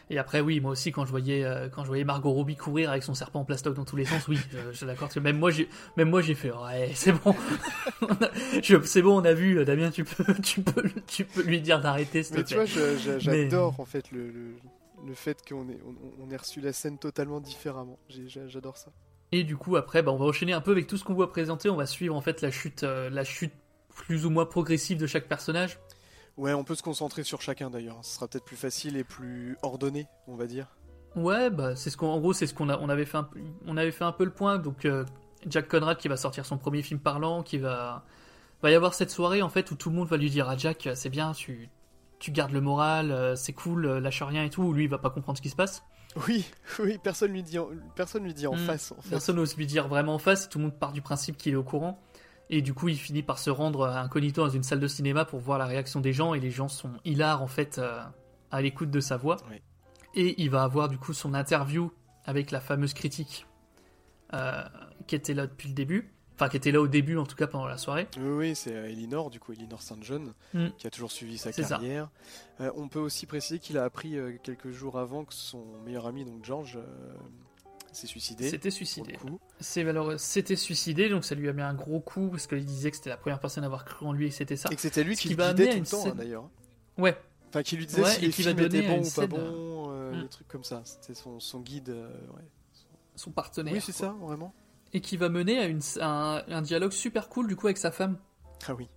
Et après, oui, moi aussi, quand je voyais, euh, quand je voyais Margot Robbie courir avec son serpent en plastoc dans tous les sens, oui, je, (laughs) je suis d'accord. Parce que même moi, j'ai, même moi, j'ai fait, ouais, c'est bon, (laughs) je- c'est bon, on a vu, euh, Damien, tu peux, (laughs) tu peux, tu peux lui dire d'arrêter, Mais tu vois, je- je- Mais- j'adore en fait le, le, le fait qu'on ait, on, on ait reçu la scène totalement différemment. J'adore ça. Et du coup, après, bah, on va enchaîner un peu avec tout ce qu'on voit présenter. On va suivre en fait la chute, euh, la chute plus ou moins progressive de chaque personnage. Ouais, on peut se concentrer sur chacun d'ailleurs. Ce sera peut-être plus facile et plus ordonné, on va dire. Ouais, bah c'est ce qu'on, en gros, c'est ce qu'on a, on avait fait un, peu- on avait fait un peu le point. Donc euh, Jack Conrad qui va sortir son premier film parlant, qui va, va y avoir cette soirée en fait où tout le monde va lui dire à Jack, c'est bien, tu, tu gardes le moral, euh, c'est cool, euh, lâche rien et tout. Lui, il va pas comprendre ce qui se passe. Oui, (laughs) oui, personne lui dit en, personne lui dit en Hmm. face. En fait. Personne n'ose lui dire vraiment en face. Tout le monde part du principe qu'il est au courant. Et du coup, il finit par se rendre incognito dans une salle de cinéma pour voir la réaction des gens. Et les gens sont hilars en fait euh, à l'écoute de sa voix. Oui. Et il va avoir du coup son interview avec la fameuse critique euh, qui était là depuis le début. Enfin, qui était là au début en tout cas pendant la soirée. Oui, oui, c'est euh, Elinor, du coup, Elinor Saint John, Mm. qui a toujours suivi sa carrière. Euh, on peut aussi préciser qu'il a appris euh, quelques jours avant que son meilleur ami, donc George, euh, s'est suicidé. C'était suicidé. C'est malheureux. C'était suicidé, donc ça lui a mis un gros coup parce qu'il disait que c'était la première personne à avoir cru en lui et que c'était ça. Et que c'était lui qui va guidait tout le temps, scène- hein, d'ailleurs. Ouais, Enfin, qui lui disait Ouais, si les qui va films étaient bons ou pas bons, Mm. des trucs comme ça. C'était son, son guide. Son partenaire. Oui, c'est ça, vraiment. Et qui va mener à une, un, un dialogue super cool du coup avec sa femme. Ah oui.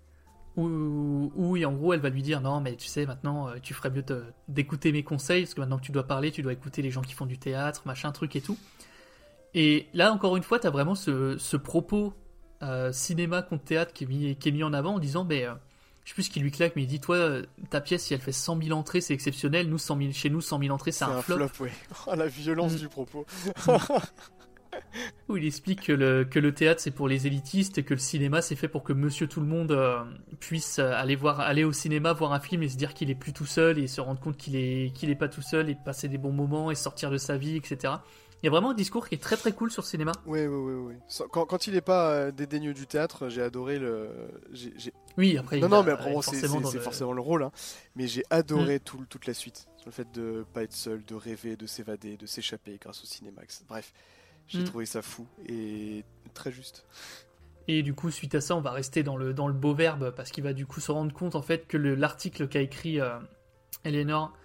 Où, en gros, elle va lui dire non, mais tu sais, maintenant, euh, tu ferais mieux d'écouter mes conseils, parce que maintenant que tu dois parler, tu dois écouter les gens qui font du théâtre, machin, truc et tout. Et là, encore une fois, tu as vraiment ce, ce propos euh, cinéma contre théâtre qui est, mis, qui est mis en avant en disant, mais euh, je sais plus ce qui lui claque, mais il dit, toi, ta pièce, si elle fait 100 000 entrées, c'est exceptionnel. Nous, 100 000, chez nous, 100 000 entrées, c'est un, flop. ouais. (laughs) Oh, la violence Mm. du propos. (laughs) (laughs) Où il explique que le, que le théâtre c'est pour les élitistes et que le cinéma c'est fait pour que monsieur tout le monde euh, puisse euh, aller, voir, aller au cinéma, voir un film et se dire qu'il est plus tout seul et se rendre compte qu'il est, qu'il est pas tout seul et passer des bons moments et sortir de sa vie, etc. Il y a vraiment un discours qui est très très cool sur le cinéma. Oui, oui, oui, Quand, quand il est pas euh, dédaigneux du théâtre, j'ai adoré le. Oui, après, Non, il non, mais après, bon, c'est forcément le- Mm. forcément le rôle. hein. Mais j'ai adoré tout, toute la suite. Sur le fait de pas être seul, de rêver, de s'évader, de s'échapper grâce au cinéma. Bref, j'ai Mm. trouvé ça fou et très juste. Et du coup, suite à ça, on va rester dans le, dans le beau verbe parce qu'il va du coup se rendre compte en fait que le- l'article qu'a écrit euh, Eleanor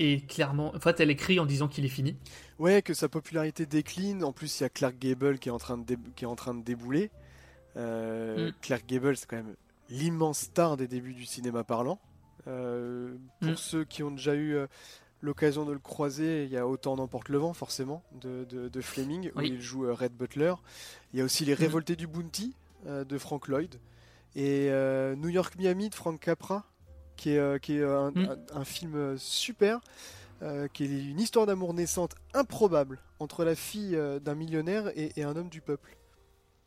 est clairement. En fait, elle écrit en disant qu'il est fini. Ouais, que sa popularité décline. En plus, il y a Clark Gable qui est en train de, dé- qui est en train de débouler. Euh, Mm. Clark Gable, c'est quand même l'immense star des débuts du cinéma parlant. Euh, pour Mm. ceux qui ont déjà eu euh, l'occasion de le croiser, il y a Autant n'emporte le vent, forcément, de, de, de Fleming, où il joue euh, Red Butler. Il y a aussi Les Mm. Révoltés du Bounty euh, de Frank Lloyd. Et euh, New York Miami de Frank Capra, qui est, euh, qui est euh, un, un- un film super, qui est une histoire d'amour naissante improbable entre la fille d'un millionnaire et, et un homme du peuple.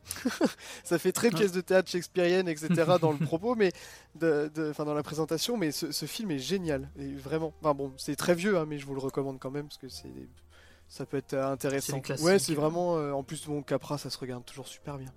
(laughs) ça fait très Ouais. pièce de théâtre shakespearienne, etc. (laughs) dans le propos, mais de, de- enfin dans la présentation, mais ce, ce film est génial, et vraiment. Enfin bon, c'est très vieux, hein, mais je vous le recommande quand même parce que c'est, ça peut être euh, intéressant. Ouais, c'est vraiment. euh, en plus, mon Capra, ça se regarde toujours super bien.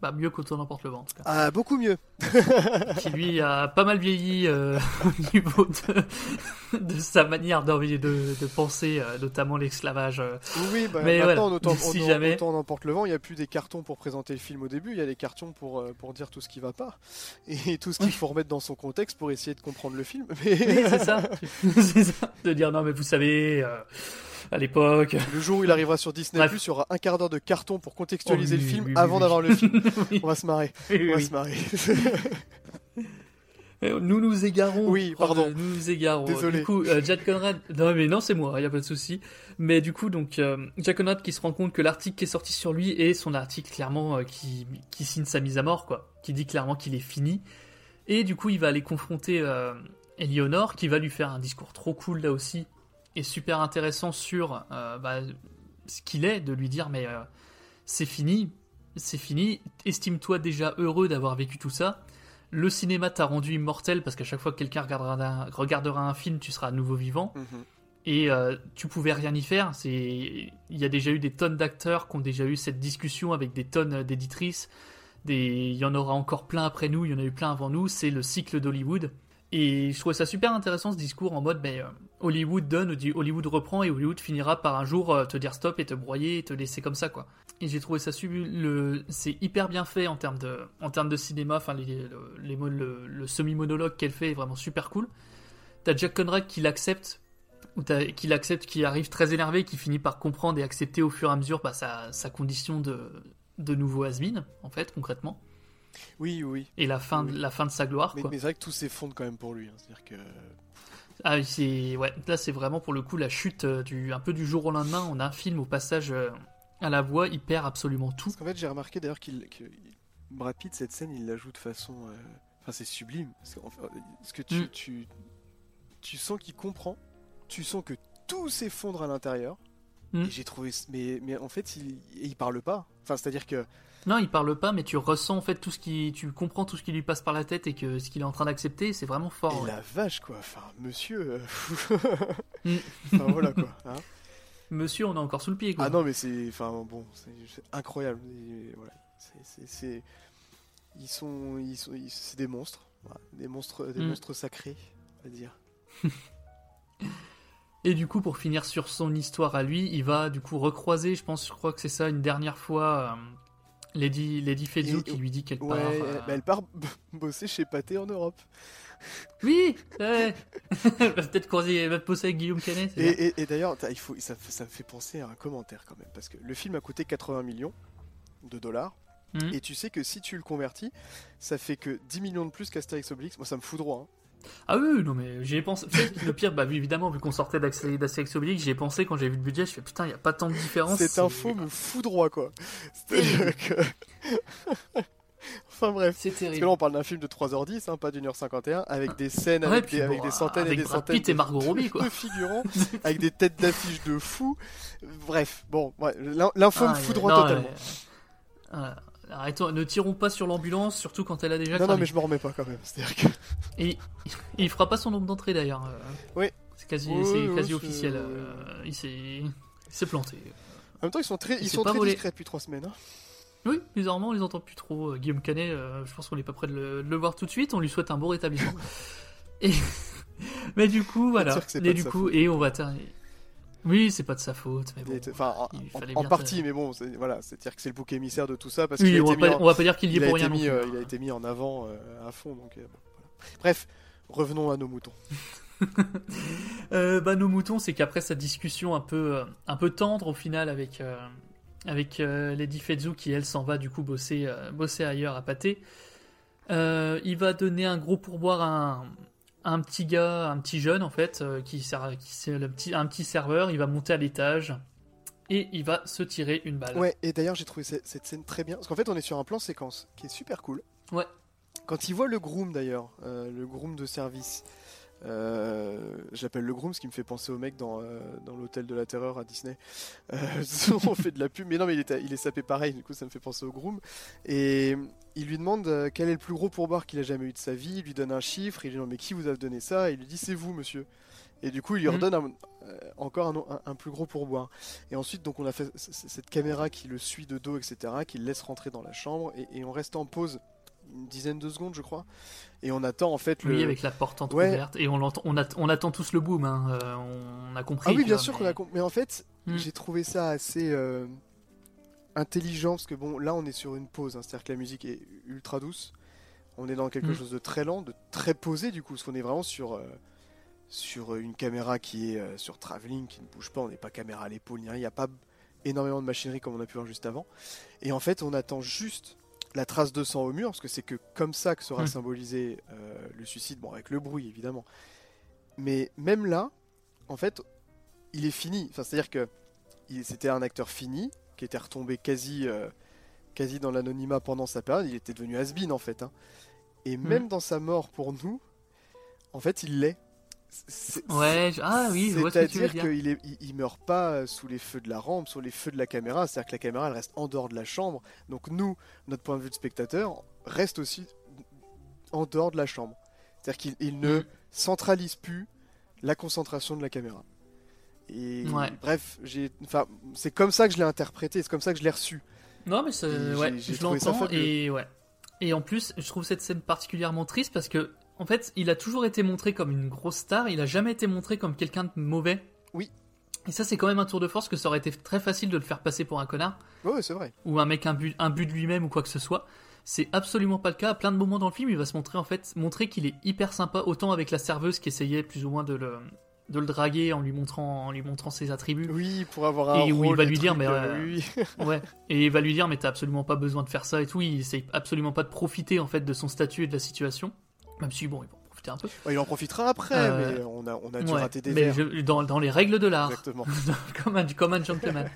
Bah, mieux qu'autant n'importe le vent en tout cas. Ah, beaucoup mieux. (laughs) qui lui a pas mal vieilli euh, (laughs) au niveau de, de sa manière d'envie de, de penser, euh, notamment l'esclavage. euh. Oui, bah, Mais maintenant, voilà, autant, (laughs) si autant- jamais. autant n'emporte le vent, il n'y a plus des cartons pour présenter le film au début, il y a des cartons pour, euh, pour dire tout ce qui va pas et tout ce qu'il faut remettre dans son contexte pour essayer de comprendre le film. Mais c'est ça. c'est ça. De dire non, mais vous savez, euh, à l'époque. le jour où il arrivera sur Disney, Bref. il y aura un quart d'heure de carton pour contextualiser Oh, oui, le film oui, oui, avant d'avoir le film. (laughs) On va se marrer. On va se marrer. (laughs) Euh, Nous nous égarons. Oui, Oh, pardon. euh, Nous nous égarons. Désolé. Du coup, euh, Jack Conrad. Non, mais non, c'est moi, il y a pas de souci. Mais du coup, donc, euh, Jack Conrad qui se rend compte que l'article qui est sorti sur lui est son article clairement euh, qui, qui signe sa mise à mort, quoi. Qui dit clairement qu'il est fini. Et du coup, il va aller confronter euh, Eleonore, qui va lui faire un discours trop cool là aussi, super intéressant sur euh, bah, ce qu'il est, de lui dire, mais euh, c'est fini, c'est fini, estime-toi déjà heureux d'avoir vécu tout ça. Le cinéma t'a rendu immortel parce qu'à chaque fois que quelqu'un regardera un, regardera un film, tu seras à nouveau vivant. Mhm. Et euh, tu pouvais rien y faire. C'est, il y a déjà eu des tonnes d'acteurs qui ont déjà eu cette discussion avec des tonnes d'éditrices. Des, il y en aura encore plein après nous. Il y en a eu plein avant nous. C'est le cycle d'Hollywood. Et je trouvais ça super intéressant ce discours en mode, ben, euh, Hollywood donne, Hollywood reprend et Hollywood finira par un jour euh, te dire stop et te broyer et te laisser comme ça quoi. Et j'ai trouvé ça le, c'est hyper bien fait en termes de, en termes de cinéma. Enfin, les, le, les mo- le, le semi-monologue qu'elle fait est vraiment super cool. T'as Jack Conrad qui l'accepte, ou qui l'accepte, qui arrive très énervé, qui finit par comprendre et accepter au fur et à mesure bah, sa, sa condition de, de nouveau Asmin, en fait, concrètement. Oui, oui. Et la fin, de- la fin de sa gloire, Mais, mais c'est vrai que tout s'effondre quand même pour lui. hein. C'est-à-dire que. Ah, c'est ouais, là c'est vraiment pour le coup la chute euh, du un peu du jour au lendemain. On a un film au passage euh, à la voix, il perd absolument tout. Parce qu'en fait, j'ai remarqué d'ailleurs qu'il que Brad Pitt, cette scène, il la joue de façon. euh, Enfin, c'est sublime. Parce que, enfin, parce que tu, Mm. tu, tu sens qu'il comprend. Tu sens que tout s'effondre à l'intérieur. Mm. Et j'ai trouvé. Mais, mais en fait, il, il parle pas. Enfin, c'est-à-dire que. Non, il parle pas, mais tu ressens en fait tout ce qui, tu comprends tout ce qui lui passe par la tête et que ce qu'il est en train d'accepter, c'est vraiment fort. Et ouais. la vache, quoi. Enfin, monsieur. euh, Mm. (laughs) enfin, voilà, quoi. hein. Monsieur, on est encore sous le pied. Quoi. Ah non, mais c'est. Enfin, bon, c'est incroyable. Et voilà. C'est- Ils sont. Ils sont. C'est des monstres. Voilà. Des monstres, des Mm. monstres sacrés, on va dire. (laughs) Et du coup, pour finir sur son histoire à lui, il va du coup recroiser, je pense, je crois que c'est ça, une dernière fois, euh, Lady, Lady Et- qui lui dit qu'elle Ouais, part. elle- euh, bah, elle part (laughs) bosser chez Pathé en Europe. Oui ouais. (laughs) Peut-être croiser, va poser avec Guillaume Canet. Et, bien. et- et d'ailleurs, il faut, ça, ça me fait penser à un commentaire quand même, parce que le film a coûté 80 millions de dollars, Mhm. et tu sais que si tu le convertis, ça fait que 10 millions de plus qu'Astérix Obélix. Moi, ça me fout droit. hein. Ah oui, non mais j'y ai pensé. Le pire, bah évidemment, vu qu'on sortait d'Astérix Obélix, j'y ai pensé quand j'ai vu le budget, je fais putain, il y a pas tant de différence. C'est- info me fout droit, quoi. C'est-à-dire (laughs) que. (laughs) enfin bref. C'est Parce que terrible. là, on parle d'un film de 3h10, hein, pas d'une heure 51, avec des scènes, Ouais, avec, des, bon, avec des centaines avec et des Brad centaines Pitt et de- Margot Robbie, quoi. de figurants, (laughs) avec des têtes d'affiche de fous. Bref, bon, ouais, l'in- l'info Ah, me fout droit non, totalement. Ah, Arrêtons, ne tirons pas sur l'ambulance, surtout quand elle a déjà Non, non, cramé. mais je m'en remets pas quand même. C'est-à-dire que. Et, et (laughs) il fera pas son nombre d'entrées d'ailleurs. euh, Oui. C'est quasi, Oui, c'est oui, quasi c'est- officiel. euh, il s'est, planté. En même temps, ils sont très, Il ils sont pas très volé. discrets depuis 3 semaines. hein. Oui, bizarrement, on les entend plus trop. Euh, Guillaume Canet, euh, je pense qu'on est pas près de le, de le voir tout de suite. On lui souhaite un bon rétablissement. (laughs) et... (laughs) Mais du coup, voilà. de du coup, faute. et on va terminer. Oui, c'est pas de sa faute. Mais Il bon, était- Enfin, en, partie, mais bon, voilà, c'est-à-dire que c'est le bouc émissaire de tout ça parce Oui, on va, pas, en- on va pas dire qu'il y est pour rien. non mis, plus. euh, il a été mis en avant euh, à fond. Donc, euh, voilà. Bref, revenons à nos moutons. (laughs) Euh, bah, nos moutons, c'est qu'après cette discussion un peu, un peu tendre au final avec, euh, avec euh, Lady Fezou qui elle s'en va du coup bosser, bosser ailleurs à pâté, il va donner un gros pourboire à un, un petit gars, un petit jeune en fait, euh, qui sert, qui c'est le petit, un petit serveur. Il va monter à l'étage et il va se tirer une balle. Ouais, et d'ailleurs, j'ai trouvé ce- cette scène très bien. Parce qu'en fait, on est sur un plan séquence qui est super cool. Ouais. Quand il voit le groom d'ailleurs, euh, le groom de service, euh, j'appelle le groom ce qui me fait penser au mec dans, euh, dans l'hôtel de la terreur à Disney. Euh, (laughs) on fait de la pub, mais non, mais il est, il est sapé pareil, du coup ça me fait penser au groom. Et il lui demande quel est le plus gros pourboire qu'il a jamais eu de sa vie, il lui donne un chiffre, il lui dit non, mais qui vous a donné ça Et il lui dit c'est vous monsieur. Et du coup il lui Mhm. redonne un- euh, encore un, un- un plus gros pourboire. Et ensuite, donc, on a fait cette caméra qui le suit de dos, etc., qui le laisse rentrer dans la chambre, et, et on reste en pause une dizaine de secondes, je crois, et on attend en fait le. Oui, avec la porte Ouais. entrouverte. Et on, on, on attend tous le boom. hein, euh, on a compris. Ah oui, bien vois, sûr mais- qu'on a compris. Mais en fait, Hmm. j'ai trouvé ça assez euh, intelligent, parce que bon, là, on est sur une pause, hein, c'est-à-dire que la musique est ultra douce. On est dans quelque Hmm. chose de très lent, de très posé, du coup, parce qu'on est vraiment sur. euh, sur une caméra qui est sur travelling, qui ne bouge pas, on n'est pas caméra à l'épaule, ni rien, il n'y a pas énormément de machinerie comme on a pu voir juste avant. Et en fait, on attend juste la trace de sang au mur, parce que c'est que comme ça que sera Mm. symbolisé euh, le suicide, bon, avec le bruit évidemment. Mais même là, en fait, il est fini. Enfin, c'est-à-dire que c'était un acteur fini, qui était retombé quasi, euh, quasi dans l'anonymat pendant sa période, il était devenu has en fait. hein. Et même dans sa mort pour nous, en fait, il l'est. Ouais, je- ah oui, je vois ce que tu veux C'est-à-dire dire. qu'il il, il meurt pas euh, sous les feux de la rampe, sous les feux de la caméra. C'est-à-dire que la caméra, elle reste en dehors de la chambre. Donc nous, notre point de vue de spectateur, reste aussi en dehors de la chambre. C'est-à-dire qu'il il ne Mm. centralise plus la concentration de la caméra. Et Ouais. bref, j'ai, enfin, c'est comme ça que je l'ai interprété, c'est comme ça que je l'ai reçu. Non, mais ouais, je l'entends fabuleux. et ouais. Et en plus, je trouve cette scène particulièrement triste parce que, en fait, il a toujours été montré comme une grosse star. Il a jamais été montré comme quelqu'un de mauvais. Oui. Et ça, c'est quand même un tour de force que ça aurait été très facile de le faire passer pour un connard Ouais, ouais, c'est vrai. ou un mec imbu, imbu de lui-même ou quoi que ce soit. C'est absolument pas le cas. À plein de moments dans le film, il va se montrer en fait, montrer qu'il est hyper sympa, autant avec la serveuse qui essayait plus ou moins de le, de le draguer en lui montrant, en lui montrant ses attributs. Oui, pour avoir un Et où il rôle, va des lui dire, mais euh, oui. (laughs) ouais. Et il va lui dire, mais t'as absolument pas besoin de faire ça et tout. Il essaye absolument pas de profiter en fait de son statut et de la situation. Même si bon, il va en profiter un peu. Ouais, il en profitera après, Euh, mais on a, on a dû Ouais, rater des mais je- dans, dans les règles de l'art, Exactement. (laughs) comme un, comme un gentleman.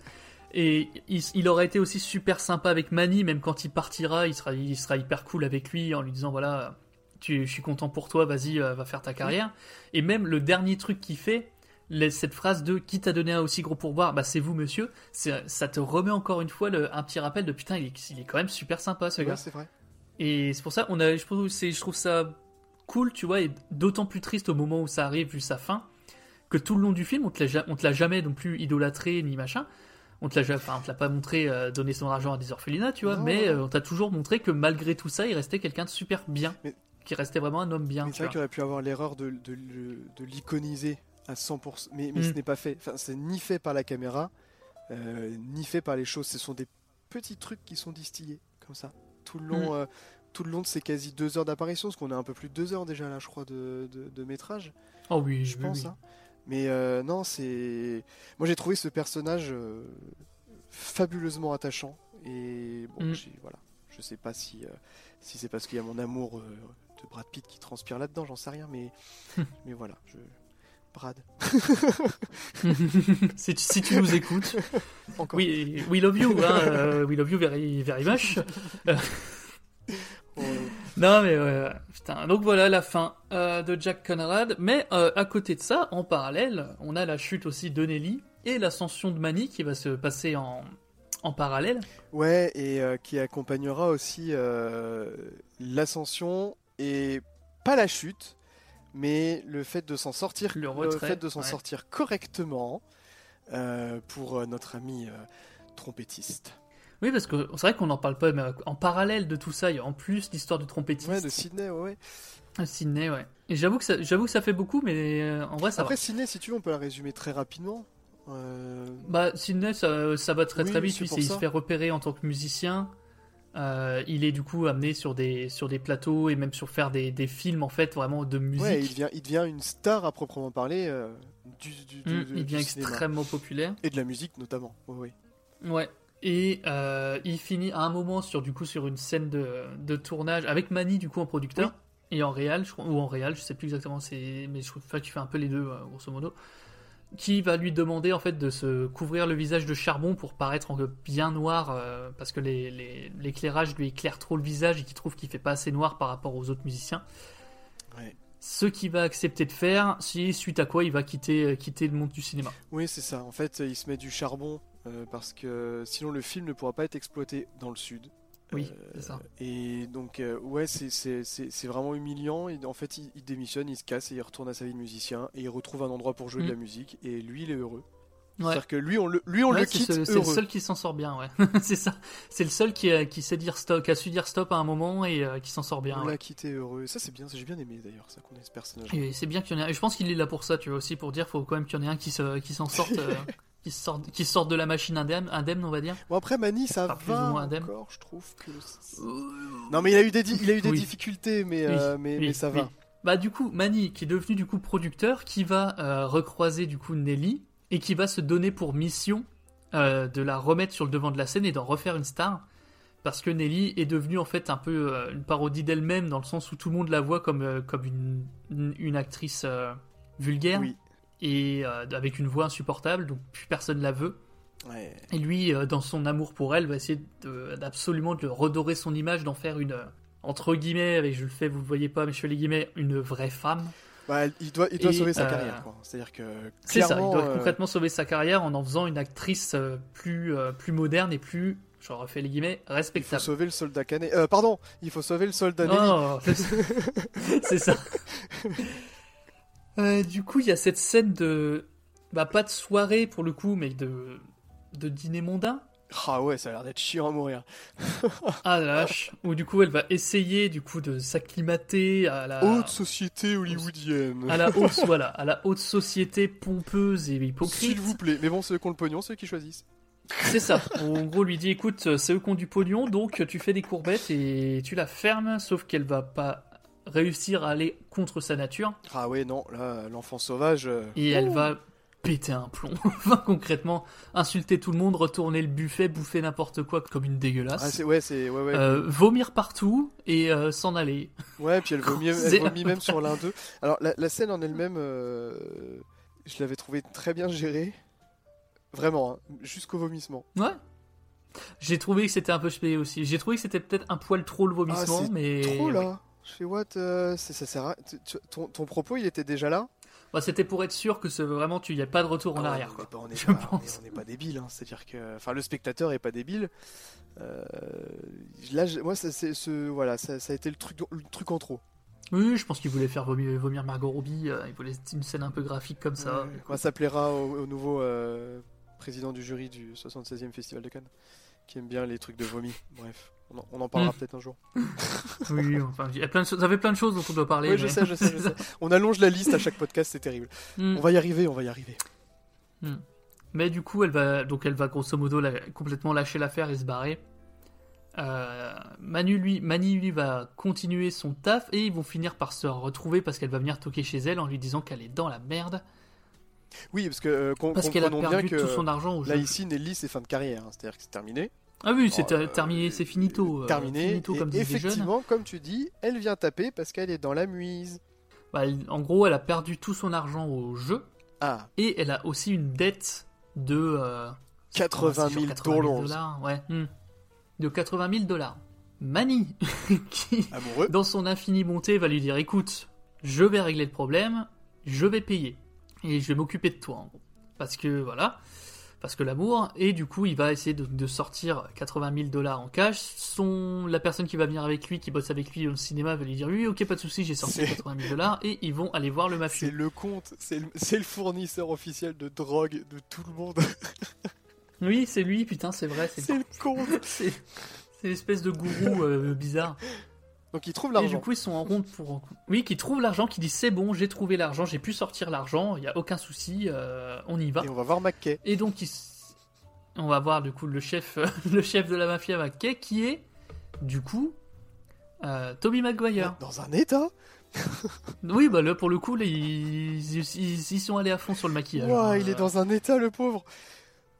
Et il, il aurait été aussi super sympa avec Manny, même quand il partira, il sera, il sera hyper cool avec lui en lui disant voilà, tu, je suis content pour toi, vas-y, euh, va faire ta carrière. Et même le dernier truc qu'il fait, cette phrase de qui t'a donné un aussi gros pourboire, bah c'est vous monsieur, ça te remet encore une fois le- un petit rappel de putain, il est, il est quand même super sympa ce Ouais, gars. c'est vrai. Et c'est pour ça, on a, je, trouve, c'est- je trouve ça cool, tu vois, et d'autant plus triste au moment où ça arrive, vu sa fin, que tout le long du film, on te l'a, ja- on te l'a jamais non plus idolâtré ni machin. On te l'a, enfin, on te l'a pas montré euh, donner son argent à des orphelinats, tu vois, Non, mais euh, on t'a toujours montré que malgré tout ça, il restait quelqu'un de super bien, Mais- qui restait vraiment un homme bien. Mais c'est vrai qu'il aurait pu avoir l'erreur de, de l'iconiser à 100%, mais, mais Mm. ce n'est pas fait. Enfin, c'est ni fait par la caméra, euh, ni fait par les choses. Ce sont des petits trucs qui sont distillés comme ça tout le long. Mm. Tout le long de ces quasi deux heures d'apparition, parce qu'on a un peu plus de deux heures déjà là, je crois, de, de- de métrage. Oh oui, je oui, pense. oui. hein. Mais euh, non, c'est. Moi, j'ai trouvé ce personnage euh, fabuleusement attachant. Et bon, Mm. voilà. Je sais pas si, euh, si c'est parce qu'il y a mon amour de Brad Pitt qui transpire là-dedans, j'en sais rien, mais, (laughs) mais voilà. Je... Brad. (laughs) si, tu, si tu nous écoutes, Encore. oui, we love you, hein, we love you very, very much. (laughs) Euh, Non mais euh, putain, donc voilà la fin euh, de Jack Conrad. Mais euh, à côté de ça, en parallèle, on a la chute aussi de Nelly et l'ascension de Manny qui va se passer en, en parallèle. Ouais, et euh, qui accompagnera aussi l'ascension et pas la chute, mais le fait de s'en sortir, Le retrait, fait de s'en ouais. sortir correctement pour notre ami trompettiste. Oui, parce que c'est vrai qu'on n'en parle pas, mais en parallèle de tout ça, il y a en plus l'histoire du trompettiste. Ouais, de Sydney, ouais. Sydney, ouais. Et j'avoue que ça, j'avoue que ça fait beaucoup, mais euh, en vrai, ça Après, va. Sydney, si tu veux, on peut la résumer très rapidement. Euh, Bah, Sydney, ça, ça va très Oui, très vite. Lui, il se fait repérer en tant que musicien. Euh, il est du coup amené sur des, sur des plateaux et même sur faire des, des films en fait vraiment de musique. ouais, il devient, il devient une star à proprement parler euh, du, du, Mm, du- il devient du extrêmement populaire. Et de la musique notamment. Ouais, ouais. Ouais. Et euh, il finit à un moment sur du coup sur une scène de, de tournage avec Manny du coup en producteur et en réal, je ou en réal, je sais plus exactement, c'est mais je crois qu'il fait un peu les deux euh, grosso modo. Qui va lui demander en fait de se couvrir le visage de charbon pour paraître en bien noir euh, parce que les- les- l'éclairage lui éclaire trop le visage et qu'il trouve qu'il fait pas assez noir par rapport aux autres musiciens. Ouais. Ce qu'il va accepter de faire, si suite à quoi il va quitter, quitter le monde du cinéma. Oui, c'est ça. En fait, il se met du charbon euh, parce que sinon le film ne pourra pas être exploité dans le sud. Oui, Euh, c'est ça. Et donc, euh, ouais, c'est- vraiment humiliant. Et en fait, il, il démissionne, il se casse et il retourne à sa vie de musicien et il retrouve un endroit pour jouer de Mm. la musique. Et lui, il est heureux. Ouais. C'est-à-dire que lui, on le, lui, on Ouais, le c'est quitte ce- C'est le seul qui s'en sort bien, ouais. (laughs) c'est ça. C'est le seul qui, a- qui sait dire stop, qui a su dire stop à un moment et euh, qui s'en sort bien. on ouais. l'a quitté heureux. Ça, c'est bien. J'ai bien aimé d'ailleurs, ça qu'on ait ce personnage. Et c'est bien qu'il y en ait. un- Et je pense qu'il est là pour ça, tu vois aussi pour dire, faut quand même qu'il y en ait un qui se, qui s'en sorte, (laughs) euh, qui se sorte, qui sorte de la machine indemne, indemne, on va dire. Bon après Mani ça Enfin, plus va ou moins indemne. encore, je trouve que. c'est- Non mais il a eu des, il a eu des Oui. difficultés, mais Oui, euh, mais, oui, mais ça va. Bah du coup, Manny qui est devenu du coup producteur, qui va euh, recroiser du coup Nelly et qui va se donner pour mission euh, de la remettre sur le devant de la scène et d'en refaire une star. Parce que Nelly est devenue en fait un peu euh, une parodie d'elle-même dans le sens où tout le monde la voit comme, euh, comme une, une, une actrice euh, vulgaire Oui. Et euh, avec une voix insupportable, donc plus personne la veut. Ouais. Et lui, euh, dans son amour pour elle, va essayer de- d'absolument de, redorer son image, d'en faire une, euh, entre guillemets, avec je le fais, vous le voyez pas, mais je fais les guillemets, une vraie femme. Bah, il doit, il doit Et, sauver sa carrière. quoi. C'est-à-dire que C'est ça, il doit concrètement sauver sa carrière en en faisant une actrice plus, plus moderne et plus, je refais les guillemets, il faut respectable. sauver le soldat canet. Euh, pardon, il faut sauver le soldat Nelly. Oh, c'est ça. (laughs) (laughs) Euh, du coup, il y a cette scène de. Bah, pas de soirée pour le coup, mais de, de dîner mondain. Ah ouais, ça a l'air d'être chiant à mourir. (laughs) Ah la vache. Où du coup, elle va essayer du coup de s'acclimater à la. Haute société hollywoodienne. à la haute, (laughs) voilà, à la haute société pompeuse et hypocrite. S'il vous plaît. Mais bon, ceux qui ont le pognon, ceux qui choisissent. C'est ça. (laughs) En gros, lui dit écoute, c'est eux qui ont du pognon, donc tu fais des courbettes et tu la fermes, sauf qu'elle va pas réussir à aller contre sa nature Ah ouais, non, là, l'enfant sauvage. euh, et elle va péter un plomb. (laughs) enfin, concrètement, insulter tout le monde, retourner le buffet, bouffer n'importe quoi comme une Ah, dégueulasse. c'est ouais, c'est ouais, ouais. Euh, vomir partout et euh, s'en aller. Ouais, puis elle vomit, elle vomit même sur l'un d'eux. Alors, la, la scène en elle-même, euh, je l'avais trouvée très bien gérée. Vraiment, hein, jusqu'au vomissement. Ouais. J'ai trouvé que c'était un peu spé aussi. J'ai trouvé que c'était peut-être un poil trop le vomissement, Ah, c'est mais Trop là Je fais what euh, Ça sert à... ton, ton propos, il était déjà là Bah, c'était pour être sûr que ce, vraiment tu n'y a pas de retour en Ah, arrière. on Quoi. n'est pas- on n'est (laughs) pas, n'est pas débile, hein. c'est-à-dire que, enfin, le spectateur est pas débile. Euh, là, moi, ça, ce, voilà, ça, ça a été le truc, le truc en trop. Oui, je pense qu'il voulait faire vomir, vomir Margot Robbie. euh, il voulait une scène un peu graphique comme ça. Moi, ça plaira au, au nouveau président du jury du 76e Festival de Cannes, qui aime bien les trucs de vomi. Bref, on en, on en parlera Mm. peut-être un jour. (laughs) Oui, enfin, il y a plein de choses. Plein de choses dont on doit parler. Oui, je sais, je sais, je (laughs) sais. On allonge la liste à chaque podcast, c'est terrible. Mm. On va y arriver, on va y arriver. Mais du coup, elle va donc elle va grosso modo la- complètement lâcher l'affaire et se barrer. Euh, Manu lui, Mani lui va continuer son taf et ils vont finir par se retrouver parce qu'elle va venir toquer chez elle en lui disant qu'elle est dans la merde. Oui, parce que euh, Parce qu'elle a perdu que tout son argent au là ici Nelly c'est fin de carrière, hein, c'est-à-dire que c'est terminé. Ah oui, c'est Oh, euh, terminé, c'est finito. euh, terminé. finito, et comme jeunes. effectivement, comme tu dis, elle vient taper parce qu'elle est dans la muise. Bah, elle- en gros, elle a perdu tout son argent au jeu Ah, et elle a aussi une dette de euh, 80 000 dollars. dollars. Ouais. hmm. De 80 000 dollars. Mani, (laughs) qui, Amoureux. dans son infinie bonté, va lui dire écoute, je vais régler le problème, je vais payer. Et je vais m'occuper de toi, en gros. Parce que, voilà. Parce que l'amour. Et du coup, il va essayer de, de sortir 80 000 dollars en cash. Son, la personne qui va venir avec lui, qui bosse avec lui au cinéma, va lui dire oui, ok, pas de souci, j'ai sorti C'est- 80 000 dollars. Et ils vont aller voir le (laughs) C'est mafieux. le compte, c'est le, c'est le fournisseur officiel de drogue de tout le monde. (laughs) Oui, c'est lui, putain, c'est vrai. C'est c'est le compte. (laughs) c'est- c'est l'espèce de gourou euh, bizarre. Donc il trouve Et du l'argent. coup, ils sont en ronde pour. Oui, qui trouve l'argent, qui dit c'est bon, j'ai trouvé l'argent, j'ai pu sortir l'argent, il y a aucun souci, euh, on y va. Et on va voir McKay. Et donc, il s- on va voir du coup le chef, (laughs) le chef de la mafia McKay, qui est du coup euh, Toby Maguire. Dans un état (laughs) Oui, bah là pour le coup, là, ils, ils- ils- ils sont allés à fond sur le maquillage. Hein. il est dans un état, le pauvre.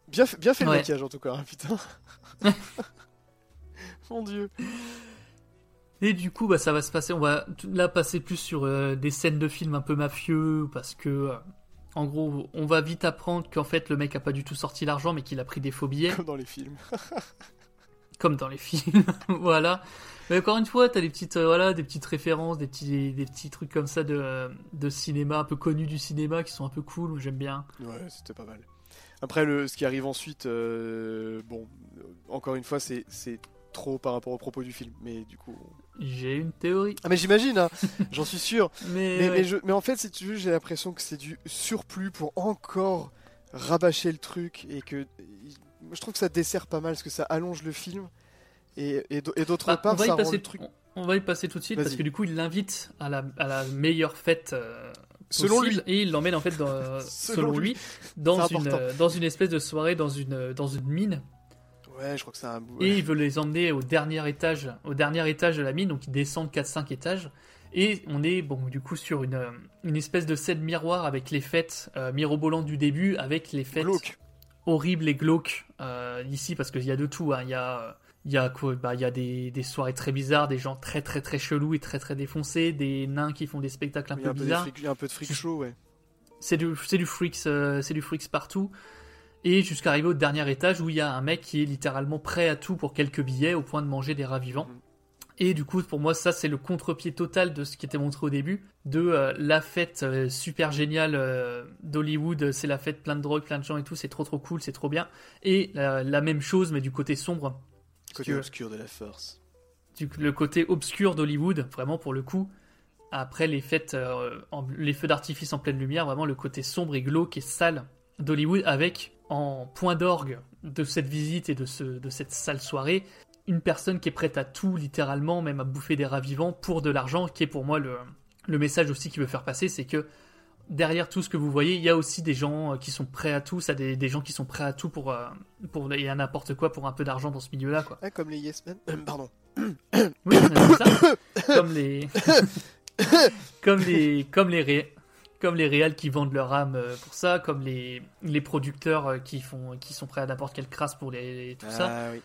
Bien fait, bien fait Ouais. le maquillage en tout cas, hein, putain. (laughs) Mon dieu. Et du coup, bah, ça va se passer. On va là passer plus sur euh, des scènes de films un peu mafieux parce que, euh, en gros, on va vite apprendre qu'en fait le mec a pas du tout sorti l'argent, mais qu'il a pris des faux billets, Comme dans les films. (laughs) comme dans les films. (laughs) voilà. Mais encore une fois, t'as des petites, euh, voilà, des petites références, des petits, des petits trucs comme ça de, de cinéma, un peu connus du cinéma, qui sont un peu cool. J'aime bien. Ouais, c'était pas mal. Après, le, ce qui arrive ensuite, bon, encore une fois, c'est c'est trop par rapport au propos du film. Mais du coup. J'ai une théorie. Ah, mais j'imagine, hein, (laughs) j'en suis sûr. (laughs) Mais, Mais, ouais. mais, je- mais en fait, si tu veux, j'ai l'impression que c'est du surplus pour encore rabâcher le truc et que je trouve que ça dessert pas mal parce que ça allonge le film et, et, d'autre Bah, part, on va ça y rend passer. le truc. on- On va y passer tout de suite parce que du coup, il l'invite à la, à la meilleure fête. euh, Selon possible, lui. et il l'emmène en fait dans, (laughs) selon, Selon lui, dans une important. euh, dans une espèce de soirée dans une dans une mine Ouais, je crois que c'est un bout. et il veut les emmener au dernier étage au dernier étage de la mine donc ils descendent 4 5 étages et on est bon du coup sur une euh, une espèce de scène miroir avec les fêtes euh, mirobolantes du début avec les fêtes Glauque. horribles et glauques euh, ici parce qu'il y a de tout hein. il y a il y a quoi bah il y a des, des soirées très bizarres des gens très très très chelous et très très défoncés des nains qui font des spectacles un peu bizarres il y a un peu de freak show, ouais. c'est du c'est du freaks euh, c'est du freaks partout et jusqu'à arriver au dernier étage où il y a un mec qui est littéralement prêt à tout pour quelques billets au point de manger des rats vivants et du coup pour moi ça c'est le contre-pied total de ce qui était montré au début de euh, la fête euh, super géniale euh, d'Hollywood c'est la fête plein de drogue plein de gens et tout c'est trop trop cool c'est trop bien et la, même chose mais du côté sombre Côté que- obscur de la force. du- le côté obscur d'Hollywood, vraiment pour le coup. Après les fêtes, en- les feux d'artifice en pleine lumière, vraiment le côté sombre et glauque et sale d'Hollywood, avec en point d'orgue de cette visite et de, ce, de cette sale soirée, une personne qui est prête à tout, littéralement, même à bouffer des rats vivants pour de l'argent, qui est pour moi le, le message aussi qu'il veut faire passer, c'est que derrière tout ce que vous voyez, il y a aussi des gens euh, qui sont prêts à tout, ça, des, des gens qui sont prêts à tout pour, euh, pour et à n'importe quoi pour un peu d'argent dans ce milieu-là, quoi. Ah, comme les Yes Men. Pardon. Oui, on a vu ça. (laughs) Comme les, comme les, comme les comme les réals qui vendent leur âme euh, pour ça, comme les, les producteurs euh, qui font, qui sont prêts à n'importe quelle crasse pour les, tout ça. Ah oui.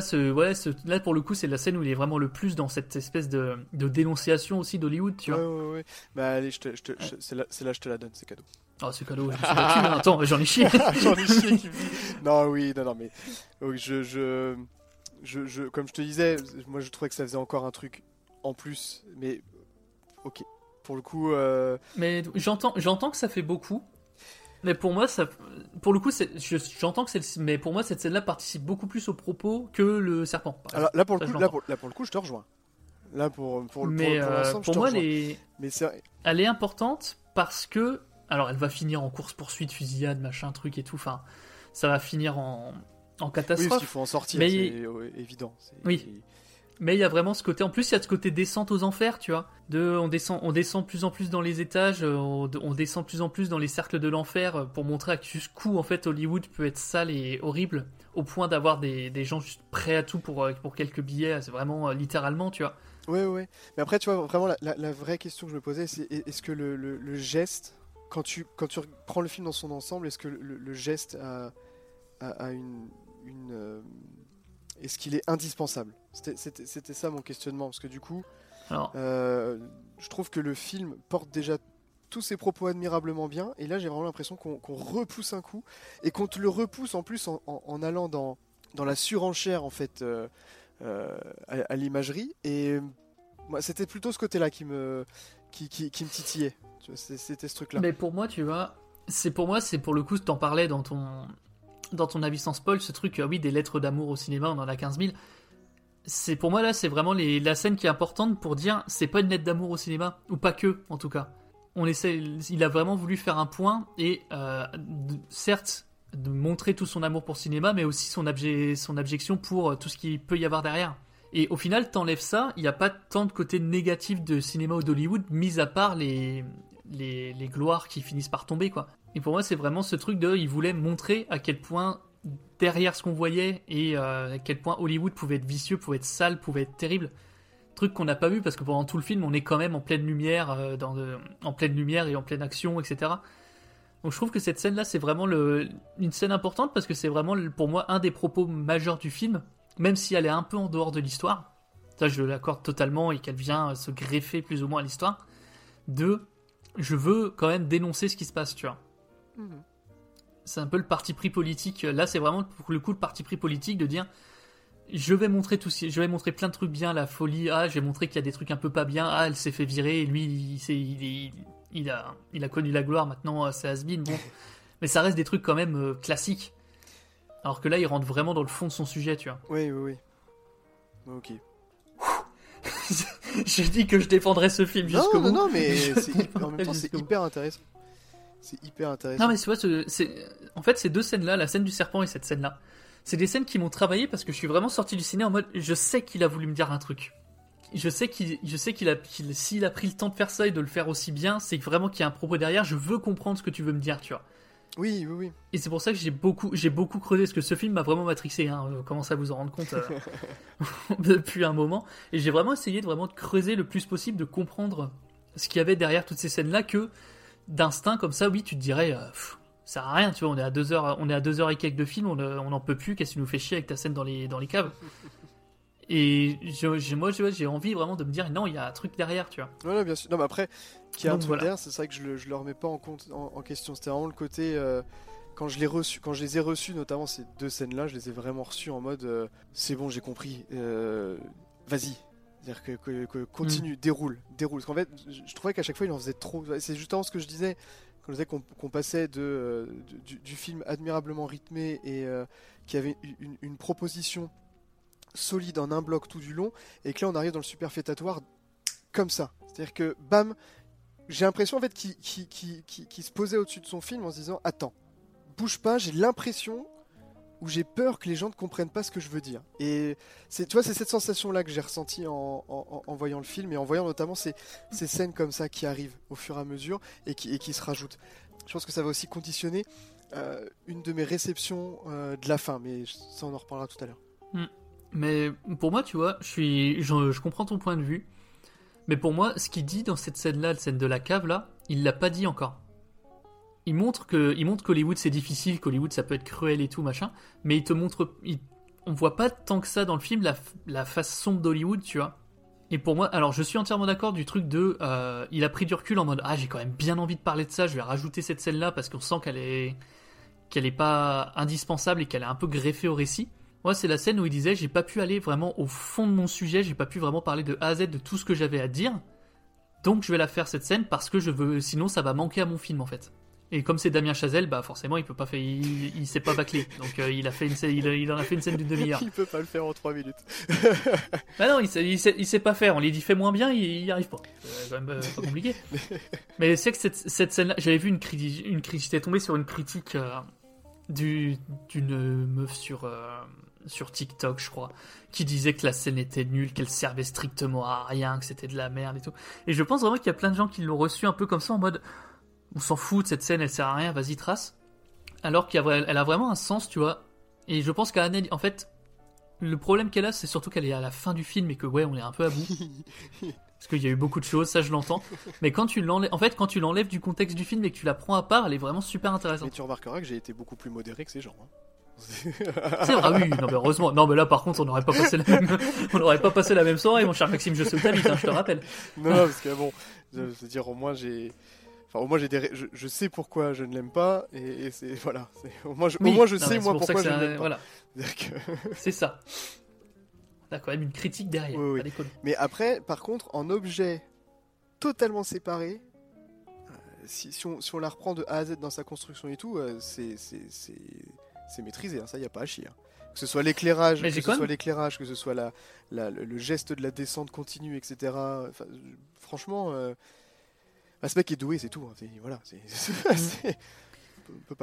Ce, ouais, ce, là pour le coup, c'est la scène où il est vraiment le plus dans cette espèce de, de dénonciation aussi d'Hollywood, tu Ouais, vois. ouais, ouais. Bah allez, je te, je te, je- c'est là, là, je te la donne, c'est cadeau. Oh, c'est cadeau. je me suis battu, hein. Attends, j'en ai chié. (laughs) J'en ai chié qui me dit- Non, oui, non, non, mais je, je, je, je- comme je te disais, moi je trouvais que ça faisait encore un truc en plus, mais ok. Pour le coup, euh, Mais j'entends, j'entends que ça fait beaucoup. Mais pour moi, ça, pour le coup, j'entends que c'est, mais pour moi, cette scène-là participe beaucoup plus au propos que le serpent. alors, là pour Ça, le je coup, là pour, là pour le coup, je te rejoins. Là pour pour, le- pour, mais pour euh, je te moi, rejoins. les... Mais c'est elle est importante parce que, alors, elle va finir en course poursuite, fusillade, machin, truc et tout. Enfin, ça va finir en, en oui, catastrophe. parce qu'il faut en sortir, Mais- c'est évident. Oui. Mais il y a vraiment ce côté. En plus, il y a ce côté descente aux enfers, tu vois. De, on descend, on descend de plus en plus dans les étages, euh, on, descend de plus en plus dans les cercles de l'enfer euh, pour montrer à jusqu'où en fait Hollywood peut être sale et horrible, au point d'avoir des, des gens juste prêts à tout pour euh, pour quelques billets. C'est vraiment littéralement, tu vois. Ouais, ouais. Mais après, tu vois, vraiment, la, vraie question que je me posais, c'est est-ce que le, geste, quand tu, quand tu prends le film dans son ensemble, est-ce que le, geste a, a- une. une est-ce qu'il est indispensable? C'était- ça mon questionnement, parce que du coup, euh, je trouve que le film porte déjà tous ses propos admirablement bien, et là j'ai vraiment l'impression qu'on repousse un coup, et qu'on te le repousse en plus en, en- en allant dans, dans la surenchère en fait euh, euh, à, à l'imagerie, et moi c'était plutôt ce côté-là qui me, qui, qui, qui me titillait, c'était ce truc-là. Mais pour moi, tu vois, c'est pour moi, c'est pour le coup, t'en parlais dans ton, dans ton avis sans spoil, ce truc, oui, des lettres d'amour au cinéma, on en a 15 000. C'est pour moi là, c'est vraiment la scène qui est importante pour dire, c'est pas une lettre d'amour au cinéma, ou pas que, en tout cas. On essaie, il a vraiment voulu faire un point et euh, certes de montrer tout son amour pour cinéma, mais aussi son, abje- son abjection pour euh, tout ce qu'il peut y avoir derrière. Et au final, t'enlèves ça, il n'y a pas tant de côté négatif de cinéma ou d'Hollywood, mis à part les, les, les gloires qui finissent par tomber, quoi. Et pour moi, c'est vraiment ce truc de, il voulait montrer à quel point derrière ce qu'on voyait et euh, à quel point Hollywood pouvait être vicieux, pouvait être sale, pouvait être terrible. Truc qu'on n'a pas vu parce que pendant tout le film, on est quand même en pleine lumière, euh, en pleine lumière et en pleine action, etc. Donc je trouve que cette scène-là, c'est vraiment une scène importante parce que c'est vraiment pour moi un des propos majeurs du film, même si elle est un peu en dehors de l'histoire. Ça, je l'accorde totalement et qu'elle vient euh, se greffer plus ou moins à l'histoire. De, je veux quand même dénoncer ce qui se passe, tu vois. Mhm. C'est un peu le parti pris politique. Là, c'est vraiment pour le coup le parti pris politique de dire je vais montrer tout, je vais montrer plein de trucs bien, la folie. Ah, je vais montrer qu'il y a des trucs un peu pas bien. Ah, elle s'est fait virer. Et lui, il, il, il- il a, il a connu la gloire. Maintenant, euh, c'est Asbin. Bon, (laughs) mais ça reste des trucs quand même euh, classiques. Alors que là, il rentre vraiment dans le fond de son sujet, tu vois. Oui, oui, oui. Ok. (laughs) je dis que je défendrai ce film Non, jusqu'au non, bout. non, mais (laughs) Je c'est hyper- en même temps, c'est hyper intéressant. C'est hyper intéressant. Non, mais tu vois, c'est... en fait, ces deux scènes-là, la scène du serpent et cette scène-là, c'est des scènes qui m'ont travaillé parce que je suis vraiment sorti du ciné en mode je sais qu'il a voulu me dire un truc. Je sais qu'il, je sais qu'il a, qu'il- s'il a pris le temps de faire ça et de le faire aussi bien, c'est vraiment qu'il y a un propos derrière. Je veux comprendre ce que tu veux me dire, tu vois. Oui, oui, oui. Et c'est pour ça que j'ai beaucoup, j'ai beaucoup creusé parce que ce film m'a vraiment matrixé. Hein, euh, commence à vous en rendre compte euh, (laughs) depuis un moment. Et j'ai vraiment essayé de vraiment de creuser le plus possible, de comprendre ce qu'il y avait derrière toutes ces scènes-là que d'instinct comme ça, oui, tu te dirais, euh, pff, ça sert à rien, tu vois. On est à deux heures, on est à deux heures et quelques de film, on euh, n'en peut plus. Qu'est-ce que tu nous fais chier avec ta scène dans les dans les caves? Et je- moi, j'ai envie vraiment de me dire, non, il y a un truc derrière, tu vois. Voilà, bien sûr. Non, mais après, qu'il y a un truc voilà. derrière, c'est vrai que je le, je le remets pas en, compte, en, en question. C'était vraiment le côté. euh, quand, je reçu, quand je les ai reçus, notamment ces deux scènes-là, je les ai vraiment reçus en mode euh, c'est bon, j'ai compris, vas-y. C'est-à-dire que, que- que continue, déroule, déroule. Parce qu'en fait, je, je trouvais qu'à chaque fois, il en faisait trop. C'est justement ce que je disais quand je disais qu'on passait de, euh, de- du, du film admirablement rythmé et euh, qui avait une, une proposition solide en un bloc tout du long, et que là, on arrive dans le superfétatoire comme ça. C'est-à-dire que, bam, j'ai l'impression en fait qu'il se posait au-dessus de son film en se disant Attends, bouge pas, j'ai l'impression où j'ai peur que les gens ne comprennent pas ce que je veux dire. Et c'est, tu vois, c'est cette sensation-là que j'ai ressentie en, voyant le film et en voyant notamment ces, scènes comme ça qui arrivent au fur et à mesure et qui, se rajoutent. Je pense que ça va aussi conditionner euh, une de mes réceptions euh, de la fin, mais ça on en reparlera tout à l'heure. Mais pour moi, tu vois, je, je comprends ton point de vue. Mais pour moi, ce qu'il dit dans cette scène-là, la scène de la cave là, il l'a pas dit encore. Il montre que, montre qu'Hollywood c'est difficile, qu'Hollywood ça peut être cruel et tout machin. Mais il te montre, il- on voit pas tant que ça dans le film la, la face sombre d'Hollywood, tu vois. Et pour moi, alors je suis entièrement d'accord du truc de, euh, il a pris du recul en mode ah j'ai quand même bien envie de parler de ça, je vais rajouter cette scène-là parce qu'on sent qu'elle est, qu'elle est pas indispensable et qu'elle est un peu greffée au récit. Moi, c'est la scène où il disait j'ai pas pu aller vraiment au fond de mon sujet, j'ai pas pu vraiment parler de A à Z de tout ce que j'avais à dire. Donc je vais la faire cette scène parce que je veux, sinon ça va manquer à mon film en fait. Et comme c'est Damien Chazelle, bah forcément il peut pas faire, il, il s'est pas bâclé. Donc euh, il a fait une scène, il, il en a fait une scène d'une demi-heure. (laughs) Il peut pas le faire en 3 minutes. Bah (laughs) non, il sait, il sait, il sait pas faire. On lui dit fais moins bien, il, il y arrive pas. C'est quand même euh, pas compliqué. (laughs) Mais c'est que cette, cette scène-là, j'avais vu une critique, une critique, j'étais tombé sur une critique euh, du- d'une meuf sur euh, sur TikTok, je crois, qui disait que la scène était nulle, qu'elle servait strictement à rien, que c'était de la merde et tout. Et je pense vraiment qu'il y a plein de gens qui l'ont reçu un peu comme ça en mode on s'en fout de cette scène, elle sert à rien, vas-y trace. Alors qu'elle a vraiment un sens, tu vois. Et je pense qu'à en fait, le problème qu'elle a, c'est surtout qu'elle est à la fin du film et que ouais, on est un peu à bout. (laughs) Parce qu'il y a eu beaucoup de choses, ça je l'entends. Mais quand tu l'enlèves, en fait, quand tu l'enlèves du contexte du film et que tu la prends à part, elle est vraiment super intéressante. Mais tu remarqueras que j'ai été beaucoup plus modéré que ces gens. Hein. (laughs) C'est vrai, ah oui, non mais heureusement. Non mais là par contre on n'aurait pas passé la même, on n'aurait pas passé la même soirée, mon cher Maxime, je sais où t'habites, hein, je te rappelle. Non, non parce que bon, je veux dire au moins j'ai, enfin au moins j'ai des, je, je, sais pourquoi je ne l'aime pas et, c'est (laughs) voilà, au moins je, au moins je sais moi pourquoi je ne l'aime pas. Voilà. (laughs) (laughs) C'est ça. T'as quand même une critique derrière. Oui, oui. Mais après, par contre, en objet totalement séparé, euh, si, si, on, si, on, la reprend de A à Z dans sa construction et tout, euh, c'est c'est maîtrisé, hein, ça y a pas à chier. Hein. Que ce soit l'éclairage, que ce soit l'éclairage, que ce soit la, la, le geste de la descente continue, etc. Enfin, franchement, euh... bah, ce mec est doué, c'est tout. Hein. Voilà, c'est. (laughs)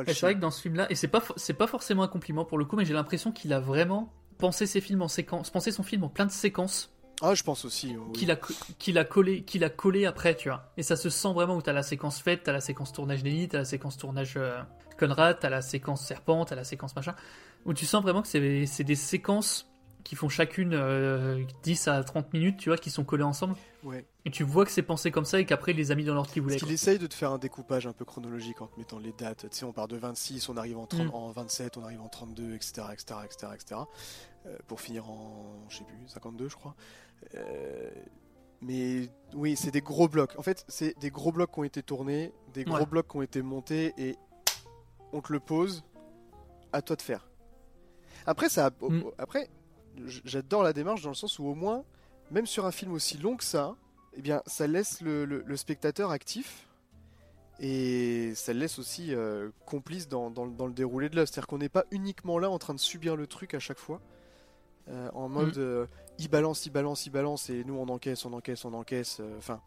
C'est vrai que dans ce film-là, et c'est pas c'est pas forcément un compliment pour le coup, mais j'ai l'impression qu'il a vraiment pensé ses films en séquence, pensé son film en plein de séquences. Ah, je pense aussi. Qu'il a qu'il a collé qu'il a collé après, tu vois. Et ça se sent vraiment où t'as la séquence faite, t'as la séquence tournage Nelly, t'as la séquence tournage euh, Conrad, t'as la séquence serpent, t'as la séquence machin, où tu sens vraiment que c'est des séquences qui font chacune 10 euh, à 30 minutes, tu vois, qui sont collées ensemble. Ouais. Et tu vois que c'est pensé comme ça et qu'après il les a mis dans l'ordre qu'il voulait. Parce qu'il essaye de te faire un découpage un peu chronologique en te mettant les dates. Tu sais, on part de 26, on arrive en, 30, en 27, on arrive en 32, etc., etc., etc., etc. pour finir en, je sais plus, 52, je crois. Euh, mais oui, c'est des gros blocs. En fait, c'est des gros blocs qui ont été tournés, des gros blocs qui ont été montés et on te le pose, à toi de faire. Après, ça, mm. après, j'adore la démarche dans le sens où au moins, même sur un film aussi long que ça, eh bien, ça laisse le, spectateur actif et ça le laisse aussi euh, complice dans, le déroulé de l'œuvre. C'est-à-dire qu'on n'est pas uniquement là en train de subir le truc à chaque fois, euh, en mode mm. euh, il balance, il balance, il balance et nous on encaisse, on encaisse, on encaisse. Enfin,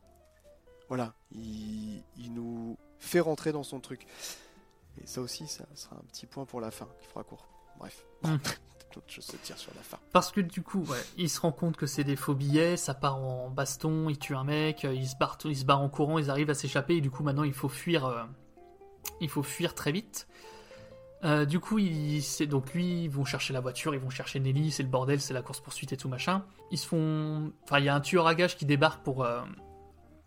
voilà, il, il nous fait rentrer dans son truc. Et ça aussi, ça sera un petit point pour la fin qui fera court. Bref. Je se tire sur la fin. Parce que du coup, il se rend compte que c'est des faux billets, ça part en baston, il tue un mec, il se barre, il se barre en courant, ils arrivent à s'échapper et du coup maintenant il faut fuir, euh, il faut fuir très vite. Euh, du coup, il, donc lui, ils vont chercher la voiture, ils vont chercher Nelly, c'est le bordel, c'est la course poursuite et tout machin. Ils se font, enfin, il y a un tueur à gage qui débarque pour euh,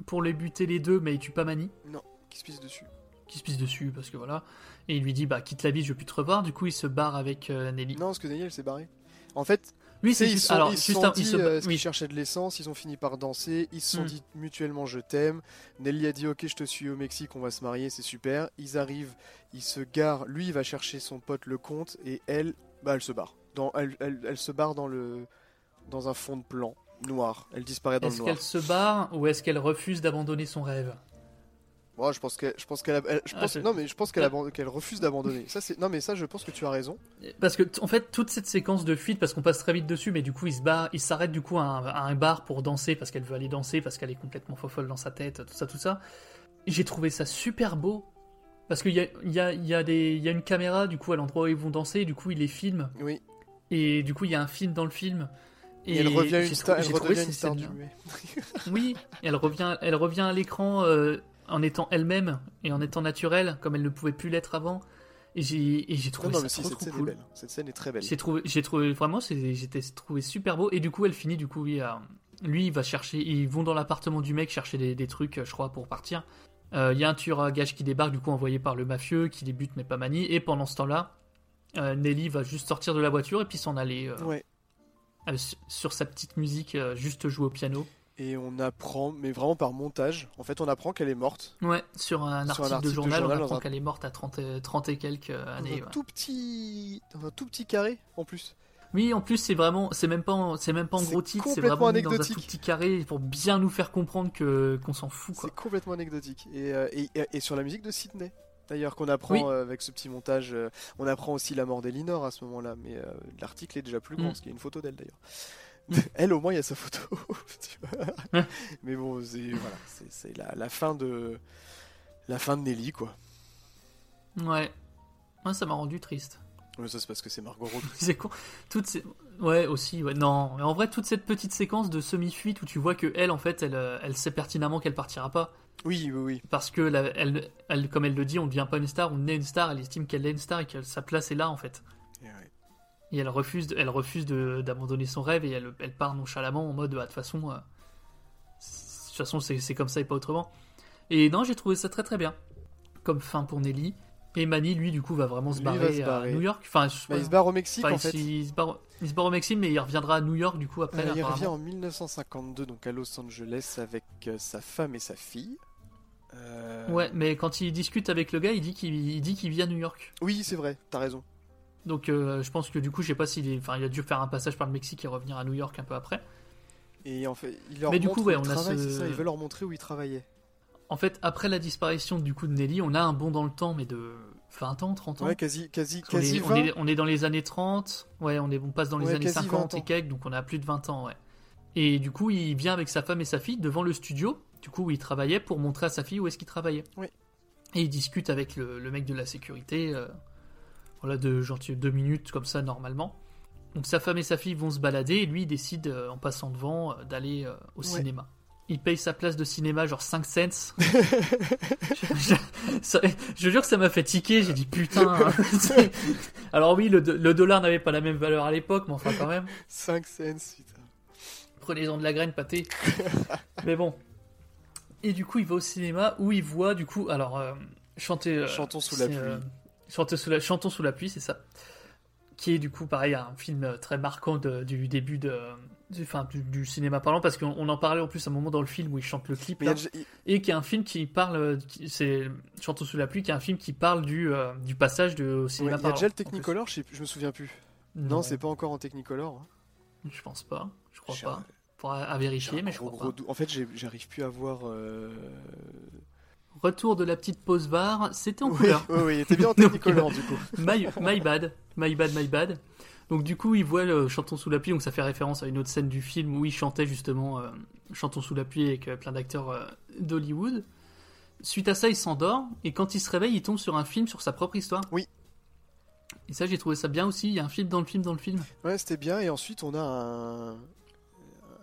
pour les buter les deux, mais il tue pas Mani. Non, qui se pisse dessus qui se pisse dessus parce que voilà. Et il lui dit bah quitte la vie, je veux plus te revoir. Du coup, il se barre avec euh, Nelly. Non, parce que Nelly elle s'est barrée. En fait, lui c'est juste alors ils juste un, ils, se... euh, oui. cherchaient de l'essence, ils ont fini par danser, ils se sont hmm. dit mutuellement je t'aime. Nelly a dit ok je te suis au Mexique, on va se marier, c'est super. Ils arrivent, ils se garent. Lui il va chercher son pote le comte et elle, bah elle se barre. Dans, elle, elle, elle se barre dans le dans un fond de plan noir. Elle disparaît dans le noir. Est-ce qu'elle se barre ou est-ce qu'elle refuse d'abandonner son rêve? Moi, je pense qu'elle, je pense qu'elle, je ah, pense, non, mais je pense qu'elle, qu'elle refuse d'abandonner. Ça, c'est, non, mais ça, je pense que tu as raison. Parce que, en fait, toute cette séquence de fuite, parce qu'on passe très vite dessus, mais du coup, il se bat, il s'arrête du coup à un, bar pour danser parce qu'elle veut aller danser, parce qu'elle est complètement folle dans sa tête, tout ça, tout ça. J'ai trouvé ça super beau. Parce qu'il y a, il y, a, il y, a des, il y a une caméra, du coup, à l'endroit où ils vont danser, et du coup, il les filme. Oui. Et du coup, il y a un film dans le film. Et, elle revient une star, elle redevient une star du Oui, elle revient, elle revient à l'écran. Euh, en étant elle-même et en étant naturelle, comme elle ne pouvait plus l'être avant. Et j'ai, trouvé ça trop, cette scène cool. Est belle. Cette scène est très belle. J'ai trouvé, vraiment, j'étais trouvé super beau. Et du coup, elle finit, du coup, oui, lui, il va chercher, ils vont dans l'appartement du mec chercher des, trucs, je crois, pour partir. Euh, il y a un tueur à gage qui débarque, du coup, envoyé par le mafieux, qui les bute, mais pas manie. Et pendant ce temps-là, euh, Nelly va juste sortir de la voiture et puis s'en aller euh, ouais. sur sa petite musique, juste jouer au piano et on apprend, mais vraiment par montage, en fait on apprend qu'elle est morte. Ouais, sur un, article, de journal, on apprend qu'elle est morte à 30, 30 et quelques années. Dans un, tout petit, dans un tout petit carré en plus. Oui, en plus c'est vraiment, c'est même pas, en, c'est même pas en gros titre, c'est vraiment dans un tout petit carré pour bien nous faire comprendre que qu'on s'en fout. C'est complètement anecdotique. Euh, et, et, et, sur la musique de Sydney. D'ailleurs, qu'on apprend euh, avec ce petit montage, euh, on apprend aussi la mort d'Elinor à ce moment-là, mais l'article est déjà plus grand, mm. parce qu'il y a une photo d'elle d'ailleurs. (laughs) Elle, au moins, il y a sa photo. (laughs) (laughs) Mais bon, c'est voilà, c'est la, la, fin de la fin de Nelly, quoi. Ouais. Moi, ça m'a rendu triste. Mais ça, c'est parce que c'est Margot Robbie. c'est con. Toutes ces... Ouais, aussi, ouais. Non, mais en vrai, toute cette petite séquence de semi-fuite où tu vois que elle, en fait, elle, euh, elle sait pertinemment qu'elle partira pas. Oui, oui, oui. Parce que, la- elle, elle, comme elle le dit, on ne devient pas une star, on est une star, elle estime qu'elle est une star et que sa place est là, en fait. Et ouais. Et elle refuse, elle refuse d'abandonner son rêve et elle, elle part nonchalamment en mode, ah, de toute façon, euh, de toute façon, c'est comme ça et pas autrement. Et non, j'ai trouvé ça très très bien. Comme fin pour Nelly. Et Manny, lui, du coup, va vraiment se va barrer, se barrer. à New York. Enfin, Bah, il se barre au Mexique, enfin, en fait. il, se barre, il se barre au Mexique, mais il reviendra à New York, du coup, après. Euh, il revient en 1952, donc à Los Angeles, avec euh, sa femme et sa fille. Euh, Ouais, mais quand il discute avec le gars, il dit qu'il il dit qu'il vit à New York. Oui, c'est vrai, t'as raison. Donc euh, je pense que du coup, je sais pas s'il est... enfin, il a dû faire un passage par le Mexique et revenir à New York un peu après. Et en fait, il leur Mais du coup, ouais, on a ce- ça, il veut leur montrer où il travaillait. En fait, après la disparition du coup de Nelly, on a un bond dans le temps, mais de 20 ans, 30 ans. Ouais, quasi, quasi, est, on 20. est- on est dans les années 30, ouais, on, est, on passe dans les Ouais, années quasi 50 20 et quelques, donc on a plus de 20 ans, ouais. Et du coup, il vient avec sa femme et sa fille devant le studio, du coup, où il travaillait, pour montrer à sa fille où est-ce qu'il travaillait. Oui. Et il discute avec le, le mec de la sécurité, euh, voilà, de genre deux minutes comme ça, normalement. Donc sa femme et sa fille vont se balader, et lui, il décide, euh, en passant devant, euh, d'aller euh, au cinéma. Il paye sa place de cinéma, genre 5 cents. je, (laughs) je- ça- je jure que ça m'a fait tiquer, j'ai dit putain. c'est- (laughs) Alors oui, le, do- le dollar n'avait pas la même valeur à l'époque, mais enfin quand même. 5 cents, putain. Prenez-en de la graine, pâté. (laughs) mais bon. Et du coup, il va au cinéma où il voit, du coup, alors, euh, chanter. euh, Chantons sous la c'est, pluie. Chantons sous la, Chantons sous la pluie, c'est ça. Qui est du coup, pareil, un film euh, très marquant de- du début de, du, enfin, du, du cinéma parlant, parce qu'on on en parlait en plus à un moment dans le film où il chante le clip. Il déjà- et qui est un film qui parle, euh, c'est Chantons sous la pluie, qui est un film qui parle du, euh, du passage de, au ouais, cinéma il y a parlant, déjà le. Technicolor, je, sais plus- je me souviens plus. Non, c'est pas encore en Technicolor. hein. Je pense pas, je crois pas. un- Pour à, à vérifier, mais je crois gros pas. En fait, j'arrive plus à voir. euh, Retour de la petite pause bar, c'était en Oui, couleur. oui, oui, il était bien en Technicolor du coup. My, my bad, my bad, my bad. Donc du coup, il voit le Chantons sous la pluie, donc ça fait référence à une autre scène du film où il chantait justement euh, Chantons sous la pluie avec euh, plein d'acteurs euh, d'Hollywood. Suite à ça, il s'endort et quand il se réveille, il tombe sur un film sur sa propre histoire. Oui. Et ça, j'ai trouvé ça bien aussi. Il y a un film dans le film dans le film. Ouais, c'était bien. Et ensuite, on a un,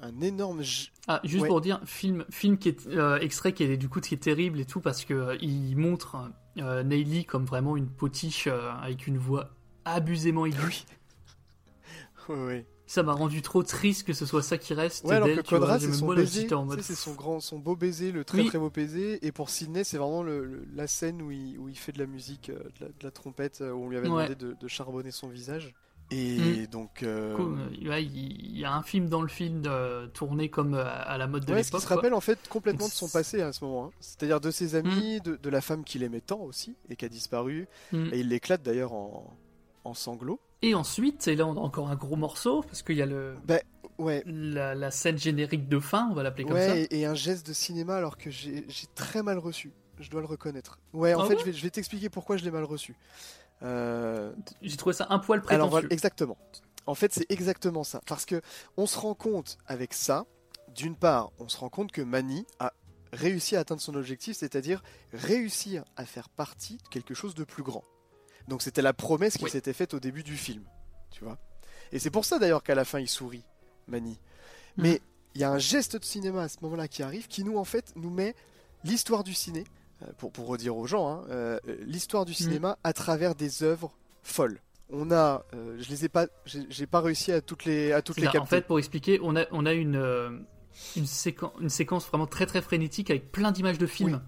un énorme. Ah, juste Ouais. pour dire, film, film qui est euh, extrait qui est du coup qui est terrible et tout parce que euh, il montre euh, comme vraiment une potiche euh, avec une voix abusément aiguë. Ouais, (laughs) ouais. Ça m'a rendu trop triste que ce soit ça qui reste. Ouais, alors que. Quadra, c'est son baiser. mode, C'est son grand, son beau baiser, le très Oui. très beau baiser. Et pour Sydney, c'est vraiment le- le- la scène où il, où il fait de la musique, de, la, de la trompette, où on lui avait Ouais. demandé de, de charbonner son visage. Et donc. euh, Cool. Ouais, il il y a un film dans le film euh, tourné comme euh, à la mode de Ouais, l'époque. se quoi. rappelle en fait complètement de son passé à ce moment. hein. C'est-à-dire de ses amis, Mm. de, de la femme qu'il aimait tant aussi et qui a disparu. Mm. Et il l'éclate d'ailleurs en, en sanglots. Et ensuite, et là on a encore un gros morceau parce qu'il y a le Bah, ouais. la, la scène générique de fin, on va l'appeler comme ça. Et, et un geste de cinéma alors que j'ai j'ai très mal reçu. Je dois le reconnaître. Ouais, en Ah fait, ouais je vais, je vais t'expliquer pourquoi je l'ai mal reçu. Euh, J'ai trouvé ça un poil prétentieux. Alors voilà, exactement. En fait, c'est exactement ça. Parce que on se rend compte avec ça, d'une part, on se rend compte que Mani a réussi à atteindre son objectif, c'est-à-dire réussir à faire partie de quelque chose de plus grand. Donc c'était la promesse qu'il Oui. s'était faite au début du film, tu vois. Et c'est pour ça d'ailleurs qu'à la fin il sourit, Mani. Mm. Mais il y a un geste de cinéma à ce moment-là qui arrive, qui nous en fait nous met l'histoire du ciné, pour, pour redire aux gens, hein, euh, euh, l'histoire du cinéma à travers des œuvres folles. On a, euh, je les ai pas, j'ai pas réussi à toutes les, à toutes les capter. En fait, pour expliquer, on a, on a une, euh, une, séquence, une séquence vraiment très très frénétique avec plein d'images de films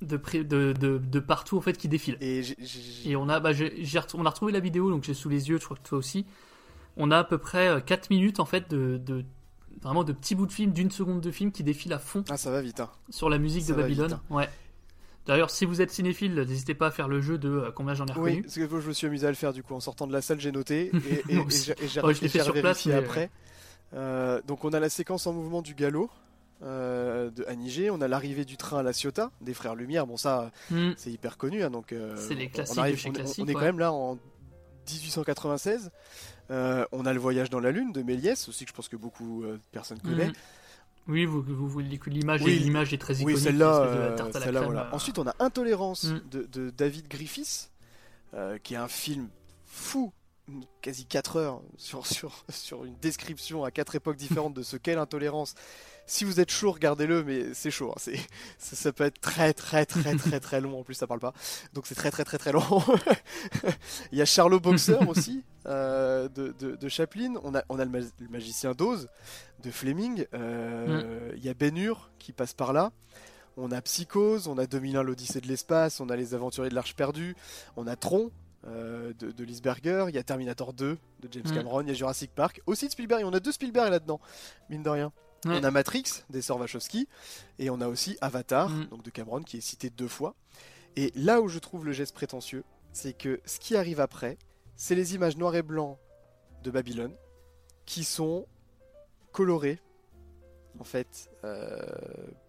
de, de, de, de partout en fait qui défilent. Et, on a, bah, on a retrouvé la vidéo, donc j'ai sous les yeux, je crois que toi aussi. On a à peu près 4 minutes en fait de, de vraiment de petits bouts de film, d'une seconde de film qui défilent à fond ah ça va vite. Hein. sur la musique Ça de vite, Babylone. Ouais. D'ailleurs, si vous êtes cinéphile, n'hésitez pas à faire le jeu de euh, combien j'en ai Oui, reconnu. parce que je me suis amusé à le faire du coup en sortant de la salle, j'ai noté et, et, (laughs) et j'ai et j'ai- Ouais, fait sur place, mais- après. Euh, donc on a la séquence en mouvement du galop euh, de Anigé, on a l'arrivée du train à La Ciotat des frères Lumière. Bon ça, Hmm. c'est hyper connu, hein, donc euh, C'est les on classiques arrive- de chez on, est- on est quand même là en 1896. Euh, on a le voyage dans la lune de Méliès aussi que je pense que beaucoup euh, de personnes connaissent. Mhm. Oui, vous, vous, vous- l'image Oui. est, l'image est très iconique. Oui, celle-là, l'espèce de la euh, tarte à la celle-là, crème, voilà. euh. Ensuite, on a Intolérance Mm. de, de David Griffiths, euh, qui est un film fou quasi 4 heures sur, sur, sur une description à quatre époques différentes de ce qu'est l'intolérance. Si vous êtes chaud, regardez-le, mais c'est chaud. hein. C'est, ça, ça peut être très très très très (laughs) très long. En plus, ça parle pas. Donc c'est très très très très long. (laughs) Il y a Charlot Boxer (laughs) aussi, euh, de, de, de Chaplin. On a, on a le, ma- le magicien d'Oz, de Fleming. Euh, Il y a Ben Hur qui passe par là. On a Psychose, on a 2001 l'Odyssée de l'espace, on a Les Aventuriers de l'Arche perdue, on a Tron euh, de, de Lisberger, il y a Terminator 2 de James Mm. Cameron, il y a Jurassic Park, aussi de Spielberg, on a deux Spielberg là-dedans, mine de rien. On a Matrix des sœurs Wachowski, et on a aussi Avatar, Mm. donc de Cameron, qui est cité deux fois. Et là où je trouve le geste prétentieux, c'est que ce qui arrive après, c'est les images noir et blanc de Babylone, qui sont colorées, en fait, euh,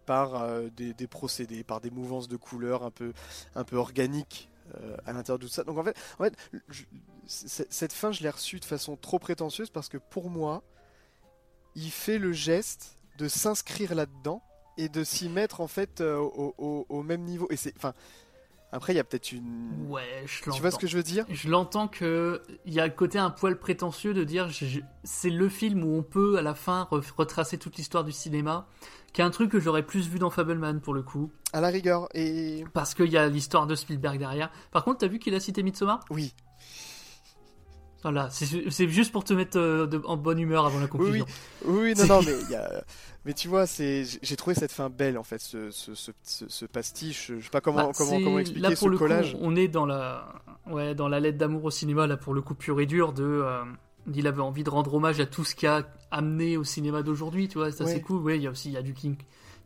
par euh, des, des procédés, par des mouvances de couleurs un peu, un peu organiques euh, à l'intérieur de tout ça. Donc en fait, en fait je- c- cette fin, je l'ai reçue de façon trop prétentieuse parce que pour moi, il fait le geste de s'inscrire là-dedans et de s'y mettre en fait euh, au, au- au même niveau. Et c'est, enfin, après il y a peut-être une. Ouais, je l'entends. Tu vois ce que je veux dire? Je l'entends que il y a le côté un poil prétentieux de dire je- c'est le film où on peut à la fin re- retracer toute l'histoire du cinéma, qui est un truc que j'aurais plus vu dans Fableman pour le coup, À la rigueur. Et parce qu'il y a l'histoire de Spielberg derrière. Par contre, t'as vu qu'il a cité Midsommar? Oui, Voilà, c'est juste pour te mettre euh, de- en bonne humeur avant la conclusion. oui, oui, non, non, mais il y a. Mais tu vois, j'ai- trouvé cette fin belle en fait, ce, ce, ce, ce- ce pastiche. Je sais pas comment, Bah, comment, c'est- comment expliquer là, pour ce le collage. Coup, on est dans la, ouais, dans la lettre d'amour au cinéma, là, pour le coup pur et dur, de, euh, il avait envie de rendre hommage à tout ce qui a amené au cinéma d'aujourd'hui, tu vois, Ouais. c'est cool. Ouais, il y a aussi, il y a du King,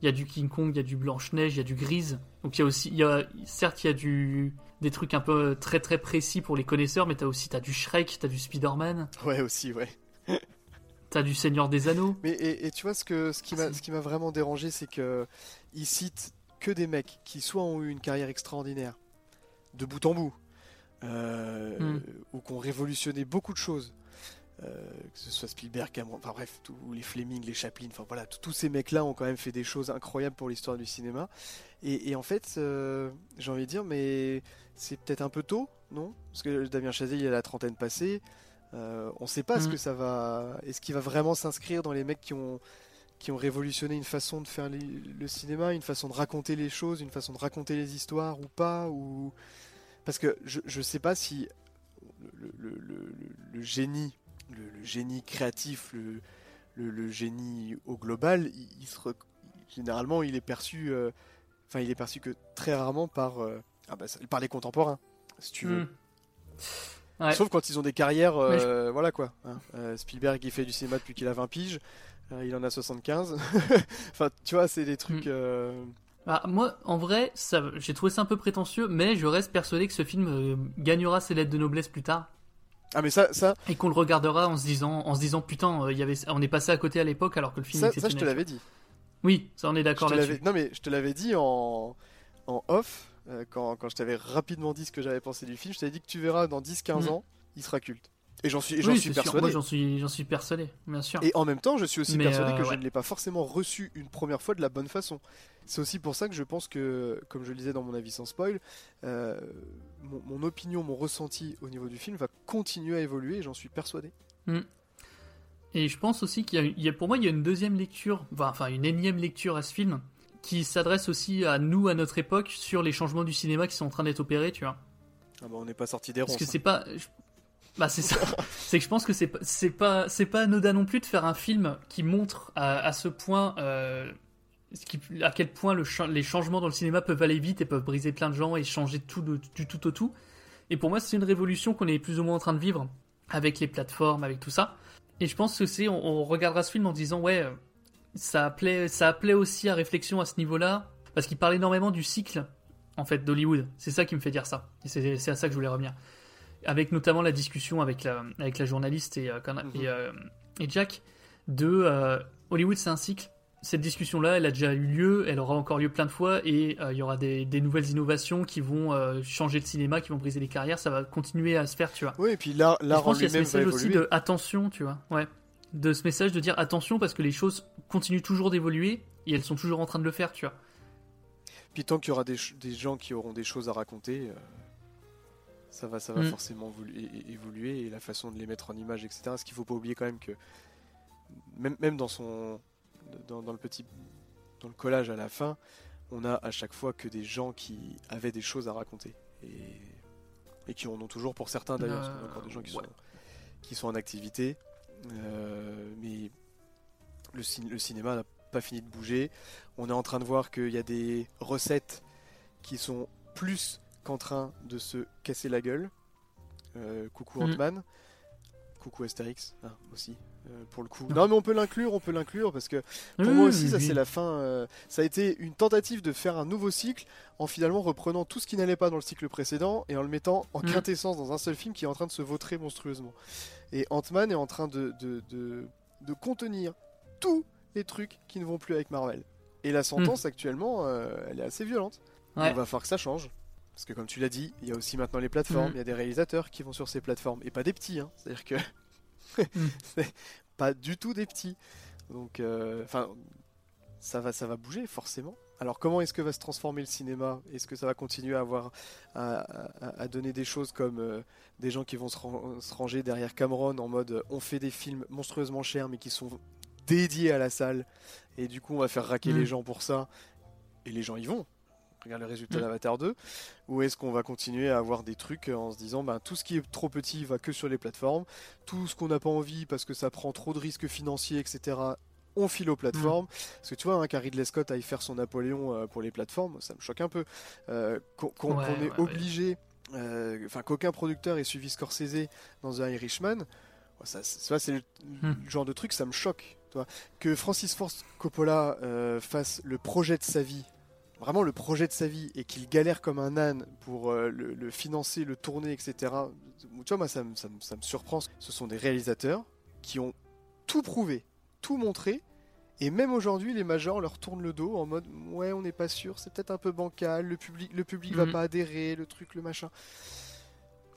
il y a du King Kong, il y a du Blanche Neige, il y a du Grise. Donc il y a aussi, il y a, certes, il y a du, des trucs un peu très très précis pour les connaisseurs, mais t'as aussi, t'as du Shrek, t'as du Spider-Man, Ouais, aussi, ouais. (laughs) t'as du Seigneur des Anneaux. Mais et, et tu vois ce que ce qui m'a ce qui m'a vraiment dérangé, c'est que il cite que des mecs qui soit ont eu une carrière extraordinaire de bout en bout, euh, Mm. ou qui ont révolutionné beaucoup de choses. Euh, que ce soit Spielberg, Cameron, enfin bref, tous les Fleming, les Chaplin, enfin voilà, tous- ces mecs-là ont quand même fait des choses incroyables pour l'histoire du cinéma. Et, et en fait, euh, j'ai envie de dire, mais c'est peut-être un peu tôt, non? Parce que Damien Chazelle, il a la trentaine passée. Euh, on ne sait pas ce Mm. que ça va. Est-ce qu'il va vraiment s'inscrire dans les mecs qui ont qui ont révolutionné une façon de faire les- le cinéma, une façon de raconter les choses, une façon de raconter les histoires ou pas ou parce que je je sais pas si le, le- le- le- le génie le, le génie créatif le, le, le génie au global il, il se rec- généralement il est perçu euh, enfin il est perçu que très rarement par euh, ah bah, par les contemporains si tu veux Mm. Ouais. Sauf quand ils ont des carrières, euh, voilà quoi. hein. Spielberg, il fait du cinéma depuis qu'il a 20 piges, il en a 75. (laughs) enfin, tu vois, c'est des trucs. Mm. euh, Bah, moi, en vrai, ça, j'ai trouvé ça un peu prétentieux, mais je reste persuadé que ce film gagnera ses lettres de noblesse plus tard. Ah, mais ça, ça, et qu'on le regardera en se disant en se disant putain euh, il y avait on est passé à côté à l'époque alors que le film ça, ça, je te l'avais dit. oui ça on est d'accord là-dessus l'avais- Non, mais je te l'avais dit en, en off, euh, quand, quand je t'avais rapidement dit ce que j'avais pensé du film. Je t'avais dit que tu verras dans 10-15 Mm. ans, il sera culte. Et j'en suis, oui, suis persuadé. moi j'en suis j'en suis persuadé bien sûr Et en même temps, je suis aussi Mais, persuadé euh, que je ouais. ne l'ai pas forcément reçu une première fois de la bonne façon. C'est aussi pour ça que je pense que, comme je le disais dans mon avis sans spoil, euh, mon, mon opinion, mon ressenti au niveau du film va continuer à évoluer j'en suis persuadé. et je pense aussi qu'il y a, il y a- pour moi il y a une deuxième lecture enfin, une énième lecture à ce film qui s'adresse aussi à nous à notre époque sur les changements du cinéma qui sont en train d'être opérés tu vois Ah bah, on n'est pas sorti des ronces. Parce que hein. c'est pas. je- Bah c'est ça. (laughs) c'est que je pense que c'est pas c'est pas c'est pas anodin non plus de faire un film qui montre à, à ce point euh, qui, à quel point le les changements dans le cinéma peuvent aller vite et peuvent briser plein de gens et changer tout de- du tout au tout. Et pour moi c'est une révolution qu'on est plus ou moins en train de vivre avec les plateformes, avec tout ça. Et je pense que c'est on, on regardera ce film en disant ouais euh, ça appelait ça appelait aussi à réflexion à ce niveau-là parce qu'il parle énormément du cycle en fait d'Hollywood. C'est ça qui me fait dire ça. Et c'est c'est à ça que je voulais revenir avec notamment la discussion avec la, avec la journaliste et, euh, Mhm. et, euh, et Jack de euh, Hollywood c'est un cycle. Cette discussion-là, elle a déjà eu lieu, elle aura encore lieu plein de fois et il y aura des, des nouvelles innovations qui vont changer le cinéma, qui vont briser les carrières, ça va continuer à se faire, tu vois. Oui, et puis l'art, Et je pense qu'il y a ce message aussi de attention, tu vois, ouais. De ce message de dire attention parce que les choses continuent toujours d'évoluer et elles sont toujours en train de le faire, tu vois. Puis tant qu'il y aura des, gens qui auront des choses à raconter, euh, Ça va, ça va Mm. forcément évoluer et la façon de les mettre en image, etc. Ce qu'il faut pas oublier quand même que même, même dans son dans, dans le petit dans le collage à la fin, on a à chaque fois que des gens qui avaient des choses à raconter et, et qui en ont toujours pour certains d'ailleurs, parce qu'on a encore des gens qui, Euh, ouais. sont, qui sont en activité. Euh, mais le, cin- le cinéma n'a pas fini de bouger. On est en train de voir qu'il y a des recettes qui sont plus qu'en train de se casser la gueule. Euh, coucou Mm. Ant-Man. Coucou Astérix hein, aussi. euh, pour le coup. Non mais on peut l'inclure, on peut l'inclure parce que pour moi oui, aussi ça oui. c'est la fin. euh, ça a été une tentative de faire un nouveau cycle en finalement reprenant tout ce qui n'allait pas dans le cycle précédent et en le mettant en Mm. quintessence dans un seul film qui est en train de se vautrer monstrueusement. Et Ant-Man est en train de, de, de, de contenir tous les trucs qui ne vont plus avec Marvel. Et la sentence actuellement, euh, elle est assez violente. Ouais. Il va falloir que ça change. Parce que comme tu l'as dit, il y a aussi maintenant les plateformes, Mhm. il y a des réalisateurs qui vont sur ces plateformes. Et pas des petits, hein. c'est-à-dire que (laughs) Mhm. (laughs) c'est pas du tout des petits. Donc, euh, enfin, ça va, ça va bouger forcément. Alors comment est-ce que va se transformer le cinéma? Est-ce que ça va continuer à avoir à, à- à donner des choses comme euh, des gens qui vont se, ran- se ranger derrière Cameron en mode euh, on fait des films monstrueusement chers mais qui sont dédiés à la salle et du coup on va faire raquer les gens pour ça et les gens y vont. Regarde le résultat d'Avatar 2. Ou est-ce qu'on va continuer à avoir des trucs en se disant ben, tout ce qui est trop petit va que sur les plateformes, tout ce qu'on n'a pas envie parce que ça prend trop de risques financiers, etc. On file aux plateformes. Parce que tu vois, hein, qu'un Ridley Scott aille faire son Napoléon euh, pour les plateformes, ça me choque un peu. Euh, qu'on Ouais, est ouais, ouais. obligé, euh, enfin qu'aucun producteur ait suivi Scorsese dans The Irishman, ça, c'est- ça, c'est le, Hmm. le genre de truc, ça me choque. tu vois. Que Francis Ford Coppola fasse le projet de sa vie, vraiment le projet de sa vie, et qu'il galère comme un âne pour euh, le, le financer, le tourner, etc. Tu vois, moi, ça me, ça me- ça me surprend. Ce sont des réalisateurs qui ont tout prouvé, tout montré, et même aujourd'hui, les majors leur tournent le dos en mode ouais, on n'est pas sûr, c'est peut-être un peu bancal, le public, le public va Mhm. pas adhérer, le truc, le machin.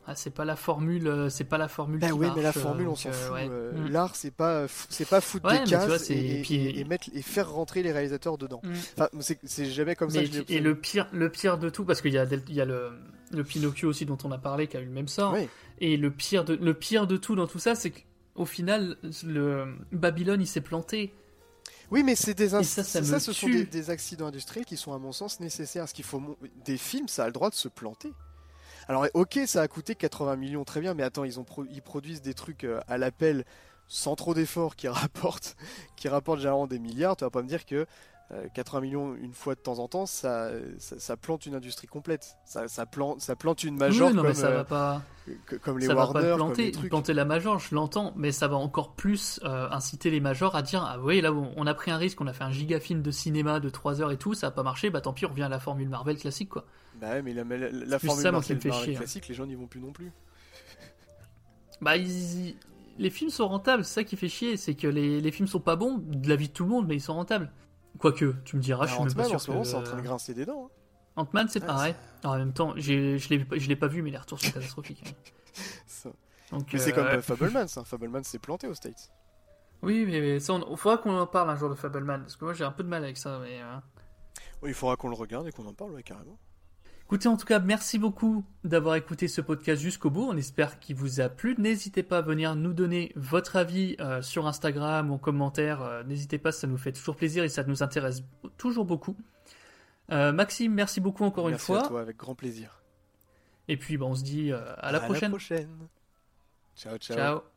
Ah, c'est pas la formule, euh, c'est pas la formule. Bah qui oui, mais la formule, euh, on s'en euh, fout. ouais. Mm. L'art, c'est pas, c'est pas foutre Ouais, des cases vois, et, et puis- et- et mettre, et faire rentrer les réalisateurs dedans. Mm. Enfin, c'est- jamais comme ça que je et le pire, le pire de tout, parce qu'il y a, il y a le, le Pinocchio aussi dont on a parlé, qui a eu le même sort. Oui. Et le pire de, le pire de tout dans tout ça, c'est qu'au final, le Babylone, il s'est planté. Oui, mais c'est des ça, ça ce sont tue. des, des accidents industriels qui sont à mon sens nécessaires. Ce qu'il faut, des films, ça a le droit de se planter. Alors, ok, ça a coûté 80 millions, très bien, mais attends, ils ont ils produisent des trucs euh, à l'appel sans trop d'efforts qui (laughs) rapportent, qui rapportent généralement des milliards. Tu vas pas me dire que 80 millions une fois de temps en temps, ça, ça, ça plante une industrie complète. Ça, ça plante, ça plante une major oui, non, comme, mais ça euh, va pas. comme les ça Warner, va pas comme planter, les trucs. planter la major, je l'entends, mais ça va encore plus euh, inciter les majors à dire ah oui là on a pris un risque, on a fait un giga film de cinéma de 3 heures et tout, ça a pas marché, bah tant pis on revient à la formule Marvel classique quoi. Bah ouais, mais la, la, la formule ça, Marvel chier, hein. classique, les gens n'y vont plus non plus. Bah ils- les films sont rentables, c'est ça qui fait chier, c'est que les, les films sont pas bons de la vie de tout le monde, mais ils sont rentables. Quoique, tu me diras, Bah, je suis même pas Ant-Man, sûr en ce moment, que- c'est en train de grincer des dents. hein. Ant-Man, c'est Ouais, pareil. Alors, en même temps, je l'ai pas vu, mais les retours sont (laughs) catastrophiques. hein. Ça- Donc, Mais c'est euh, comme euh, Fableman, ça. (laughs) Fableman s'est planté aux States. Oui, mais, ça, on, faudra qu'on en parle un jour de Fableman, parce que moi j'ai un peu de mal avec ça. Mais, euh, Oui, il faudra qu'on le regarde et qu'on en parle, ouais, carrément. Écoutez, en tout cas, merci beaucoup d'avoir écouté ce podcast jusqu'au bout. On espère qu'il vous a plu. N'hésitez pas à venir nous donner votre avis euh, sur Instagram ou en commentaire. Euh, N'hésitez pas, ça nous fait toujours plaisir et ça nous intéresse toujours beaucoup. Euh, Maxime, merci beaucoup encore Merci une à fois. toi, avec grand plaisir. Et puis, bah, on se dit à la prochaine. prochaine. Ciao, ciao. Ciao.